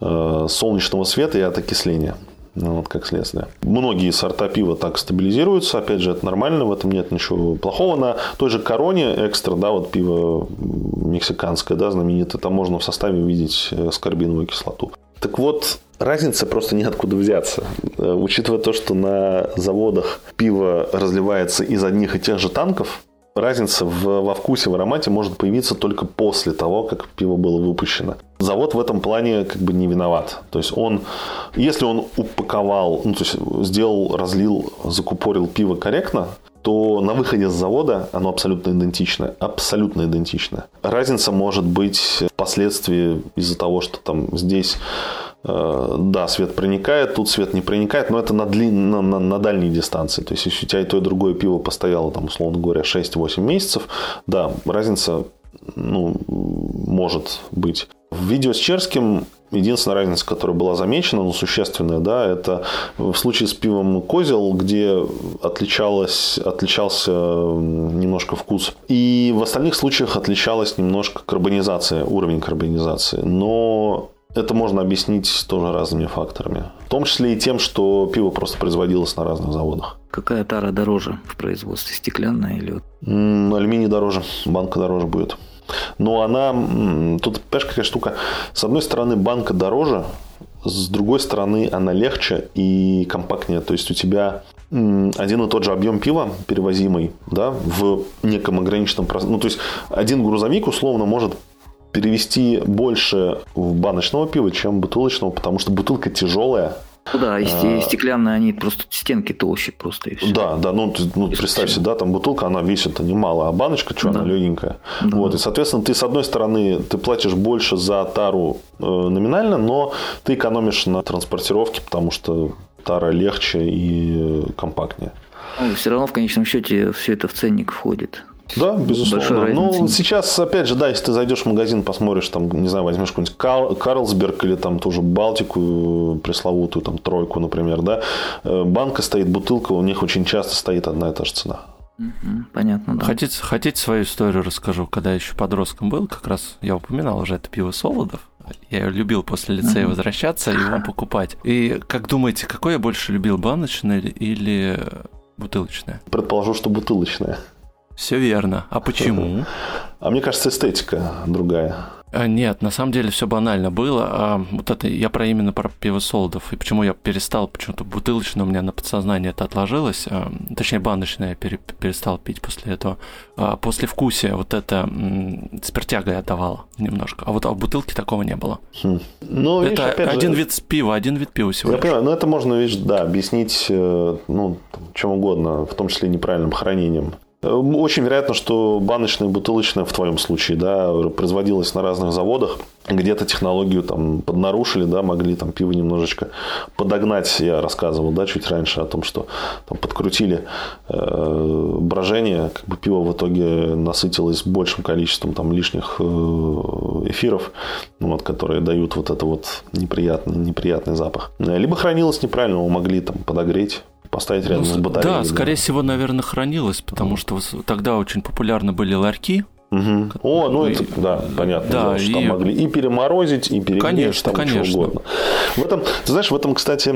э, солнечного света и от окисления. Ну, вот как следствие. Многие сорта пива так стабилизируются. Опять же, это нормально, в этом нет ничего плохого. На той же короне экстра, да, вот пиво мексиканское, да, знаменитое, там можно в составе увидеть э, аскорбиновую кислоту. Так вот, разницы просто неоткуда взяться. Э, Учитывая то, что на заводах пиво разливается из одних и тех же танков, разница в, во вкусе, в аромате может появиться только после того, как пиво было выпущено. Завод в этом плане как бы не виноват. То есть он, если он упаковал, ну, то есть сделал, разлил, закупорил пиво корректно, то на выходе с завода оно абсолютно идентичное. Абсолютно идентичное. Разница может быть впоследствии из-за того, что там здесь да, свет проникает, тут свет не проникает, но это на, длин, на, на, на дальней дистанции. То есть, если у тебя и то, и другое пиво постояло, там, условно говоря, 6-8 месяцев, да, разница ну, может быть. В видео с Черским единственная разница, которая была замечена, но существенная, да, это в случае с пивом Козел, где отличалось, отличался немножко вкус. И в остальных случаях отличалась немножко карбонизация, уровень карбонизации. Но это можно объяснить тоже разными факторами. В том числе и тем, что пиво просто производилось на разных заводах. Какая тара дороже в производстве, стеклянная или вот? М, Алюминий дороже, банка дороже будет. Но она, м, тут, понимаешь, какая штука, с одной стороны банка дороже, с другой стороны она легче и компактнее. То есть у тебя м, один и тот же объем пива перевозимый да, в неком ограниченном пространстве. Ну, то есть один грузовик условно может перевести больше в баночного пива, чем бутылочного, потому что бутылка тяжелая, Ну да, и А. сте- стеклянные, они просто стенки толще просто и все. Да, да, ну, ну, представь себе, да, там бутылка, она весит немало, а баночка, что, Да. она легенькая. Да. Вот, и, соответственно, ты, с одной стороны, ты платишь больше за тару э, номинально, но ты экономишь на транспортировке, потому что тара легче и э, компактнее. Ну, все равно в конечном счете все это в ценник входит. Да, безусловно. Большой Ну, сейчас, опять же, да, если ты зайдешь в магазин, посмотришь, там, не знаю, возьмешь какой-нибудь Кар- Карлсберг или там тоже Балтику э, пресловутую, там, тройку, например, да, э, банка стоит, бутылка, у них очень часто стоит одна и та же цена. Понятно, да. Хотите, хотите свою историю расскажу? Когда еще подростком был, как раз я упоминал уже это пиво Солодов. Я любил после лицея возвращаться и его <laughs> покупать. И как думаете, какой я больше любил, баночный или бутылочное? Предположу, что бутылочное. Все верно. А почему? <laughs> А мне кажется, эстетика другая. А, нет, на самом деле все банально было. А вот это я про именно про пиво солдов. И почему я перестал, почему-то бутылочное у меня на подсознание это отложилось. А, точнее, баночное я пере, перестал пить после этого. А после вкусия вот это м, спиртяга я давал немножко. А вот а в бутылке такого не было. Хм. Ну, это видишь, один же, вид пива, один вид пива всего. Я понимаю, но это можно, видишь, да, объяснить э, ну, чем угодно, в том числе неправильным хранением. Очень вероятно, что баночное и бутылочное в твоем случае да, производилось на разных заводах. Где-то технологию там поднарушили, да, могли там пиво немножечко подогнать. Я рассказывал да, чуть раньше о том, что там, подкрутили э, брожение. Как бы пиво в итоге насытилось большим количеством там, лишних э, эфиров, вот, которые дают вот это вот неприятный, неприятный запах. Либо хранилось неправильно, могли там подогреть поставить рядом ну, с батареей. Да, скорее всего, наверное, хранилось, потому что тогда очень популярны были ларьки, Угу. О, ну это, да, понятно, да, дело, что и... там могли и переморозить, и перегреть, конечно, там конечно. что угодно. В этом, ты знаешь, в этом, кстати,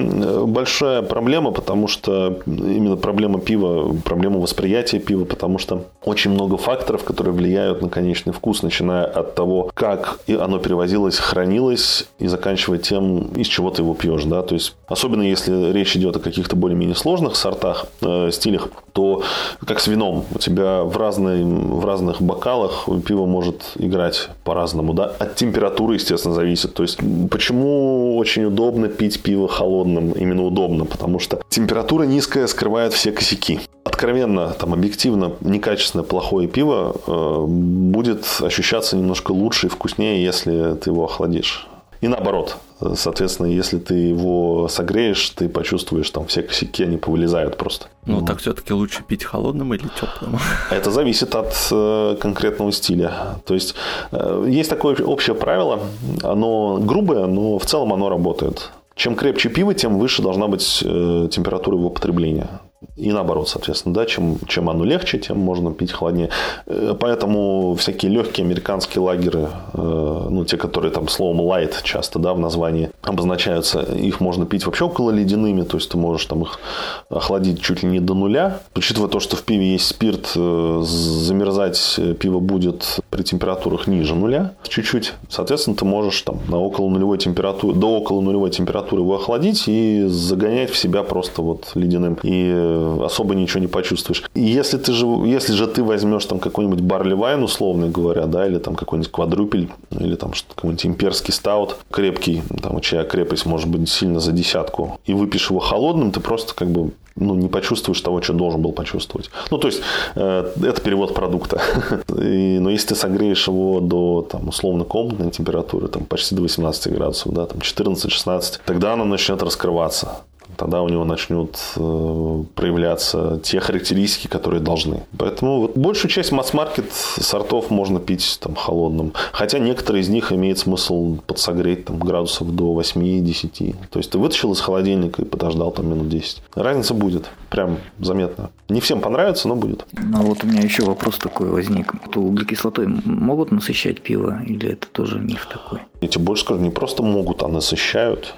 большая проблема, потому что именно проблема пива, проблема восприятия пива, потому что очень много факторов, которые влияют на конечный вкус, начиная от того, как оно перевозилось, хранилось, и заканчивая тем, из чего ты его пьешь, да, то есть особенно если речь идет о каких-то более-менее сложных сортах, э, стилях, то как с вином, у тебя в, разной, в разных бокалах материалах пиво может играть по-разному. Да? От температуры, естественно, зависит. То есть, почему очень удобно пить пиво холодным? Именно удобно, потому что температура низкая скрывает все косяки. Откровенно, там, объективно, некачественное плохое пиво э, будет ощущаться немножко лучше и вкуснее, если ты его охладишь. И наоборот. Соответственно, если ты его согреешь, ты почувствуешь там все косяки, они повылезают просто. Ну, вот. так все-таки лучше пить холодным или теплым? <laughs> Это зависит от э, конкретного стиля. То есть, э, есть такое общее правило, оно грубое, но в целом оно работает. Чем крепче пиво, тем выше должна быть э, температура его потребления. И наоборот, соответственно, да, чем, чем оно легче, тем можно пить холоднее. Э, поэтому всякие легкие американские лагеры, э, ну, те, которые там словом light часто, да, в названии обозначаются, их можно пить вообще около ледяными, то есть ты можешь там их охладить чуть ли не до нуля. Учитывая то, что в пиве есть спирт, э, замерзать пиво будет при температурах ниже нуля чуть-чуть. Соответственно, ты можешь там на около нулевой температуры, до около нулевой температуры его охладить и загонять в себя просто вот ледяным. И особо ничего не почувствуешь. И если, ты же, если же ты возьмешь там какой-нибудь барли вайн, условно говоря, да, или там какой-нибудь квадрупель, или там какой-нибудь имперский стаут, крепкий, там, чья крепость может быть сильно за десятку, и выпьешь его холодным, ты просто как бы ну, не почувствуешь того, что должен был почувствовать. Ну, то есть, э, это перевод продукта. <laughs> И, но если ты согреешь его до, там, условно, комнатной температуры, там, почти до 18 градусов, да, там, 14-16, тогда оно начнет раскрываться тогда у него начнут э, проявляться те характеристики, которые должны. Поэтому вот большую часть масс-маркет сортов можно пить там холодным. Хотя некоторые из них имеет смысл подсогреть там, градусов до 8-10. То есть ты вытащил из холодильника и подождал там минут 10. Разница будет. Прям заметно. Не всем понравится, но будет. Ну вот у меня еще вопрос такой возник. То углекислотой могут насыщать пиво или это тоже миф такой? Я тебе больше скажу, не просто могут, а насыщают.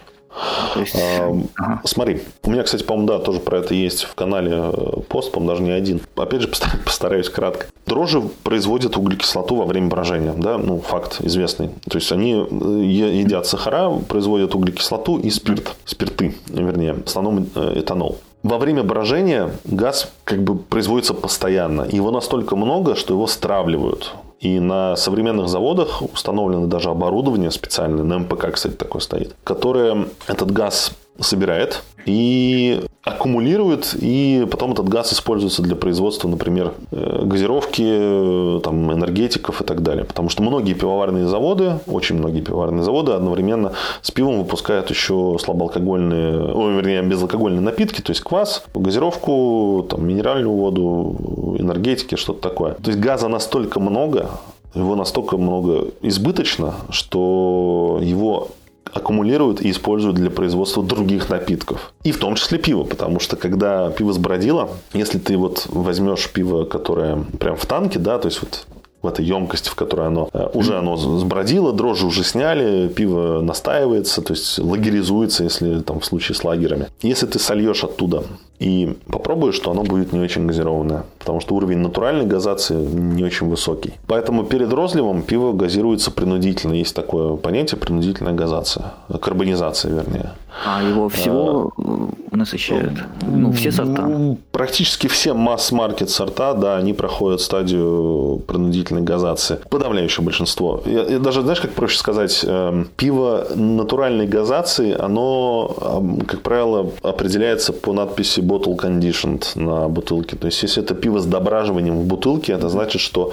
Есть... А, ага. Смотри, у меня, кстати, по-моему, да, тоже про это есть в канале э, пост, по-моему, даже не один. Опять же, <laughs> постараюсь кратко. Дрожжи производят углекислоту во время брожения, да, ну, факт известный. То есть, они э, едят сахара, производят углекислоту и спирт, спирты, вернее, в основном э, этанол. Во время брожения газ как бы производится постоянно. Его настолько много, что его стравливают. И на современных заводах установлено даже оборудование специальное, на МПК, кстати, такое стоит, которое этот газ собирает и аккумулирует, и потом этот газ используется для производства, например, э, газировки, э, там, энергетиков и так далее. Потому что многие пивоварные заводы, очень многие пивоварные заводы одновременно с пивом выпускают еще слабоалкогольные, ой, вернее, безалкогольные напитки, то есть квас, газировку, там, минеральную воду, энергетики, что-то такое. То есть газа настолько много, его настолько много избыточно, что его аккумулируют и используют для производства других напитков. И в том числе пиво, потому что когда пиво сбродило, если ты вот возьмешь пиво, которое прям в танке, да, то есть вот в этой емкости, в которой оно э, уже оно сбродило, дрожжи уже сняли, пиво настаивается, то есть лагеризуется, если там в случае с лагерами. Если ты сольешь оттуда и попробуешь, что оно будет не очень газированное, потому что уровень натуральной газации не очень высокий. Поэтому перед розливом пиво газируется принудительно. Есть такое понятие принудительная газация, карбонизация, вернее. А его всего а, насыщают? Ну, все сорта? Практически все масс-маркет сорта, да, они проходят стадию принудительной газации. Подавляющее большинство. Я, я даже, знаешь, как проще сказать, э, пиво натуральной газации, оно, как правило, определяется по надписи bottle conditioned на бутылке. То есть, если это пиво с дображиванием в бутылке, это значит, что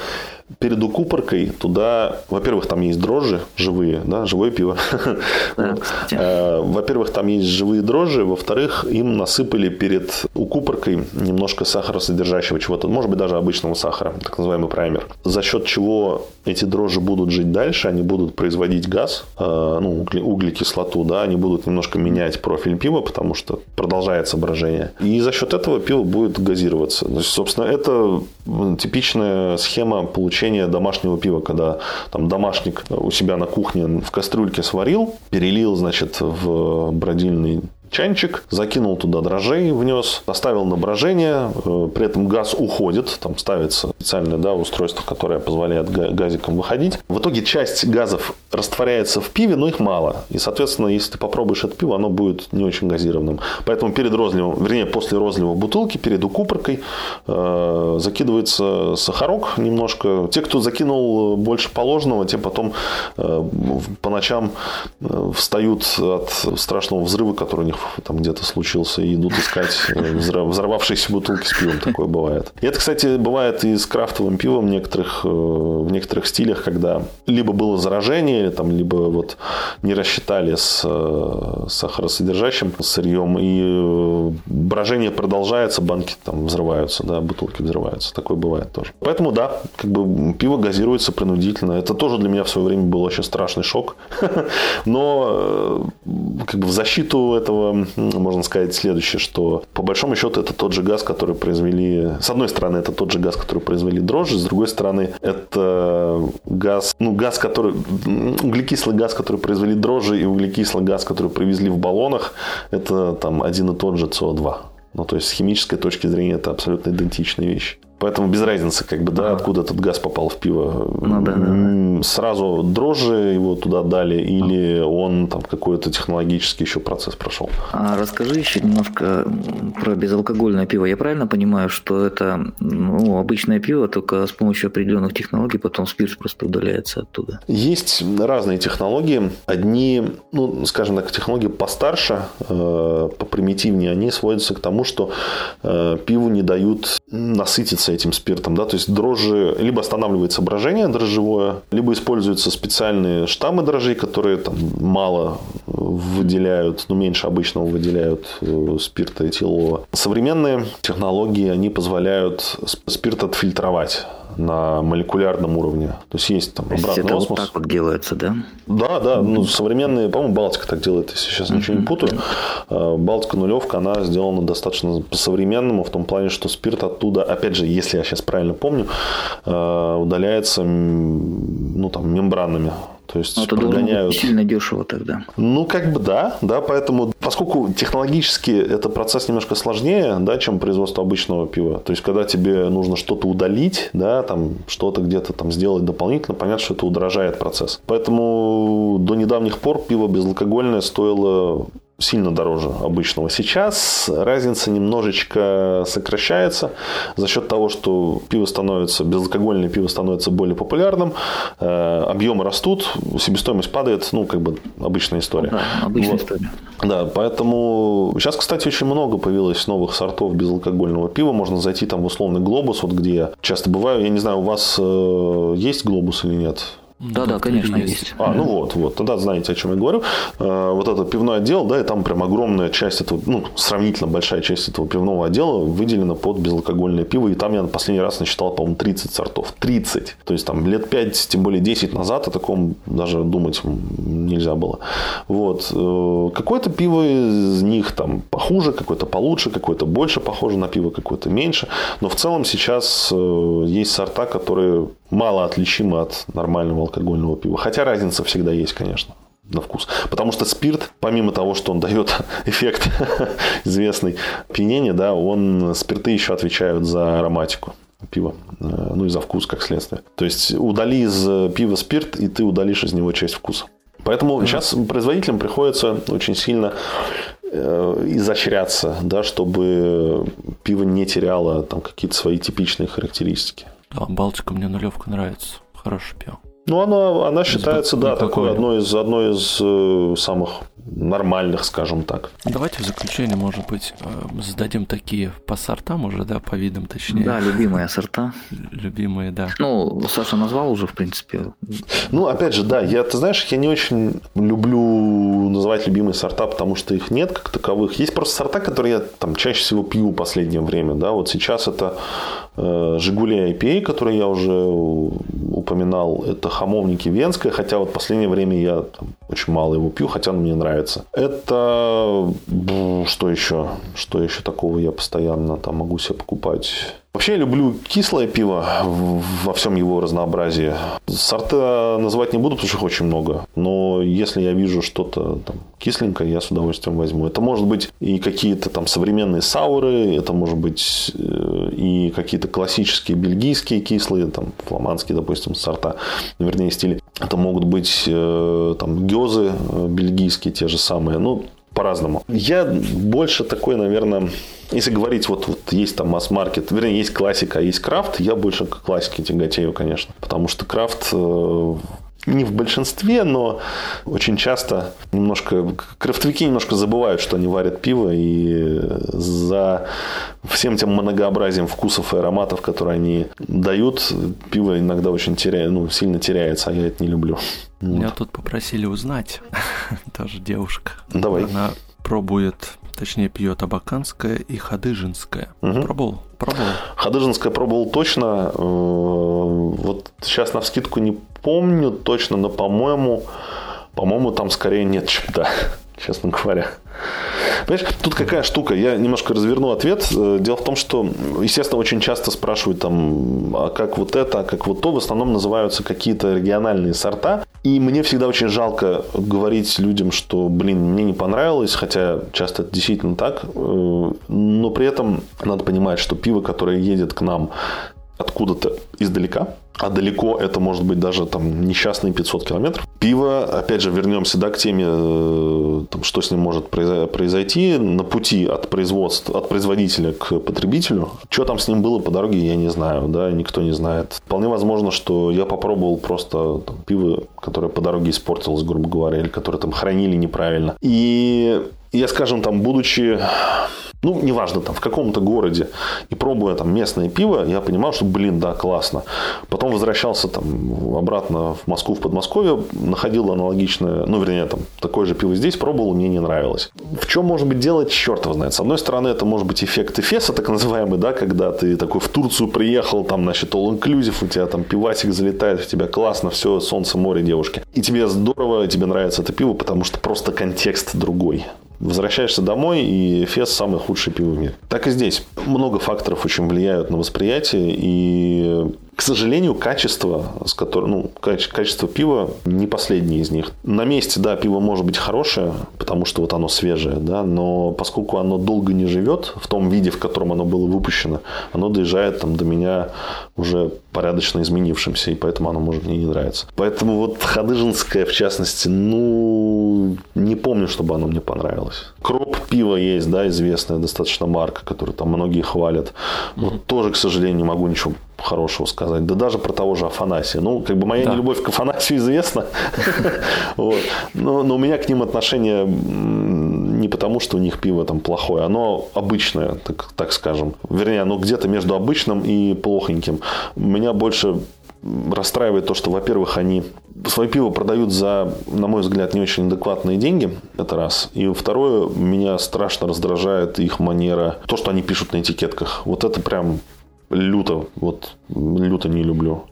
перед укупоркой туда, во-первых, там есть дрожжи живые, да, живое пиво. Э, во-первых, там есть живые дрожжи, во-вторых, им насыпали перед укупоркой немножко сахаросодержащего чего-то, может быть, даже обычного сахара, так называемый праймер. За счет чего эти дрожжи будут жить дальше, они будут производить газ, э, ну, углекислоту, да, они будут немножко менять профиль пива, потому что продолжается брожение. И за счет этого пиво будет газироваться. То есть, собственно, это типичная схема получения домашнего пива, когда там домашник у себя на кухне в кастрюльке сварил, перелил, значит, в бродильный чайничек, закинул туда дрожжей, внес, оставил на брожение, э, при этом газ уходит, там ставится специальное да, устройство, которое позволяет газикам выходить. В итоге часть газов растворяется в пиве, но их мало. И, соответственно, если ты попробуешь это пиво, оно будет не очень газированным. Поэтому перед розливом, вернее, после розлива бутылки, перед укупоркой э, закидывается сахарок немножко. Те, кто закинул больше положенного, те потом э, по ночам э, встают от страшного взрыва, который у них там где-то случился, и идут искать э, взорвавшиеся бутылки с пивом. Такое бывает. И это, кстати, бывает и с крафтовым пивом в некоторых, э, в некоторых стилях, когда либо было заражение, там, либо вот не рассчитали с э, сахаросодержащим сырьем, и брожение продолжается, банки там взрываются, да, бутылки взрываются. Такое бывает тоже. Поэтому, да, как бы пиво газируется принудительно. Это тоже для меня в свое время был очень страшный шок. <laughs> Но как бы в защиту этого можно сказать следующее, что по большому счету это тот же газ, который произвели... С одной стороны, это тот же газ, который произвели дрожжи, с другой стороны, это газ, ну, газ, который... Углекислый газ, который произвели дрожжи, и углекислый газ, который привезли в баллонах, это там один и тот же СО2. Ну, то есть, с химической точки зрения это абсолютно идентичные вещи. Поэтому без разницы, как бы, да, откуда этот газ попал в пиво. Ну, да, да. Сразу дрожжи его туда дали, или он там какой-то технологический еще процесс прошел. А расскажи еще немножко про безалкогольное пиво. Я правильно понимаю, что это ну, обычное пиво, только с помощью определенных технологий потом спирт просто удаляется оттуда? Есть разные технологии. Одни, ну, скажем так, технологии постарше, э, попримитивнее, они сводятся к тому, что э, пиву не дают насытиться этим спиртом, да, то есть дрожжи, либо останавливается брожение дрожжевое, либо используются специальные штаммы дрожжей, которые там мало выделяют, ну, меньше обычного выделяют э, спирта этилового. Современные технологии, они позволяют спирт отфильтровать на молекулярном уровне. То есть есть там обратный это осмос. вот так вот делается, да? Да, да. Ну, современные, по-моему, Балтика так делает, если сейчас ничего не путаю. А, Балтика нулевка, она сделана достаточно по-современному, в том плане, что спирт оттуда, опять же, если я сейчас правильно помню, а, удаляется ну, там, мембранами. То есть Но это прогоняют. сильно дешево тогда. Ну, как бы да, да, поэтому, поскольку технологически это процесс немножко сложнее, да, чем производство обычного пива. То есть, когда тебе нужно что-то удалить, да, там что-то где-то там сделать дополнительно, понятно, что это удорожает процесс. Поэтому до недавних пор пиво безалкогольное стоило сильно дороже обычного. Сейчас разница немножечко сокращается за счет того, что пиво становится, безалкогольное пиво становится более популярным, э, объемы растут, себестоимость падает, ну, как бы обычная история. Да, обычная вот. история. Да, поэтому сейчас, кстати, очень много появилось новых сортов безалкогольного пива. Можно зайти там в условный глобус, вот где я часто бываю. Я не знаю, у вас э, есть глобус или нет? Да, да, конечно, есть. А, ну вот, вот, тогда знаете, о чем я говорю. Э, вот это пивной отдел, да, и там прям огромная часть этого, ну, сравнительно большая часть этого пивного отдела выделена под безалкогольное пиво, и там я последний раз насчитал, по-моему, 30 сортов. 30. То есть там лет 5, тем более 10 назад о таком даже думать нельзя было. Вот. Э, какое-то пиво из них там похуже, какое-то получше, какое-то больше похоже на пиво, какое-то меньше. Но в целом сейчас э, есть сорта, которые мало отличимы от нормального алкогольного пива. Хотя разница всегда есть, конечно. на вкус. Потому что спирт, помимо того, что он дает <laughs> эффект <laughs> известный пьянения, да, он спирты еще отвечают за ароматику пива, э, ну и за вкус, как следствие. То есть удали из пива спирт, и ты удалишь из него часть вкуса. Поэтому mm-hmm. сейчас производителям приходится очень сильно э, изощряться, да, чтобы пиво не теряло там какие-то свои типичные характеристики. Да, Балтика мне нулевка нравится. Хорошее пиво. Ну, она, она считается, да, такой одной из, одной из э, самых нормальных, скажем так. Давайте в заключение, может быть, э, зададим такие по сортам уже, да, по видам точнее. Да, любимые сорта. Любимые, да. Ну, Саша назвал уже, в принципе. Ну, опять же, да, я, ты знаешь, я не очень люблю называть любимые сорта, потому что их нет как таковых. Есть просто сорта, которые я там чаще всего пью в последнее время, да, вот сейчас это э, Жигули IPA, который я уже упоминал, это хамовники Венская, хотя вот в последнее время я там, очень мало его пью, хотя он мне нравится нравится. Это что еще? Что еще такого я постоянно там могу себе покупать? Вообще я люблю кислое пиво во всем его разнообразии. Сорта называть не буду, потому что их очень много. Но если я вижу что-то там, кисленькое, я с удовольствием возьму. Это может быть и какие-то там современные сауры, это может быть э, и какие-то классические бельгийские кислые, там фламандские, допустим, сорта, вернее стили. Это могут быть э, там гёзы э, бельгийские те же самые. Ну, по-разному. Я больше такой, наверное, если говорить, вот, вот есть там масс-маркет, вернее, есть классика, а есть крафт, я больше к классике тяготею, конечно. Потому что крафт э, не в большинстве, но очень часто немножко крафтовики немножко забывают, что они варят пиво, и за всем тем многообразием вкусов и ароматов, которые они дают, пиво иногда очень теряет, ну, сильно теряется, а я это не люблю. Меня вот. тут попросили узнать, <laughs> тоже девушка. Давай. Она пробует Точнее, пьет абаканское и хадыжинское. Угу. Пробовал? Пробовал. Хадыжинское пробовал точно. Э, вот сейчас на вскидку не помню точно, но, по-моему, по-моему, там скорее нет, чем да, честно говоря. Понимаешь, тут какая штука, я немножко разверну ответ. Э, дело в том, что, естественно, очень часто спрашивают там, а как вот это, а как вот то, в основном называются какие-то региональные сорта. И мне всегда очень жалко говорить людям, что, блин, мне не понравилось, хотя часто это действительно так. Э, но при этом надо понимать, что пиво, которое едет к нам откуда-то издалека, а далеко это может быть даже там несчастные 500 километров. Пиво, опять же, вернемся да, к теме, э, там, что с ним может произойти на пути от производства, от производителя к потребителю. Что там с ним было по дороге, я не знаю, да, никто не знает. Вполне возможно, что я попробовал просто там, пиво, которое по дороге испортилось, грубо говоря, или которое там хранили неправильно. И я, скажем, там, будучи ну, неважно, там, в каком-то городе, и пробуя там местное пиво, я понимал, что, блин, да, классно. Потом возвращался там обратно в Москву, в Подмосковье, находил аналогичное, ну, вернее, там, такое же пиво здесь, пробовал, мне не нравилось. В чем может быть делать, черт его знает. С одной стороны, это может быть эффект эфеса, так называемый, да, когда ты такой в Турцию приехал, там, значит, all inclusive, у тебя там пивасик залетает, у тебя классно, все, солнце, море, девушки. И тебе здорово, тебе нравится это пиво, потому что просто контекст другой возвращаешься домой, и Фес самый худший пиво в мире. Так и здесь. Много факторов очень влияют на восприятие, и к сожалению, качество, с которым, ну, качество пива не последнее из них. На месте, да, пиво может быть хорошее, потому что вот оно свежее, да, но поскольку оно долго не живет в том виде, в котором оно было выпущено, оно доезжает там до меня уже порядочно изменившимся, и поэтому оно может мне не нравиться. Поэтому вот Хадыжинское, в частности, ну, не помню, чтобы оно мне понравилось. Кроп пива есть, да, известная достаточно марка, которую там многие хвалят. Вот тоже, к сожалению, не могу ничего хорошего сказать. Да даже про того же Афанасия. Ну, как бы моя да. нелюбовь к Афанасию известна. <laughs> но, у меня к ним отношение не потому, что у них пиво там плохое, оно обычное, так, так скажем. Вернее, оно где-то между обычным и плохоньким. Меня больше расстраивает то, что, во-первых, они свое пиво продают за, на мой взгляд, не очень адекватные деньги. Это раз. И второе, меня страшно раздражает их манера, то, что они пишут на этикетках. Вот это прям люто, вот люто не люблю.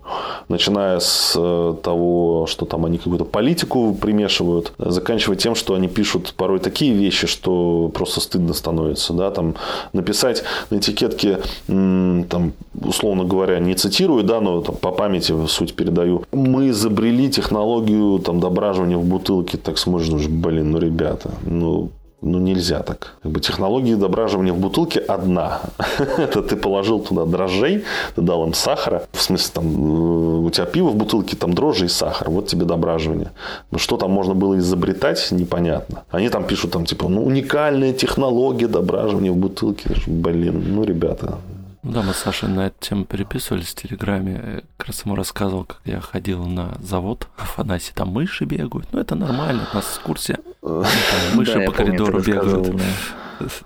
Начиная с э, того, что там они какую-то политику примешивают, заканчивая тем, что они пишут порой такие вещи, что просто стыдно становится. Да? Там написать на этикетке, там, условно говоря, не цитирую, да, но там, по памяти суть передаю. Мы изобрели технологию там, дображивания в бутылке. Так смотришь, блин, ну, ребята, ну, ну, нельзя так. Как бы технология дображивания в бутылке одна. <laughs> Это ты положил туда дрожжей, ты дал им сахара. В смысле, там, э, у тебя пиво в бутылке, там дрожжи и сахар. Вот тебе дображивание. Но что там можно было изобретать, непонятно. Они там пишут, там, типа, ну, уникальная технология дображивания в бутылке. Блин, ну, ребята, ну да, мы с Сашей на эту тему переписывались в Телеграме. Как раз ему рассказывал, как я ходил на завод в Афанасии, там мыши бегают. Ну, это нормально, у нас экскурсия. Там <laughs> мыши по коридору бегают.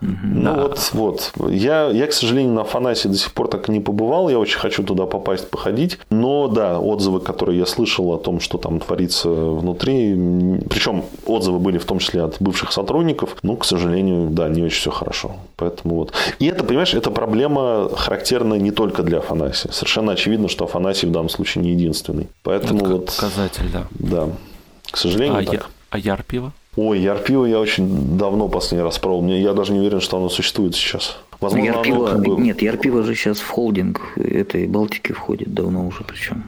Ну вот, вот. Я, я, к сожалению, на Афанасии до сих пор так и не побывал. Я очень хочу туда попасть, походить. Но да, отзывы, которые я слышал о том, что там творится внутри, причем отзывы были в том числе от бывших сотрудников, ну, к сожалению, да, не очень все хорошо. Поэтому вот. И это, понимаешь, это проблема характерная не только для Афанасии. Совершенно очевидно, что Афанасий в данном случае не единственный. Поэтому это вот... Показатель, да. Да. К сожалению, а так. Я, а яр пиво? Ой, Ярпиво я очень давно последний раз пробовал. Мне, я даже не уверен, что оно существует сейчас. Возможно, Ярпиво, оно как бы... Нет, Ярпиво же сейчас в холдинг этой Балтики входит давно уже причем.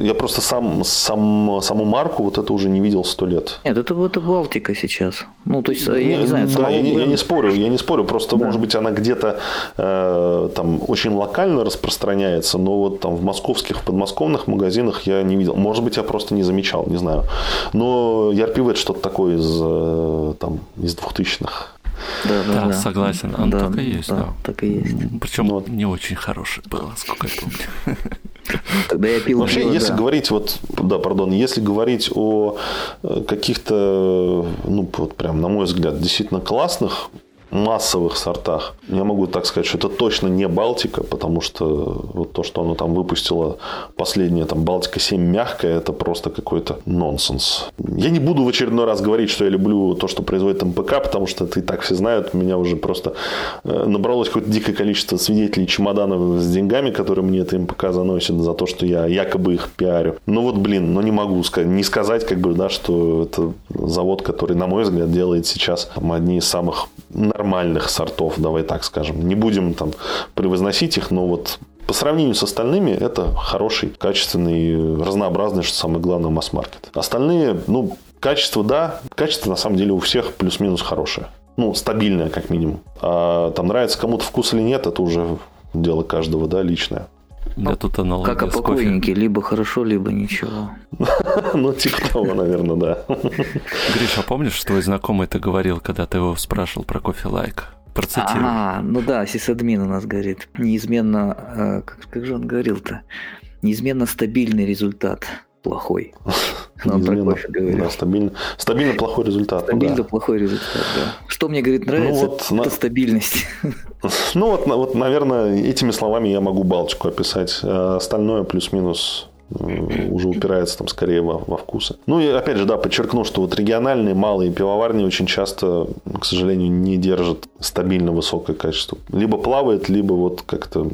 Я просто сам, сам, саму марку вот это уже не видел сто лет. Нет, это, это Балтика сейчас. Ну, то есть, я не, не знаю. Да, я, не, я не спорю, я не спорю. Просто, да. может быть, она где-то э, там очень локально распространяется, но вот там в московских, в подмосковных магазинах я не видел. Может быть, я просто не замечал, не знаю. Но Ярпиво это что-то такое из, э, там, из двухтысячных. Да, да, да, согласен. Он да, так и есть, да. да. Так и есть. Причем вот. не очень хороший было, сколько я помню. <laughs> Когда я пил Вообще, пиво, если да. говорить вот, да, пардон, если говорить о э, каких-то, ну, вот прям, на мой взгляд, действительно классных массовых сортах. Я могу так сказать, что это точно не Балтика, потому что вот то, что оно там выпустило последнее, там Балтика 7 мягкая, это просто какой-то нонсенс. Я не буду в очередной раз говорить, что я люблю то, что производит МПК, потому что это и так все знают. Меня уже просто э, набралось какое-то дикое количество свидетелей чемоданов с деньгами, которые мне это МПК заносит за то, что я якобы их пиарю. Ну вот, блин, но не могу сказать, не сказать, как бы, да, что это завод, который, на мой взгляд, делает сейчас одни из самых сортов, давай так скажем. Не будем там превозносить их, но вот по сравнению с остальными, это хороший, качественный, разнообразный, что самое главное, масс-маркет. Остальные, ну, качество, да, качество на самом деле у всех плюс-минус хорошее. Ну, стабильное, как минимум. А там нравится кому-то вкус или нет, это уже дело каждого, да, личное. Да, тут аналогия Как о покойнике, либо хорошо, либо ничего. <laughs> Ну, типа того, наверное, да. <laughs> Гриша, а помнишь, что твой знакомый ты говорил, когда ты его спрашивал про кофе лайк? Процитируй. А, ну да, сисадмин у нас говорит. Неизменно, э, как, как же он говорил-то? Неизменно стабильный результат плохой. <laughs> Но он про кофе говорит. Да, стабильно, стабильно плохой результат. Ну стабильно ну, да. плохой результат, да. Что мне, говорит, нравится, ну, вот, это на... стабильность. Ну вот, вот, наверное, этими словами я могу Балтику описать. А остальное плюс-минус э, уже упирается там скорее во, во вкусы. Ну и опять же, да, подчеркну, что вот региональные малые пивоварни очень часто, к сожалению, не держат стабильно высокое качество. Либо плавает, либо вот как-то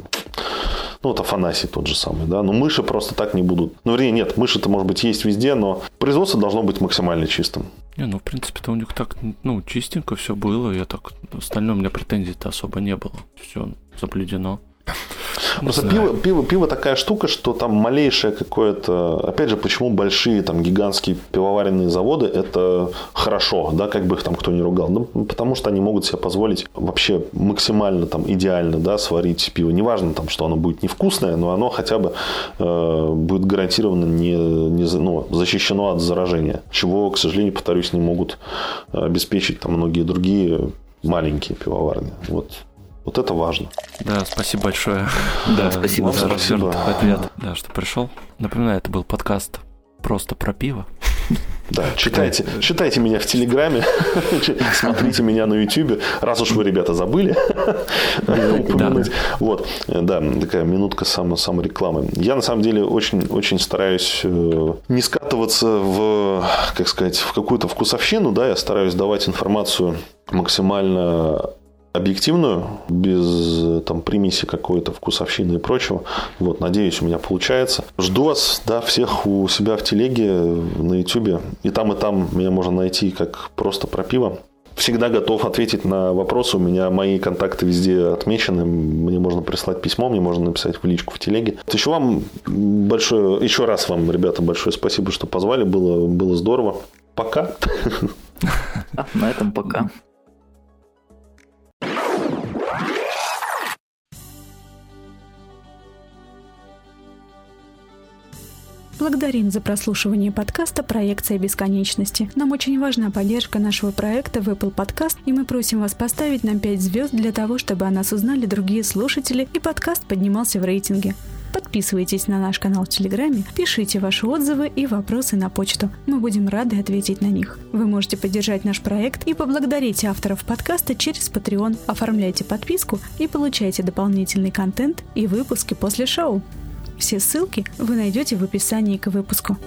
ну, вот Афанасий тот же самый, да. Но мыши просто так не будут. Ну, вернее, нет, мыши-то, может быть, есть везде, но производство должно быть максимально чистым. Не, ну, в принципе-то у них так, ну, чистенько все было. Я так, остальное у меня претензий-то особо не было. Все заблюдено. Просто пиво, пиво, пиво такая штука, что там малейшее какое-то... Опять же, почему большие там гигантские пивоваренные заводы это хорошо, да, как бы их там кто ни ругал. Ну, потому что они могут себе позволить вообще максимально там идеально, да, сварить пиво. Неважно там, что оно будет невкусное, но оно хотя бы э, будет гарантированно не, не ну, защищено от заражения. Чего, к сожалению, повторюсь, не могут обеспечить там многие другие маленькие пивоварни. Вот вот это важно. Да, спасибо большое. <laughs> Да, спасибо. За ответ, да, что пришел. Напоминаю, это был подкаст просто про пиво. <laughs> Да, читайте, читайте меня в Телеграме, <laughs> смотрите меня на Ютубе, раз уж вы, ребята, забыли упомянуть. Вот, да, такая минутка само, саморекламы. Я, на самом деле, очень, очень стараюсь э, не скатываться в, как сказать, в какую-то вкусовщину, да, я стараюсь давать информацию максимально объективную, без там примеси какой-то вкусовщины и прочего. Вот, надеюсь, у меня получается. Жду вас, да, всех у себя в телеге, на ютюбе. И там, и там меня можно найти как просто про пиво. Всегда готов ответить на вопросы. У меня мои контакты везде отмечены. Мне можно прислать письмо, мне можно написать в личку в телеге. Еще вам большое, еще раз вам, ребята, большое спасибо, что позвали. Было, было здорово. Пока. На этом пока. Благодарим за прослушивание подкаста «Проекция бесконечности». Нам очень важна поддержка нашего проекта в Apple Podcast, и мы просим вас поставить нам 5 звезд для того, чтобы о нас узнали другие слушатели и подкаст поднимался в рейтинге. Подписывайтесь на наш канал в Телеграме, пишите ваши отзывы и вопросы на почту. Мы будем рады ответить на них. Вы можете поддержать наш проект и поблагодарить авторов подкаста через Patreon. Оформляйте подписку и получайте дополнительный контент и выпуски после шоу. Все ссылки вы найдете в описании к выпуску.